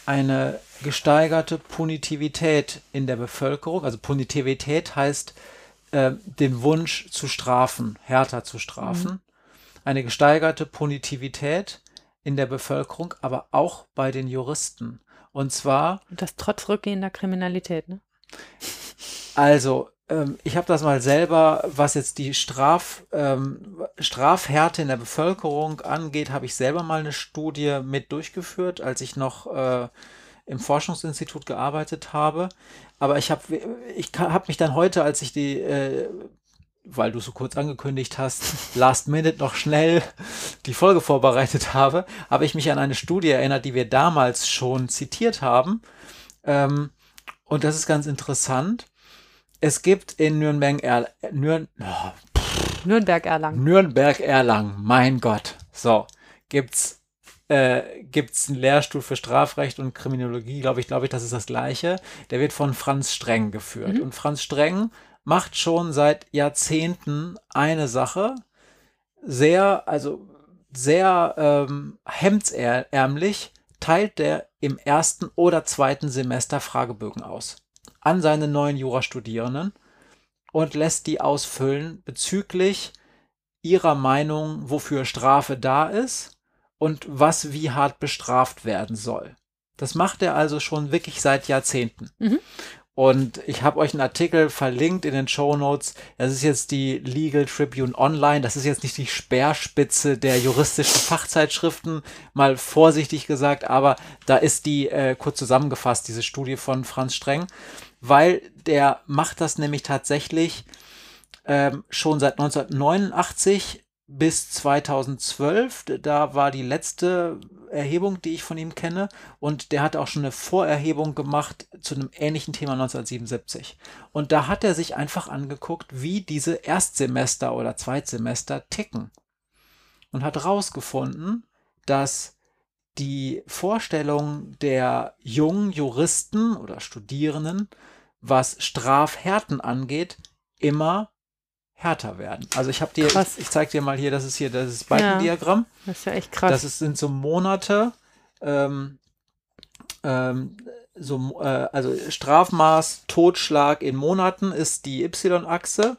eine gesteigerte Punitivität in der Bevölkerung. Also Punitivität heißt äh, den Wunsch zu strafen, härter zu strafen. Mhm. Eine gesteigerte Punitivität in der Bevölkerung, aber auch bei den Juristen. Und zwar. Und das trotz rückgehender Kriminalität, ne? Also, ähm, ich habe das mal selber, was jetzt die Straf, ähm, Strafhärte in der Bevölkerung angeht, habe ich selber mal eine Studie mit durchgeführt, als ich noch äh, im Forschungsinstitut gearbeitet habe. Aber ich habe ich hab mich dann heute, als ich die, äh, weil du so kurz angekündigt hast, last minute noch schnell die Folge vorbereitet habe, habe ich mich an eine Studie erinnert, die wir damals schon zitiert haben. Ähm, und das ist ganz interessant. Es gibt in Nürnberg, Erl Nürn oh, Nürnberg Erlangen. Nürnberg Erlangen, mein Gott. So, gibt's äh, gibt es einen Lehrstuhl für Strafrecht und Kriminologie, glaube ich, glaube ich, das ist das gleiche. Der wird von Franz Streng geführt. Mhm. Und Franz Streng macht schon seit Jahrzehnten eine Sache, sehr, also sehr ähm, hemdsärmlich, teilt der im ersten oder zweiten Semester Fragebögen aus an seine neuen Jurastudierenden und lässt die ausfüllen bezüglich ihrer Meinung, wofür Strafe da ist und was wie hart bestraft werden soll. Das macht er also schon wirklich seit Jahrzehnten. Mhm. Und ich habe euch einen Artikel verlinkt in den Show Notes. Das ist jetzt die Legal Tribune Online. Das ist jetzt nicht die Speerspitze der juristischen Fachzeitschriften, mal vorsichtig gesagt, aber da ist die äh, kurz zusammengefasst, diese Studie von Franz Streng, weil der macht das nämlich tatsächlich ähm, schon seit 1989 bis 2012. Da war die letzte Erhebung, die ich von ihm kenne. Und der hat auch schon eine Vorerhebung gemacht zu einem ähnlichen Thema 1977. Und da hat er sich einfach angeguckt, wie diese Erstsemester oder Zweitsemester ticken. Und hat herausgefunden, dass die Vorstellung der jungen Juristen oder Studierenden, was Strafhärten angeht, immer härter werden. Also ich habe dir, krass. ich, ich zeige dir mal hier, das ist hier das Balkendiagramm. Ja, das ist ja echt krass. Das ist, sind so Monate, ähm, ähm, so, äh, also Strafmaß, Totschlag in Monaten ist die Y-Achse.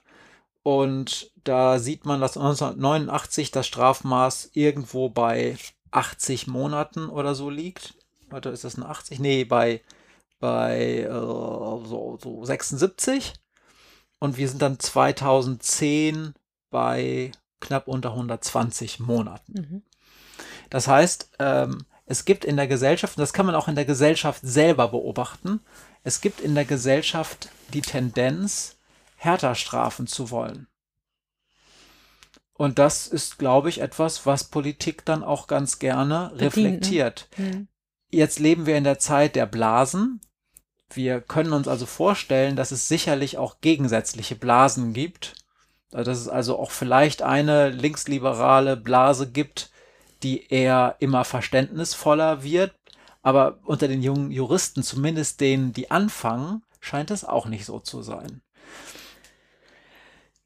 Und da sieht man, dass 1989 das Strafmaß irgendwo bei 80 Monaten oder so liegt. Warte, ist das eine 80? Nee, bei, bei äh, so, so 76 und wir sind dann 2010 bei knapp unter 120 Monaten. Mhm. Das heißt, ähm, es gibt in der Gesellschaft, und das kann man auch in der Gesellschaft selber beobachten, es gibt in der Gesellschaft die Tendenz, härter strafen zu wollen. Und das ist, glaube ich, etwas, was Politik dann auch ganz gerne Bedient, ne? reflektiert. Ne? Mhm. Jetzt leben wir in der Zeit der Blasen. Wir können uns also vorstellen, dass es sicherlich auch gegensätzliche Blasen gibt. Dass es also auch vielleicht eine linksliberale Blase gibt, die eher immer verständnisvoller wird. Aber unter den jungen Juristen, zumindest denen, die anfangen, scheint es auch nicht so zu sein.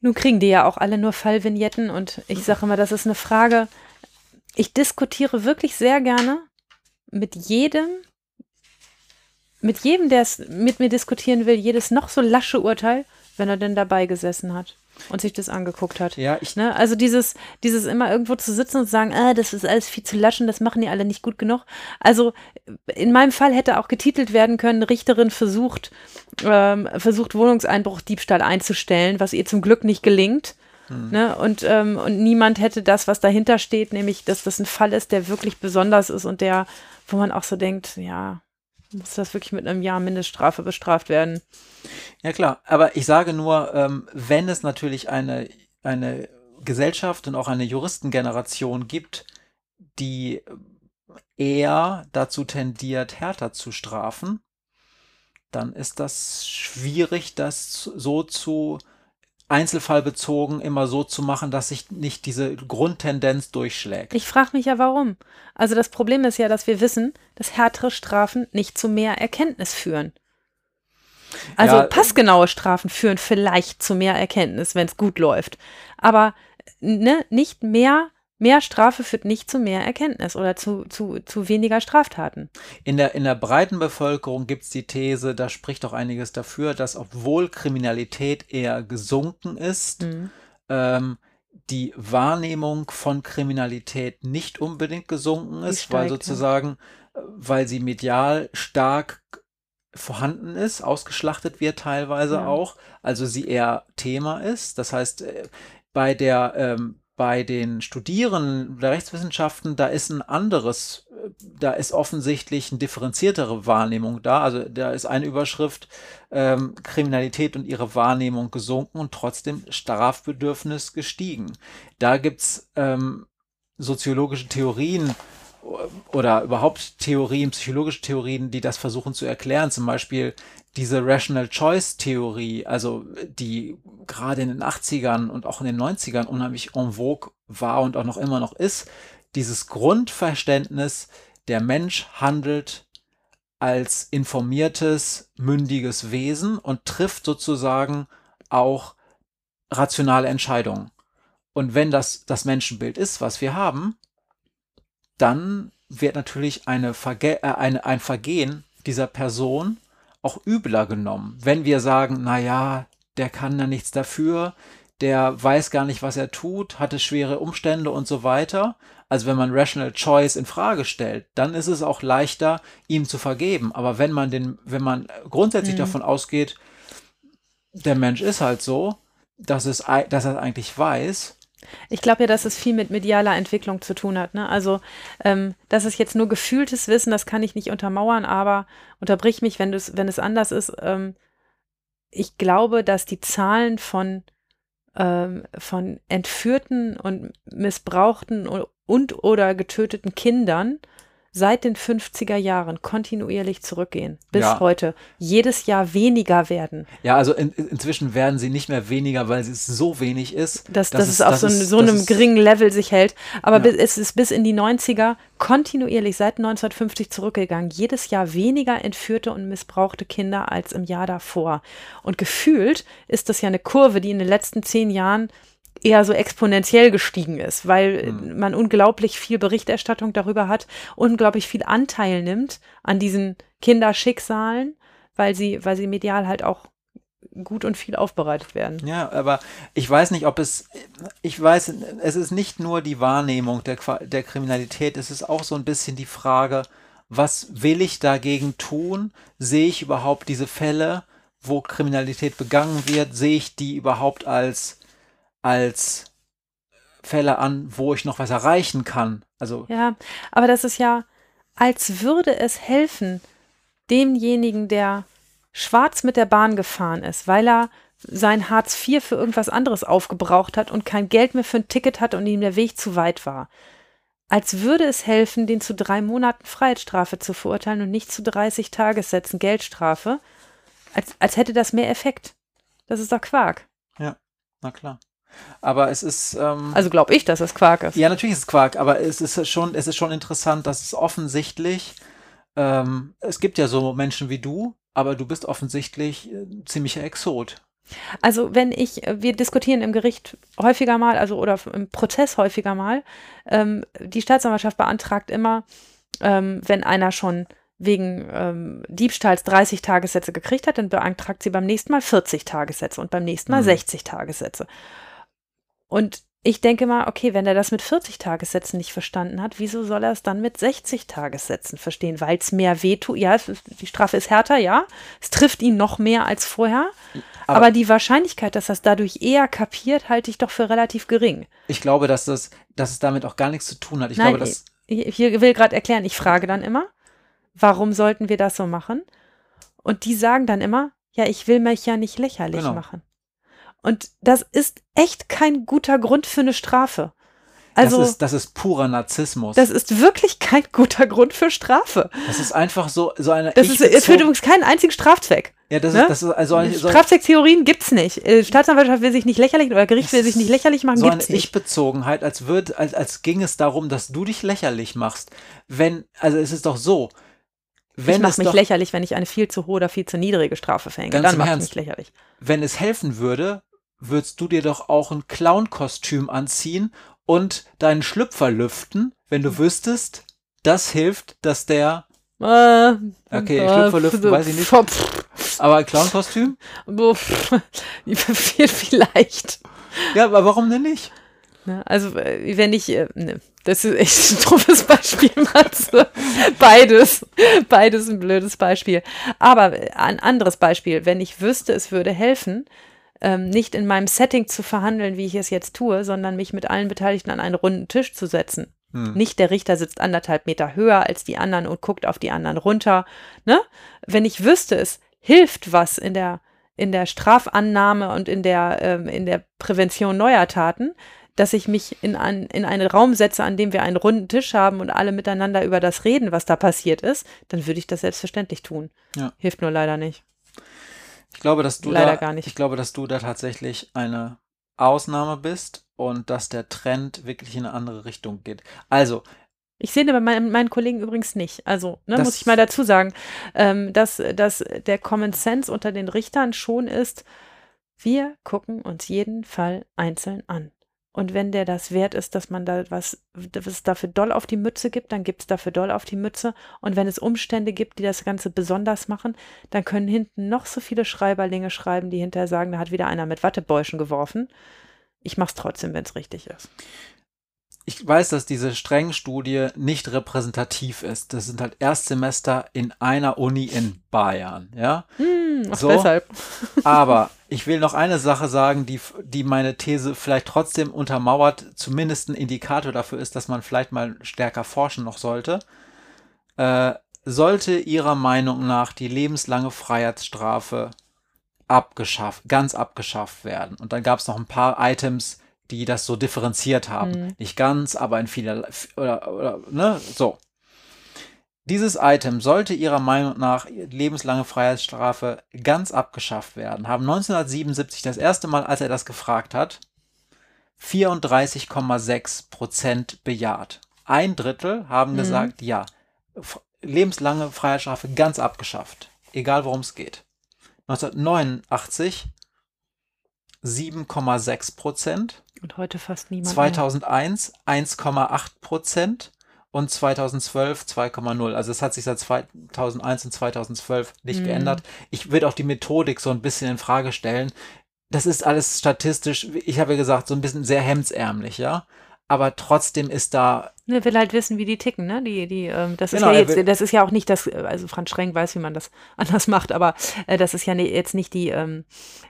Nun kriegen die ja auch alle nur Fallvignetten und ich sage immer, das ist eine Frage. Ich diskutiere wirklich sehr gerne mit jedem, mit jedem, der es mit mir diskutieren will, jedes noch so lasche Urteil, wenn er denn dabei gesessen hat und sich das angeguckt hat. Ja, ich ne? Also dieses, dieses immer irgendwo zu sitzen und zu sagen, ah, das ist alles viel zu laschen, das machen die alle nicht gut genug. Also in meinem Fall hätte auch getitelt werden können, Richterin versucht, ähm, versucht Wohnungseinbruch, Diebstahl einzustellen, was ihr zum Glück nicht gelingt. Hm. Ne? Und, ähm, und niemand hätte das, was dahinter steht, nämlich, dass das ein Fall ist, der wirklich besonders ist und der, wo man auch so denkt, ja, muss das wirklich mit einem Jahr Mindeststrafe bestraft werden? Ja klar, aber ich sage nur, ähm, wenn es natürlich eine, eine Gesellschaft und auch eine Juristengeneration gibt, die eher dazu tendiert, härter zu strafen, dann ist das schwierig, das so zu einzelfallbezogen immer so zu machen, dass sich nicht diese Grundtendenz durchschlägt. Ich frage mich ja, warum. Also das Problem ist ja, dass wir wissen, dass härtere Strafen nicht zu mehr Erkenntnis führen. Also ja, passgenaue Strafen führen vielleicht zu mehr Erkenntnis, wenn es gut läuft. Aber ne, nicht mehr mehr Strafe führt nicht zu mehr Erkenntnis oder zu, zu, zu weniger Straftaten. In der, in der breiten Bevölkerung gibt es die These, da spricht auch einiges dafür, dass obwohl Kriminalität eher gesunken ist, mhm. ähm, die Wahrnehmung von Kriminalität nicht unbedingt gesunken ist, steigt, weil sozusagen, ja. weil sie medial stark vorhanden ist, ausgeschlachtet wird teilweise ja. auch, also sie eher Thema ist. Das heißt, äh, bei der ähm, bei den Studierenden der Rechtswissenschaften, da ist ein anderes, äh, da ist offensichtlich eine differenziertere Wahrnehmung da. Also da ist eine Überschrift ähm, Kriminalität und ihre Wahrnehmung gesunken und trotzdem Strafbedürfnis gestiegen. Da gibt's ähm, soziologische Theorien, oder überhaupt Theorien, psychologische Theorien, die das versuchen zu erklären. Zum Beispiel diese Rational Choice Theorie, also die gerade in den 80ern und auch in den 90ern unheimlich en vogue war und auch noch immer noch ist. Dieses Grundverständnis, der Mensch handelt als informiertes, mündiges Wesen und trifft sozusagen auch rationale Entscheidungen. Und wenn das das Menschenbild ist, was wir haben, dann wird natürlich eine Verge äh, eine, ein Vergehen dieser Person auch übler genommen. Wenn wir sagen, na ja, der kann da nichts dafür, der weiß gar nicht, was er tut, hatte schwere Umstände und so weiter. Also wenn man Rational Choice in Frage stellt, dann ist es auch leichter, ihm zu vergeben. Aber wenn man den, wenn man grundsätzlich mhm. davon ausgeht, der Mensch ist halt so, dass es, dass er eigentlich weiß, ich glaube ja, dass es viel mit medialer Entwicklung zu tun hat. Ne? Also, ähm, das ist jetzt nur gefühltes Wissen, das kann ich nicht untermauern, aber unterbrich mich, wenn, wenn es anders ist. Ähm, ich glaube, dass die Zahlen von, ähm, von entführten und missbrauchten und oder getöteten Kindern seit den 50er Jahren kontinuierlich zurückgehen, bis ja. heute jedes Jahr weniger werden. Ja, also in, inzwischen werden sie nicht mehr weniger, weil es so wenig ist. Dass, dass, dass es auf so, ist, so einem geringen Level sich hält. Aber ja. bis, es ist bis in die 90er kontinuierlich seit 1950 zurückgegangen. Jedes Jahr weniger entführte und missbrauchte Kinder als im Jahr davor. Und gefühlt ist das ja eine Kurve, die in den letzten zehn Jahren eher so exponentiell gestiegen ist, weil mhm. man unglaublich viel Berichterstattung darüber hat, unglaublich viel Anteil nimmt an diesen Kinderschicksalen, weil sie, weil sie medial halt auch gut und viel aufbereitet werden. Ja, aber ich weiß nicht, ob es, ich weiß, es ist nicht nur die Wahrnehmung der, der Kriminalität, es ist auch so ein bisschen die Frage, was will ich dagegen tun? Sehe ich überhaupt diese Fälle, wo Kriminalität begangen wird? Sehe ich die überhaupt als als Fälle an, wo ich noch was erreichen kann. Also ja, aber das ist ja, als würde es helfen, demjenigen, der schwarz mit der Bahn gefahren ist, weil er sein Hartz IV für irgendwas anderes aufgebraucht hat und kein Geld mehr für ein Ticket hatte und ihm der Weg zu weit war. Als würde es helfen, den zu drei Monaten Freiheitsstrafe zu verurteilen und nicht zu 30 Tagessätzen Geldstrafe, als, als hätte das mehr Effekt. Das ist doch Quark. Ja, na klar. Aber es ist. Ähm, also glaube ich, dass es Quark ist. Ja, natürlich ist es Quark, aber es ist schon, es ist schon interessant, dass es offensichtlich. Ähm, es gibt ja so Menschen wie du, aber du bist offensichtlich äh, ziemlicher Exot. Also wenn ich, äh, wir diskutieren im Gericht häufiger mal, also oder im Prozess häufiger mal, ähm, die Staatsanwaltschaft beantragt immer, ähm, wenn einer schon wegen ähm, Diebstahls 30 Tagessätze gekriegt hat, dann beantragt sie beim nächsten Mal 40 Tagessätze und beim nächsten Mal mhm. 60 Tagessätze. Und ich denke mal, okay, wenn er das mit 40 Tagessätzen nicht verstanden hat, wieso soll er es dann mit 60 Tagessätzen verstehen? Weil es mehr wehtut. Ja, die Strafe ist härter, ja. Es trifft ihn noch mehr als vorher. Aber, aber die Wahrscheinlichkeit, dass er es dadurch eher kapiert, halte ich doch für relativ gering. Ich glaube, dass, das, dass es damit auch gar nichts zu tun hat. Ich Nein, glaube, dass ich, ich will gerade erklären, ich frage dann immer, warum sollten wir das so machen? Und die sagen dann immer, ja, ich will mich ja nicht lächerlich genau. machen. Und das ist echt kein guter Grund für eine Strafe. Also, das, ist, das ist purer Narzissmus. Das ist wirklich kein guter Grund für Strafe. Das ist einfach so, so eine. Das ist, es führt übrigens keinen einzigen Strafzweck. Ja, das, ne? ist, das ist also eine, so Strafzwecktheorien gibt's nicht. Äh, Staatsanwaltschaft will sich nicht lächerlich oder Gericht will sich nicht lächerlich machen, so gibt's eine Ich-Bezogenheit, als, als, als ging es darum, dass du dich lächerlich machst. Wenn, also es ist doch so, wenn ich mache mich lächerlich, wenn ich eine viel zu hohe oder viel zu niedrige Strafe verhänge. Dann mache ich mich lächerlich. Wenn es helfen würde, würdest du dir doch auch ein Clown-Kostüm anziehen und deinen Schlüpfer lüften, wenn du wüsstest, das hilft, dass der Äh, Okay, äh, Schlüpfer lüften, weiß ich nicht. aber ein Clownkostüm? Vielleicht. Ja, aber warum denn nicht? Also, äh, wenn ich, äh, ne, das ist echt ein doofes Beispiel, Matze. Beides. Beides ein blödes Beispiel. Aber äh, ein anderes Beispiel, wenn ich wüsste, es würde helfen, ähm, nicht in meinem Setting zu verhandeln, wie ich es jetzt tue, sondern mich mit allen Beteiligten an einen runden Tisch zu setzen. Hm. Nicht der Richter sitzt anderthalb Meter höher als die anderen und guckt auf die anderen runter. Ne? Wenn ich wüsste, es hilft was in der, in der Strafannahme und in der, ähm, in der Prävention neuer Taten, dass ich mich in, ein, in einen Raum setze, an dem wir einen runden Tisch haben und alle miteinander über das reden, was da passiert ist, dann würde ich das selbstverständlich tun. Ja. Hilft nur leider nicht. Ich glaube, dass du Leider da, gar nicht. Ich glaube, dass du da tatsächlich eine Ausnahme bist und dass der Trend wirklich in eine andere Richtung geht. Also, Ich sehe bei meinen, meinen Kollegen übrigens nicht. Also, ne, muss ich mal dazu sagen, ähm, dass, dass der Common Sense unter den Richtern schon ist, wir gucken uns jeden Fall einzeln an. Und wenn der das wert ist, dass man da was, es dafür doll auf die Mütze gibt, dann gibt es dafür doll auf die Mütze. Und wenn es Umstände gibt, die das Ganze besonders machen, dann können hinten noch so viele Schreiberlinge schreiben, die hinterher sagen, da hat wieder einer mit Wattebäuschen geworfen. Ich mach's trotzdem, wenn es richtig ist. Ich weiß, dass diese Streng-Studie nicht repräsentativ ist. Das sind halt Erstsemester in einer Uni in Bayern, ja. Hm, ach, So. deshalb. Aber ich will noch eine Sache sagen, die, die meine These vielleicht trotzdem untermauert, zumindest ein Indikator dafür ist, dass man vielleicht mal stärker forschen noch sollte. Äh, sollte Ihrer Meinung nach die lebenslange Freiheitsstrafe abgeschafft, ganz abgeschafft werden? Und dann gab es noch ein paar Items, die das so differenziert haben. Mhm. Nicht ganz, aber in vieler, oder, oder, ne, so. Dieses Item sollte Ihrer Meinung nach lebenslange Freiheitsstrafe ganz abgeschafft werden, haben 1977 das erste Mal, als er das gefragt hat, 34,6 Prozent bejaht. Ein Drittel haben Mhm. gesagt, ja, lebenslange Freiheitsstrafe ganz abgeschafft, egal worum es geht. 1989 7,6 Prozent. Und heute fast niemand. mehr. 2001 1,8 Prozent und 2012 2,0. Also es hat sich seit 2001 und 2012 nicht Mhm. geändert. Ich würde auch die Methodik so ein bisschen in Frage stellen. Das ist alles statistisch, ich habe ja gesagt, so ein bisschen sehr hemdsärmlich, ja. Aber trotzdem ist da, Er will halt wissen, wie die ticken, ne? Die, die, ähm, das Genau, ist ja will- jetzt, das ist ja auch nicht das, also Franz Streng weiß, wie man das anders macht, aber äh, das ist ja ne, jetzt nicht die, ähm,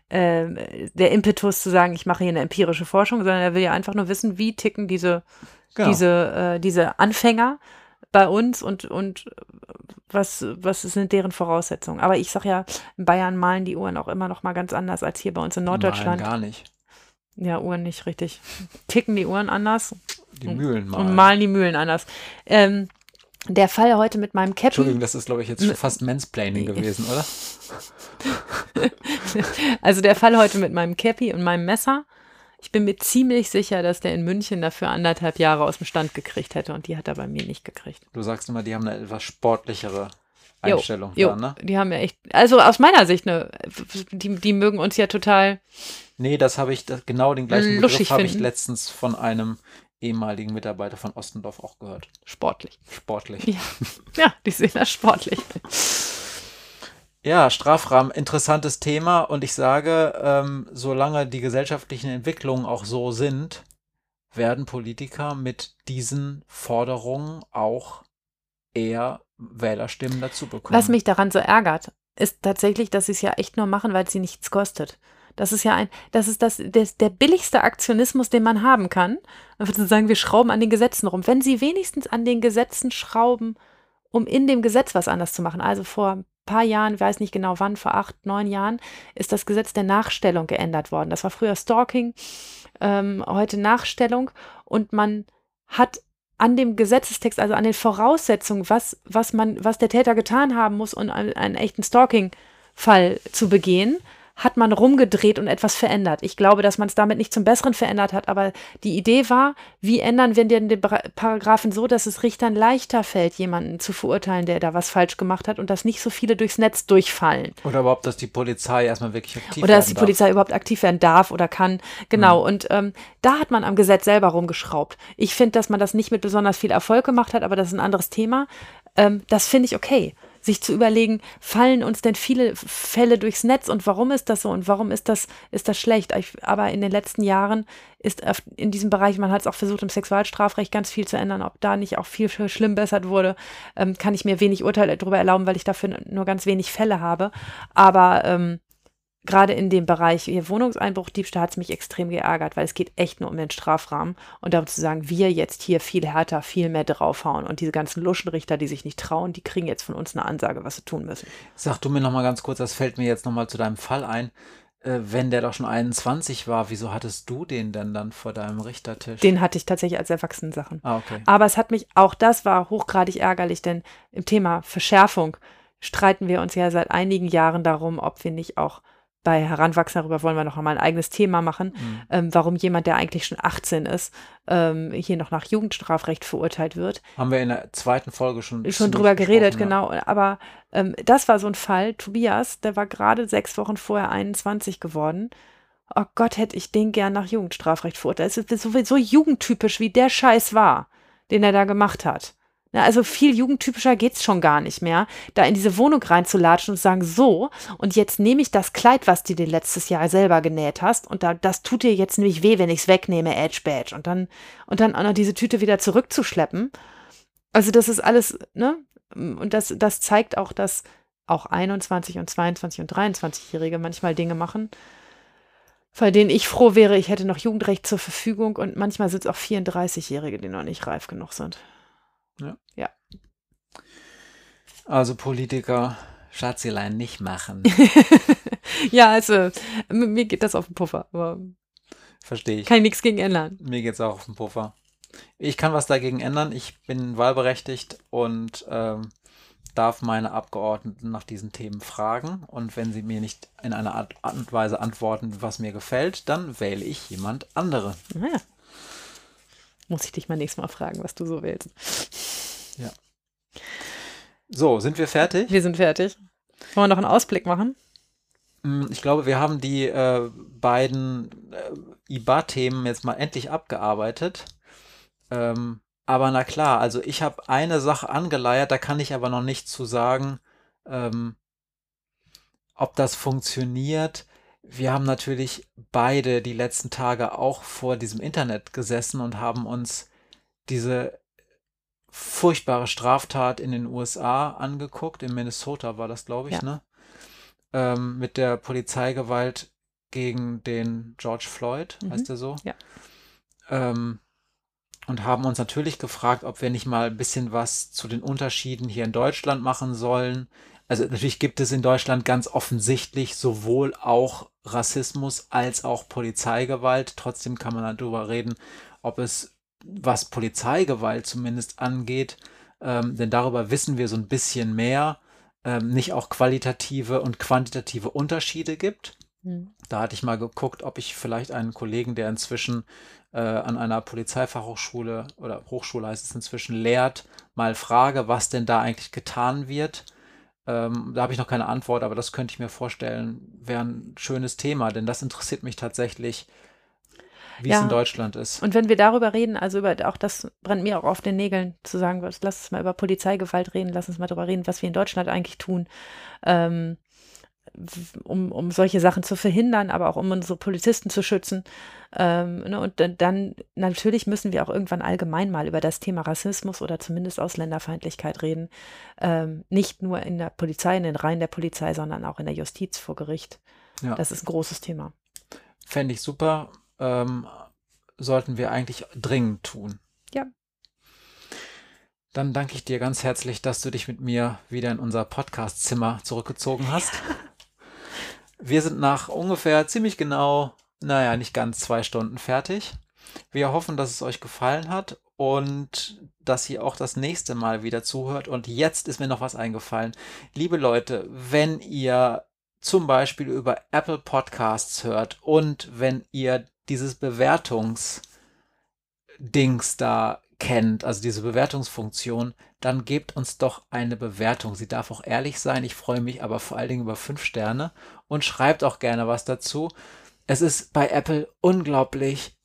äh, der Impetus zu sagen, ich mache hier eine empirische Forschung, sondern er will ja einfach nur wissen, wie ticken diese, genau, diese, äh, diese Anfänger bei uns und, und was, was sind deren Voraussetzungen. Aber ich sag ja, in Bayern malen die Uhren auch immer noch mal ganz anders als hier bei uns in Norddeutschland. Nein, gar nicht. Ja, Uhren nicht richtig. Ticken die Uhren anders Die Mühlen malen. und malen die Mühlen anders. Ähm, der Fall heute mit meinem Entschuldigung, Cappy, das ist, glaube ich, jetzt schon fast Mansplaining gewesen, oder? also der Fall heute mit meinem Cappy und meinem Messer. Ich bin mir ziemlich sicher, dass der in München dafür anderthalb Jahre aus dem Stand gekriegt hätte und die hat er bei mir nicht gekriegt. Du sagst immer, die haben eine etwas sportlichere Jo, Einstellung Jo, da, ne? die haben ja echt, also aus meiner Sicht, ne, die, die mögen uns ja total, Nee, das habe ich, das, genau den gleichen Luschig Begriff habe ich letztens von einem ehemaligen Mitarbeiter von Ostendorf auch gehört. sportlich. Sportlich. Ja, ja die sehen das sportlich. Ja, Strafrahmen, interessantes Thema und ich sage, ähm, solange die gesellschaftlichen Entwicklungen auch so sind, werden Politiker mit diesen Forderungen auch eher Wählerstimmen dazu bekommen. Was mich daran so ärgert, ist tatsächlich, dass sie es ja echt nur machen, weil sie nichts kostet. Das ist ja ein, das ist das, das der billigste Aktionismus, den man haben kann. Einfach zu sagen, wir schrauben an den Gesetzen rum. Wenn sie wenigstens an den Gesetzen schrauben, um in dem Gesetz was anders zu machen. Also vor ein paar Jahren, weiß nicht genau wann, vor acht, neun Jahren, ist das Gesetz der Nachstellung geändert worden. Das war früher Stalking, ähm, heute Nachstellung. Und man hat an dem Gesetzestext, also an den Voraussetzungen, was, was man, was der Täter getan haben muss, um einen, einen echten Stalking-Fall zu begehen, hat man rumgedreht und etwas verändert. Ich glaube, dass man es damit nicht zum Besseren verändert hat, aber die Idee war, wie ändern wir denn den Paragraphen so, dass es Richtern leichter fällt, jemanden zu verurteilen, der da was falsch gemacht hat und dass nicht so viele durchs Netz durchfallen. Oder überhaupt, dass die Polizei erstmal wirklich aktiv Oder dass die darf. Polizei überhaupt aktiv werden darf oder kann. Genau. Mhm. Und ähm, da hat man am Gesetz selber rumgeschraubt. Ich finde, dass man das nicht mit besonders viel Erfolg gemacht hat, aber das ist ein anderes Thema. Ähm, das finde ich okay sich zu überlegen, fallen uns denn viele Fälle durchs Netz und warum ist das so und warum ist das, ist das schlecht? Aber in den letzten Jahren ist in diesem Bereich, man hat es auch versucht, im Sexualstrafrecht ganz viel zu ändern, ob da nicht auch viel schlimm bessert wurde, ähm, kann ich mir wenig Urteile darüber erlauben, weil ich dafür nur ganz wenig Fälle habe. Aber ähm, gerade in dem Bereich hier Wohnungseinbruch, Diebstahl hat es mich extrem geärgert, weil es geht echt nur um den Strafrahmen und darum zu sagen, wir jetzt hier viel härter, viel mehr draufhauen und diese ganzen Luschenrichter, die sich nicht trauen, die kriegen jetzt von uns eine Ansage, was sie tun müssen. Sag du mir nochmal ganz kurz, das fällt mir jetzt nochmal zu deinem Fall ein. Äh, wenn der doch schon 21 war, wieso hattest du den denn dann vor deinem Richtertisch? Den hatte ich tatsächlich als Erwachsenensachen. Ah, okay. Aber es hat mich, auch das war hochgradig ärgerlich, denn im Thema Verschärfung streiten wir uns ja seit einigen Jahren darum, ob wir nicht auch bei Heranwachsenden, darüber wollen wir noch einmal ein eigenes Thema machen, mhm. ähm, warum jemand, der eigentlich schon 18 ist, ähm, hier noch nach Jugendstrafrecht verurteilt wird. Haben wir in der zweiten Folge schon schon drüber geredet, ja. genau. Aber ähm, das war so ein Fall. Tobias, der war gerade sechs Wochen vorher 21 geworden. Oh Gott, hätte ich den gern nach Jugendstrafrecht verurteilt. Es ist so, so jugendtypisch, wie der Scheiß war, den er da gemacht hat. Na, also viel jugendtypischer geht's schon gar nicht mehr, da in diese Wohnung reinzulatschen und zu sagen, so, und jetzt nehme ich das Kleid, was du dir letztes Jahr selber genäht hast, und da, das tut dir jetzt nämlich weh, wenn ich's wegnehme, Edge Badge, und dann, und dann auch noch diese Tüte wieder zurückzuschleppen. Also das ist alles, ne? Und das, das zeigt auch, dass auch 21 und 22 und 23-Jährige manchmal Dinge machen, bei denen ich froh wäre, ich hätte noch Jugendrecht zur Verfügung und manchmal sind es auch 34-Jährige, die noch nicht reif genug sind. Ja. ja. Also Politiker, Schatzelein nicht machen. ja, also mir geht das auf den Puffer. Verstehe ich. Kann ich nichts gegen ändern. Mir geht es auch auf den Puffer. Ich kann was dagegen ändern. Ich bin wahlberechtigt und ähm, darf meine Abgeordneten nach diesen Themen fragen. Und wenn sie mir nicht in einer Art und Weise antworten, was mir gefällt, dann wähle ich jemand andere. Naja. Muss ich dich mal nächstes Mal fragen, was du so willst. Ja. So, sind wir fertig? Wir sind fertig. Wollen wir noch einen Ausblick machen? Mm, ich glaube, wir haben die äh, beiden äh, IBA-Themen jetzt mal endlich abgearbeitet. Ähm, aber na klar, also ich habe eine Sache angeleiert, da kann ich aber noch nicht zu sagen, ähm, ob das funktioniert wir haben natürlich beide die letzten Tage auch vor diesem Internet gesessen und haben uns diese furchtbare Straftat in den USA angeguckt. In Minnesota war das, glaube ich, ja. ne? Ähm, mit der Polizeigewalt gegen den George Floyd, mhm. heißt er so? Ja. Ähm, und haben uns natürlich gefragt, ob wir nicht mal ein bisschen was zu den Unterschieden hier in Deutschland machen sollen. Also natürlich gibt es in Deutschland ganz offensichtlich sowohl auch Rassismus als auch Polizeigewalt. Trotzdem kann man darüber reden, ob es, was Polizeigewalt zumindest angeht, ähm, denn darüber wissen wir so ein bisschen mehr, ähm, nicht auch qualitative und quantitative Unterschiede gibt. Mhm. Da hatte ich mal geguckt, ob ich vielleicht einen Kollegen, der inzwischen äh, an einer Polizeifachhochschule oder Hochschule heißt es inzwischen lehrt, mal frage, was denn da eigentlich getan wird ähm, da habe ich noch keine Antwort, aber das könnte ich mir vorstellen, wäre ein schönes Thema, denn das interessiert mich tatsächlich, wie ja. es in Deutschland ist. Und wenn wir darüber reden, also über auch das brennt mir auch auf den Nägeln, zu sagen, lass uns mal über Polizeigewalt reden, lass uns mal darüber reden, was wir in Deutschland eigentlich tun. Ähm, um, um solche Sachen zu verhindern, aber auch um unsere Polizisten zu schützen. Ähm, ne, und dann natürlich müssen wir auch irgendwann allgemein mal über das Thema Rassismus oder zumindest Ausländerfeindlichkeit reden. Ähm, nicht nur in der Polizei, in den Reihen der Polizei, sondern auch in der Justiz vor Gericht. Ja. Das ist ein großes Thema. Fände ich super. Ähm, sollten wir eigentlich dringend tun. Ja. Dann danke ich dir ganz herzlich, dass du dich mit mir wieder in unser Podcastzimmer zurückgezogen hast. Ja. Wir sind nach ungefähr ziemlich genau, naja, nicht ganz zwei Stunden fertig. Wir hoffen, dass es euch gefallen hat und dass ihr auch das nächste Mal wieder zuhört. Und jetzt ist mir noch was eingefallen. Liebe Leute, wenn ihr zum Beispiel über Apple Podcasts hört und wenn ihr dieses Bewertungsdings da kennt, also diese Bewertungsfunktion, dann gebt uns doch eine Bewertung. Sie darf auch ehrlich sein. Ich freue mich aber vor allen Dingen über fünf Sterne und schreibt auch gerne was dazu. Es ist bei Apple unglaublich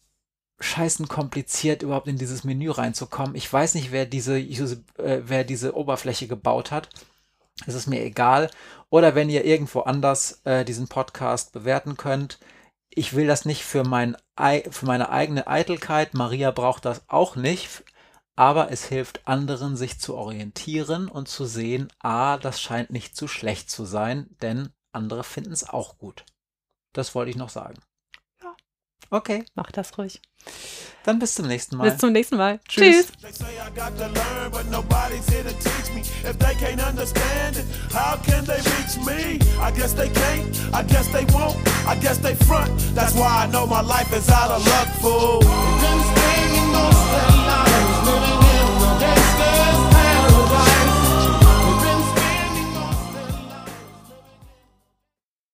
scheißen kompliziert, überhaupt in dieses Menü reinzukommen. Ich weiß nicht, wer diese, äh, wer diese Oberfläche gebaut hat. Es ist mir egal. Oder wenn ihr irgendwo anders äh, diesen Podcast bewerten könnt. Ich will das nicht für, mein, für meine eigene Eitelkeit. Maria braucht das auch nicht. Aber es hilft anderen, sich zu orientieren und zu sehen, ah, das scheint nicht zu schlecht zu sein, denn andere finden es auch gut. Das wollte ich noch sagen. Ja. Okay. Mach das ruhig. Dann bis zum nächsten Mal. Bis zum nächsten Mal. Tschüss. Tschüss.